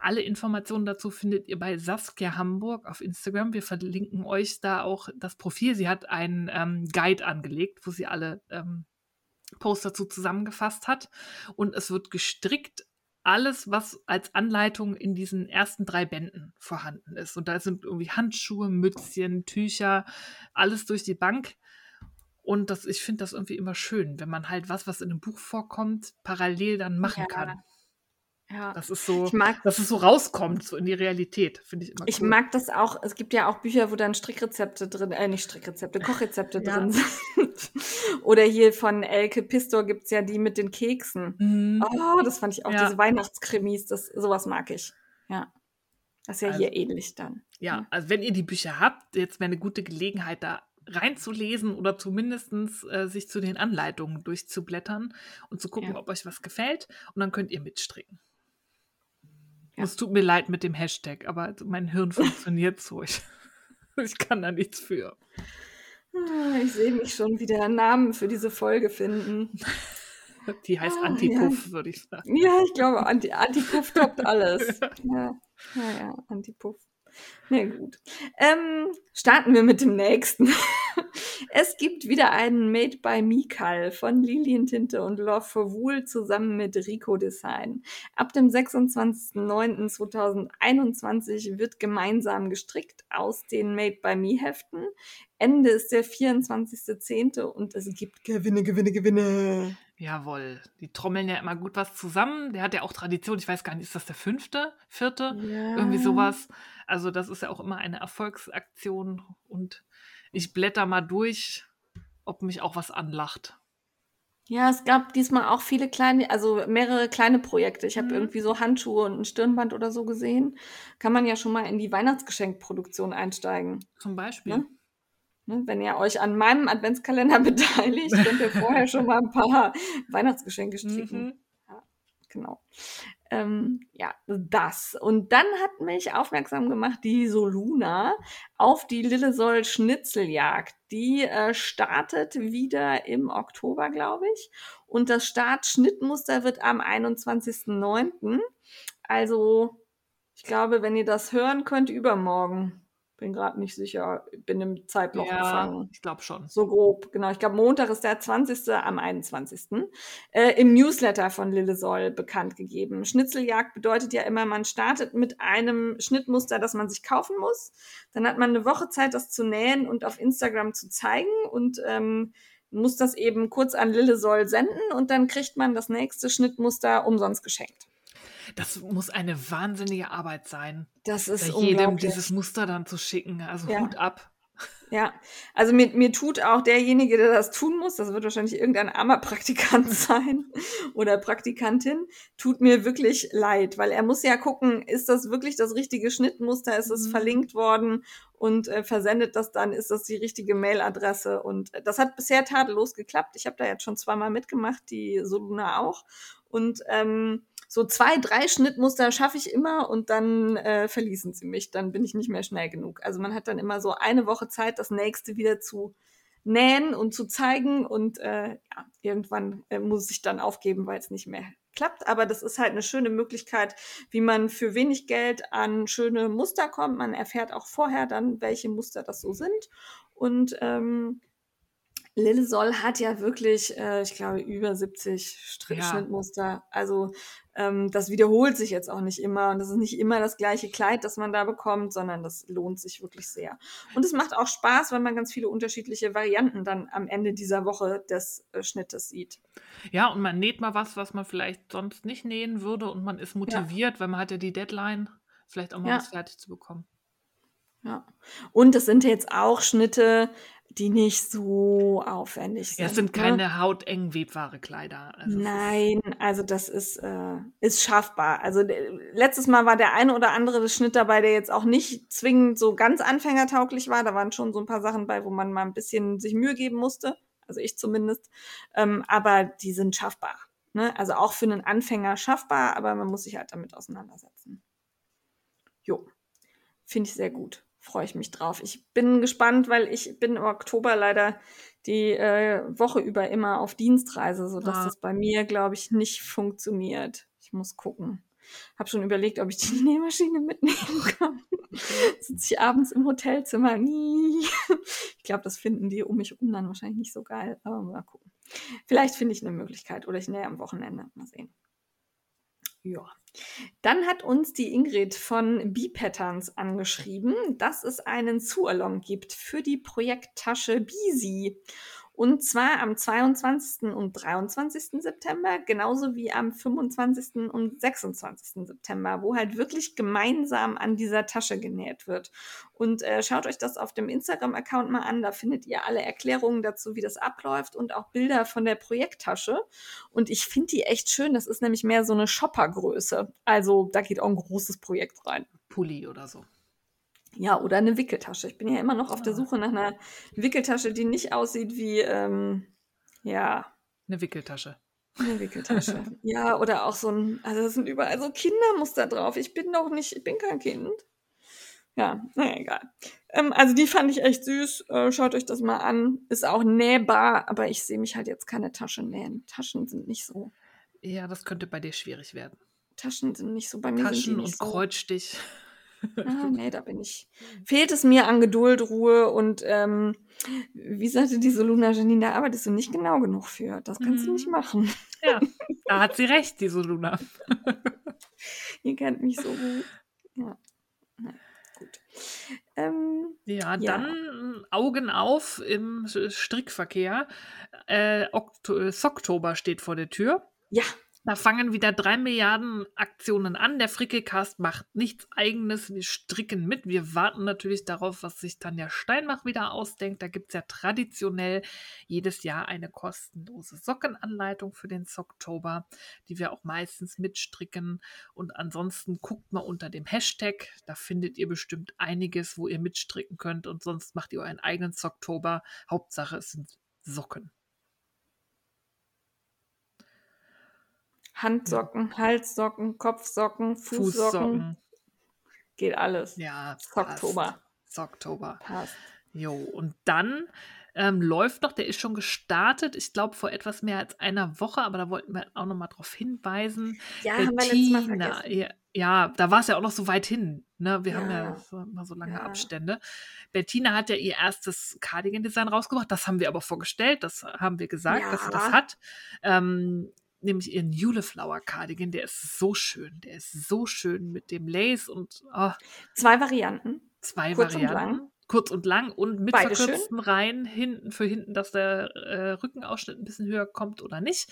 Alle Informationen dazu findet ihr bei Saskia Hamburg auf Instagram. Wir verlinken euch da auch das Profil. Sie hat einen ähm, Guide angelegt, wo sie alle ähm, Posts dazu zusammengefasst hat. Und es wird gestrickt alles, was als Anleitung in diesen ersten drei Bänden vorhanden ist. Und da sind irgendwie Handschuhe, Mützchen, Tücher, alles durch die Bank. Und das, ich finde das irgendwie immer schön, wenn man halt was, was in einem Buch vorkommt, parallel dann machen ja. kann. Ja. Das ist so, mag, dass es so rauskommt, so in die Realität, finde ich immer Ich mag das auch. Es gibt ja auch Bücher, wo dann Strickrezepte drin, äh, nicht Strickrezepte, Kochrezepte ja. drin sind. Oder hier von Elke Pistor gibt es ja die mit den Keksen. Mhm. Oh, das fand ich auch, ja. diese Weihnachtskrimis, das, sowas mag ich. Ja. Das ist ja also, hier ähnlich dann. Ja, also wenn ihr die Bücher habt, jetzt wäre eine gute Gelegenheit, da reinzulesen oder zumindest äh, sich zu den Anleitungen durchzublättern und zu gucken, Ja. ob euch was gefällt. Und dann könnt ihr mitstricken. Ja. Es tut mir leid mit dem Hashtag, aber mein Hirn funktioniert so. Ich, ich kann da nichts für. Ah, Ich sehe mich schon wieder Namen für diese Folge finden. Die heißt Ah, Antipuff, würde ich sagen. Ja, ich glaube, Anti Antipuff toppt alles. Ja, ja, ja Antipuff. Na gut. Ähm, starten wir mit dem nächsten. Es gibt wieder einen Made by Mikal von Lilientinte und Love for Wool zusammen mit Rico Design. Ab dem 26.09.2021 wird gemeinsam gestrickt aus den Made by Me Heften. Ende ist der 24.10. und es gibt Gewinne, Gewinne, Gewinne. Jawohl. Die trommeln ja immer gut was zusammen. Der hat ja auch Tradition. Ich weiß gar nicht, ist das der fünfte, vierte? Ja. Irgendwie sowas. Also, das ist ja auch immer eine Erfolgsaktion. Und ich blätter mal durch, ob mich auch was anlacht. Ja, es gab diesmal auch viele kleine, also mehrere kleine Projekte. Ich habe Mhm. irgendwie so Handschuhe und ein Stirnband oder so gesehen. Kann man ja schon mal in die Weihnachtsgeschenkproduktion einsteigen. Zum Beispiel. Ne? Ne? Wenn ihr euch an meinem Adventskalender beteiligt, könnt ihr vorher schon mal ein paar Weihnachtsgeschenke stricken. Mhm. Genau. Ähm, ja, das. Und dann hat mich aufmerksam gemacht die Soluna auf die Lillesol Schnitzeljagd. Die äh, startet wieder im Oktober, glaube ich. Und das Startschnittmuster wird am 21.09. Also, ich glaube, wenn ihr das hören könnt, übermorgen. Bin gerade nicht sicher, bin im Zeitloch Ja, gefangen. ich glaube schon. So grob, genau. Ich glaube, Montag ist der 20. am 21. Äh, Im Newsletter von Lillesol bekannt gegeben. Schnitzeljagd bedeutet ja immer, man startet mit einem Schnittmuster, das man sich kaufen muss. Dann hat man eine Woche Zeit, das zu nähen und auf Instagram zu zeigen und ähm, muss das eben kurz an Lillesol senden und dann kriegt man das nächste Schnittmuster umsonst geschenkt. Das muss eine wahnsinnige Arbeit sein, Das ist jedem dieses Muster dann zu schicken. Also Ja. Hut ab. Ja, also mir, mir tut auch derjenige, der das tun muss, das wird wahrscheinlich irgendein armer Praktikant sein oder Praktikantin, tut mir wirklich leid, weil er muss ja gucken, ist das wirklich das richtige Schnittmuster, ist es Mhm. verlinkt worden und äh, versendet das dann, ist das die richtige Mailadresse und äh, das hat bisher tadellos geklappt. Ich habe da jetzt schon zweimal mitgemacht, die Soluna auch und ähm, so zwei, drei Schnittmuster schaffe ich immer und dann äh, verließen sie mich. Dann bin ich nicht mehr schnell genug. Also man hat dann immer so eine Woche Zeit, das nächste wieder zu nähen und zu zeigen und äh, ja, irgendwann äh, muss ich dann aufgeben, weil es nicht mehr klappt. Aber das ist halt eine schöne Möglichkeit, wie man für wenig Geld an schöne Muster kommt. Man erfährt auch vorher dann, welche Muster das so sind. Und ähm, Lillesol hat ja wirklich, äh, ich glaube, über 70 Str Ja. Schnittmuster. Also ähm, das wiederholt sich jetzt auch nicht immer. Und das ist nicht immer das gleiche Kleid, das man da bekommt, sondern das lohnt sich wirklich sehr. Und es macht auch Spaß, weil man ganz viele unterschiedliche Varianten dann am Ende dieser Woche des äh, Schnittes sieht. Ja, und man näht mal was, was man vielleicht sonst nicht nähen würde und man ist motiviert, weil man hat ja die Deadline, vielleicht auch mal Ja. was fertig zu bekommen. Ja. Und es sind jetzt auch Schnitte, die nicht so aufwendig sind. Ja, es sind ne? keine hauteng webbare Kleider. Also Nein, also das ist, äh, ist schaffbar. Also der, letztes Mal war der eine oder andere Schnitt dabei, der jetzt auch nicht zwingend so ganz anfängertauglich war. Da waren schon so ein paar Sachen bei, wo man mal ein bisschen sich Mühe geben musste. Also ich zumindest. Ähm, aber die sind schaffbar. Ne? Also auch für einen Anfänger schaffbar, aber man muss sich halt damit auseinandersetzen. Jo, finde ich sehr gut. Freue ich mich drauf. Ich bin gespannt, weil ich bin im Oktober leider die äh, Woche über immer auf Dienstreise, sodass Ah. das bei mir, glaube ich, nicht funktioniert. Ich muss gucken. Habe schon überlegt, ob ich die Nähmaschine mitnehmen kann. Sitze ich abends im Hotelzimmer. Nie. Ich glaube, das finden die um mich rum dann wahrscheinlich nicht so geil. Aber mal gucken. Vielleicht finde ich eine Möglichkeit oder ich nähe am Wochenende. Mal sehen. Ja. Dann hat uns die Ingrid von B-Patterns angeschrieben, dass es einen Zualong gibt für die Projekttasche Bisi. Und zwar am 22. und 23. September, genauso wie am 25. und 26. September, wo halt wirklich gemeinsam an dieser Tasche genäht wird. Und äh, schaut euch das auf dem Instagram-Account mal an, da findet ihr alle Erklärungen dazu, wie das abläuft und auch Bilder von der Projekttasche. Und ich finde die echt schön, das ist nämlich mehr so eine Shoppergröße. Also da geht auch ein großes Projekt rein. Pulli oder so. Ja, oder eine Wickeltasche. Ich bin ja immer noch auf der Suche nach einer Wickeltasche, die nicht aussieht wie, ähm, ja, Eine Wickeltasche. eine Wickeltasche. Ja, oder auch so ein, also es sind überall so Kindermuster drauf. Ich bin doch nicht, ich bin kein Kind. Ja, naja, egal. Ähm, also die fand ich echt süß. Äh, schaut euch das mal an. Ist auch nähbar, aber ich sehe mich halt jetzt keine Tasche nähen. Taschen sind nicht so. Ja, das könnte bei dir schwierig werden. Taschen sind nicht so bei mir. Taschen und so. Kreuzstich. Ah, nee, da bin ich. Fehlt es mir an Geduld, Ruhe und ähm, wie sagte diese Luna Janine, da arbeitest du nicht genau genug für. Das kannst du nicht Mhm. machen. Ja, da hat sie recht, diese Luna. Ihr kennt mich so gut. Ja. Gut. Ähm, Ja, Ja. dann Augen auf im Strickverkehr. Äh, Okto Socktober steht vor der Tür. ja, Da fangen wieder drei Milliarden Aktionen an. Der Frickelcast macht nichts Eigenes. Wir stricken mit. Wir warten natürlich darauf, was sich Tanja Steinbach wieder ausdenkt. Da gibt es ja traditionell jedes Jahr eine kostenlose Sockenanleitung für den Socktober, die wir auch meistens mitstricken. Und ansonsten guckt mal unter dem Hashtag. Da findet ihr bestimmt einiges, wo ihr mitstricken könnt. Und sonst macht ihr euren eigenen Socktober. Hauptsache, es sind Socken. Handsocken, Halssocken, Kopfsocken, Fußsocken, Fußsocken. geht alles. Ja, Socktober. Socktober. Passt. Jo, und dann ähm, läuft noch, der ist schon gestartet, ich glaube vor etwas mehr als einer Woche, aber da wollten wir auch noch mal drauf hinweisen. Ja, haben wir letztes Mal Bettina, vergessen. ja, ja, da war es ja auch noch so weit hin. Ne? Wir haben ja Ja. so, immer so lange Ja. Abstände. Bettina hat ja ihr erstes Cardigan-Design rausgebracht. Das haben wir aber vorgestellt. Das haben wir gesagt, dass sie das Ja. hat. Ähm, nämlich ihren Juleflower Cardigan. Der ist so schön. Der ist so schön mit dem Lace und oh, Zwei Varianten. zwei Kurz und Varianten. lang. Kurz und lang und mit Beide schön. verkürzten Reihen hinten für hinten, dass der äh, Rückenausschnitt ein bisschen höher kommt oder nicht.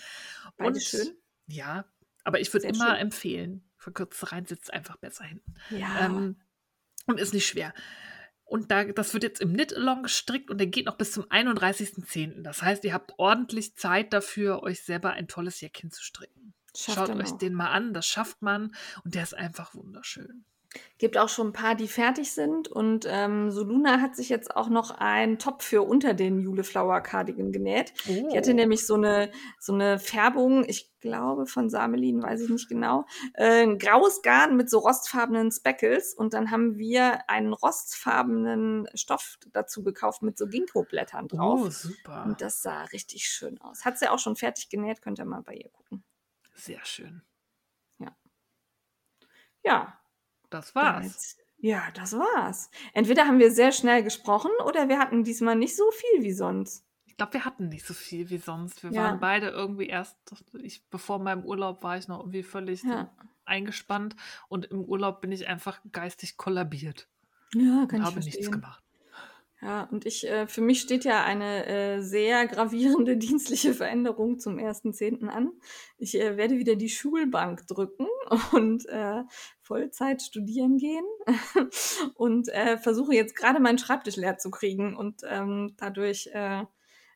Beide und schön. ja, aber ich würde immer schön. empfehlen, verkürzte Reihen sitzt einfach besser hinten. Ja. Ähm, und ist nicht schwer. Und da, das wird jetzt im Knit-Along gestrickt und der geht noch bis zum 31.10. Das heißt, ihr habt ordentlich Zeit dafür, euch selber ein tolles Jäckchen zu stricken. Schafft Schaut euch noch. den mal an, das schafft man und der ist einfach wunderschön. Gibt auch schon ein paar, die fertig sind. Und ähm, Soluna hat sich jetzt auch noch einen Top für unter den Juleflower Cardigan genäht. Die Oh. hatte nämlich so eine, so eine Färbung, ich glaube von Samelin, weiß ich nicht genau, äh, ein graues Garn mit so rostfarbenen Speckles. Und dann haben wir einen rostfarbenen Stoff dazu gekauft mit so Ginkgo-Blättern drauf. Oh, super. Und das sah richtig schön aus. Hat sie auch schon fertig genäht, könnt ihr mal bei ihr gucken. Sehr schön. Ja, Das war's. Ja, das war's. Entweder haben wir sehr schnell gesprochen oder wir hatten diesmal nicht so viel wie sonst. Ich glaube, wir hatten nicht so viel wie sonst. Wir Ja. waren beide irgendwie erst, ich, bevor meinem Urlaub war ich noch irgendwie völlig Ja. eingespannt und im Urlaub bin ich einfach geistig kollabiert Ja, und kann ich habe nichts verstehen. gemacht. Ja, und ich, äh, für mich steht ja eine äh, sehr gravierende dienstliche Veränderung zum 1.10. an. Ich äh, werde wieder die Schulbank drücken und äh, Vollzeit studieren gehen und äh, versuche jetzt gerade meinen Schreibtisch leer zu kriegen und ähm, dadurch äh,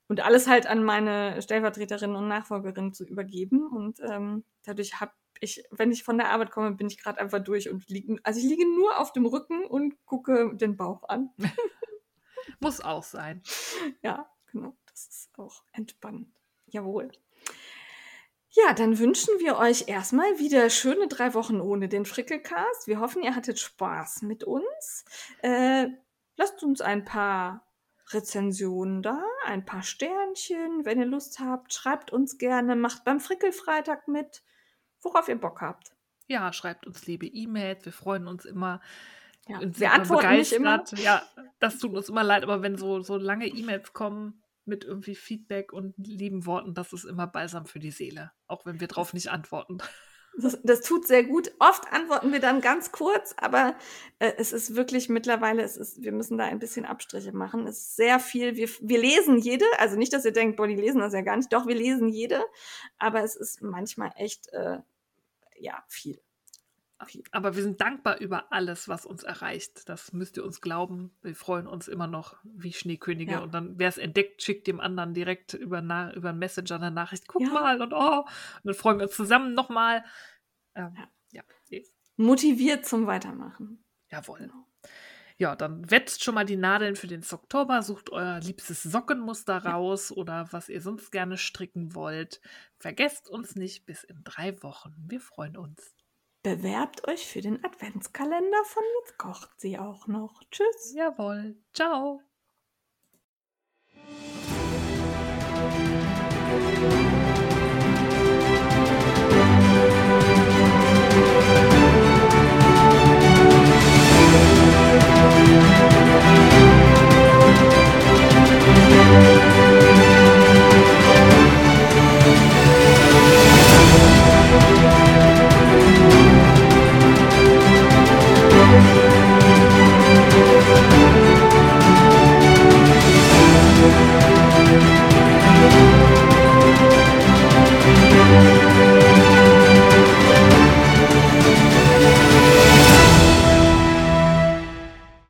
und alles halt an meine Stellvertreterin und Nachfolgerin zu übergeben. Und ähm, dadurch habe ich, wenn ich von der Arbeit komme, bin ich gerade einfach durch und liege, also ich liege nur auf dem Rücken und gucke den Bauch an. Muss auch sein. Ja, genau. Das ist auch entspannend. Jawohl. Ja, dann wünschen wir euch erstmal wieder schöne drei Wochen ohne den Frickelcast. Wir hoffen, ihr hattet Spaß mit uns. Äh, lasst uns ein paar Rezensionen da, ein paar Sternchen. Wenn ihr Lust habt, schreibt uns gerne, macht beim Frickelfreitag mit, worauf ihr Bock habt. Ja, schreibt uns liebe E-Mails. Wir freuen uns immer. Ja, und antworten nicht immer. begeistert. Ja, das tut uns immer leid, aber wenn so, so lange E-Mails kommen mit irgendwie Feedback und lieben Worten, das ist immer balsam für die Seele. Auch wenn wir drauf nicht antworten. Das, das tut sehr gut. Oft antworten wir dann ganz kurz, aber äh, es ist wirklich mittlerweile, es ist, wir müssen da ein bisschen Abstriche machen. Es ist sehr viel. Wir, wir lesen jede, also nicht, dass ihr denkt, boah, die lesen das ja gar nicht. Doch, wir lesen jede, aber es ist manchmal echt, äh, ja, viel aber wir sind dankbar über alles, was uns erreicht. Das müsst ihr uns glauben. Wir freuen uns immer noch wie Schneekönige. Ja. Und dann, wer es entdeckt, schickt dem anderen direkt über, na, über einen Messenger eine Nachricht. Guck ja. mal und oh. Und dann freuen wir uns zusammen nochmal. Ähm, ja. ja. Motiviert zum Weitermachen. Jawohl. Genau. Ja, dann wetzt schon mal die Nadeln für den Oktober, sucht euer liebstes Sockenmuster raus oder was ihr sonst gerne stricken wollt. Vergesst uns nicht bis in drei Wochen. Wir freuen uns. Bewerbt euch für den Adventskalender von Jetzt kocht sie auch noch. Tschüss. Jawohl. Ciao.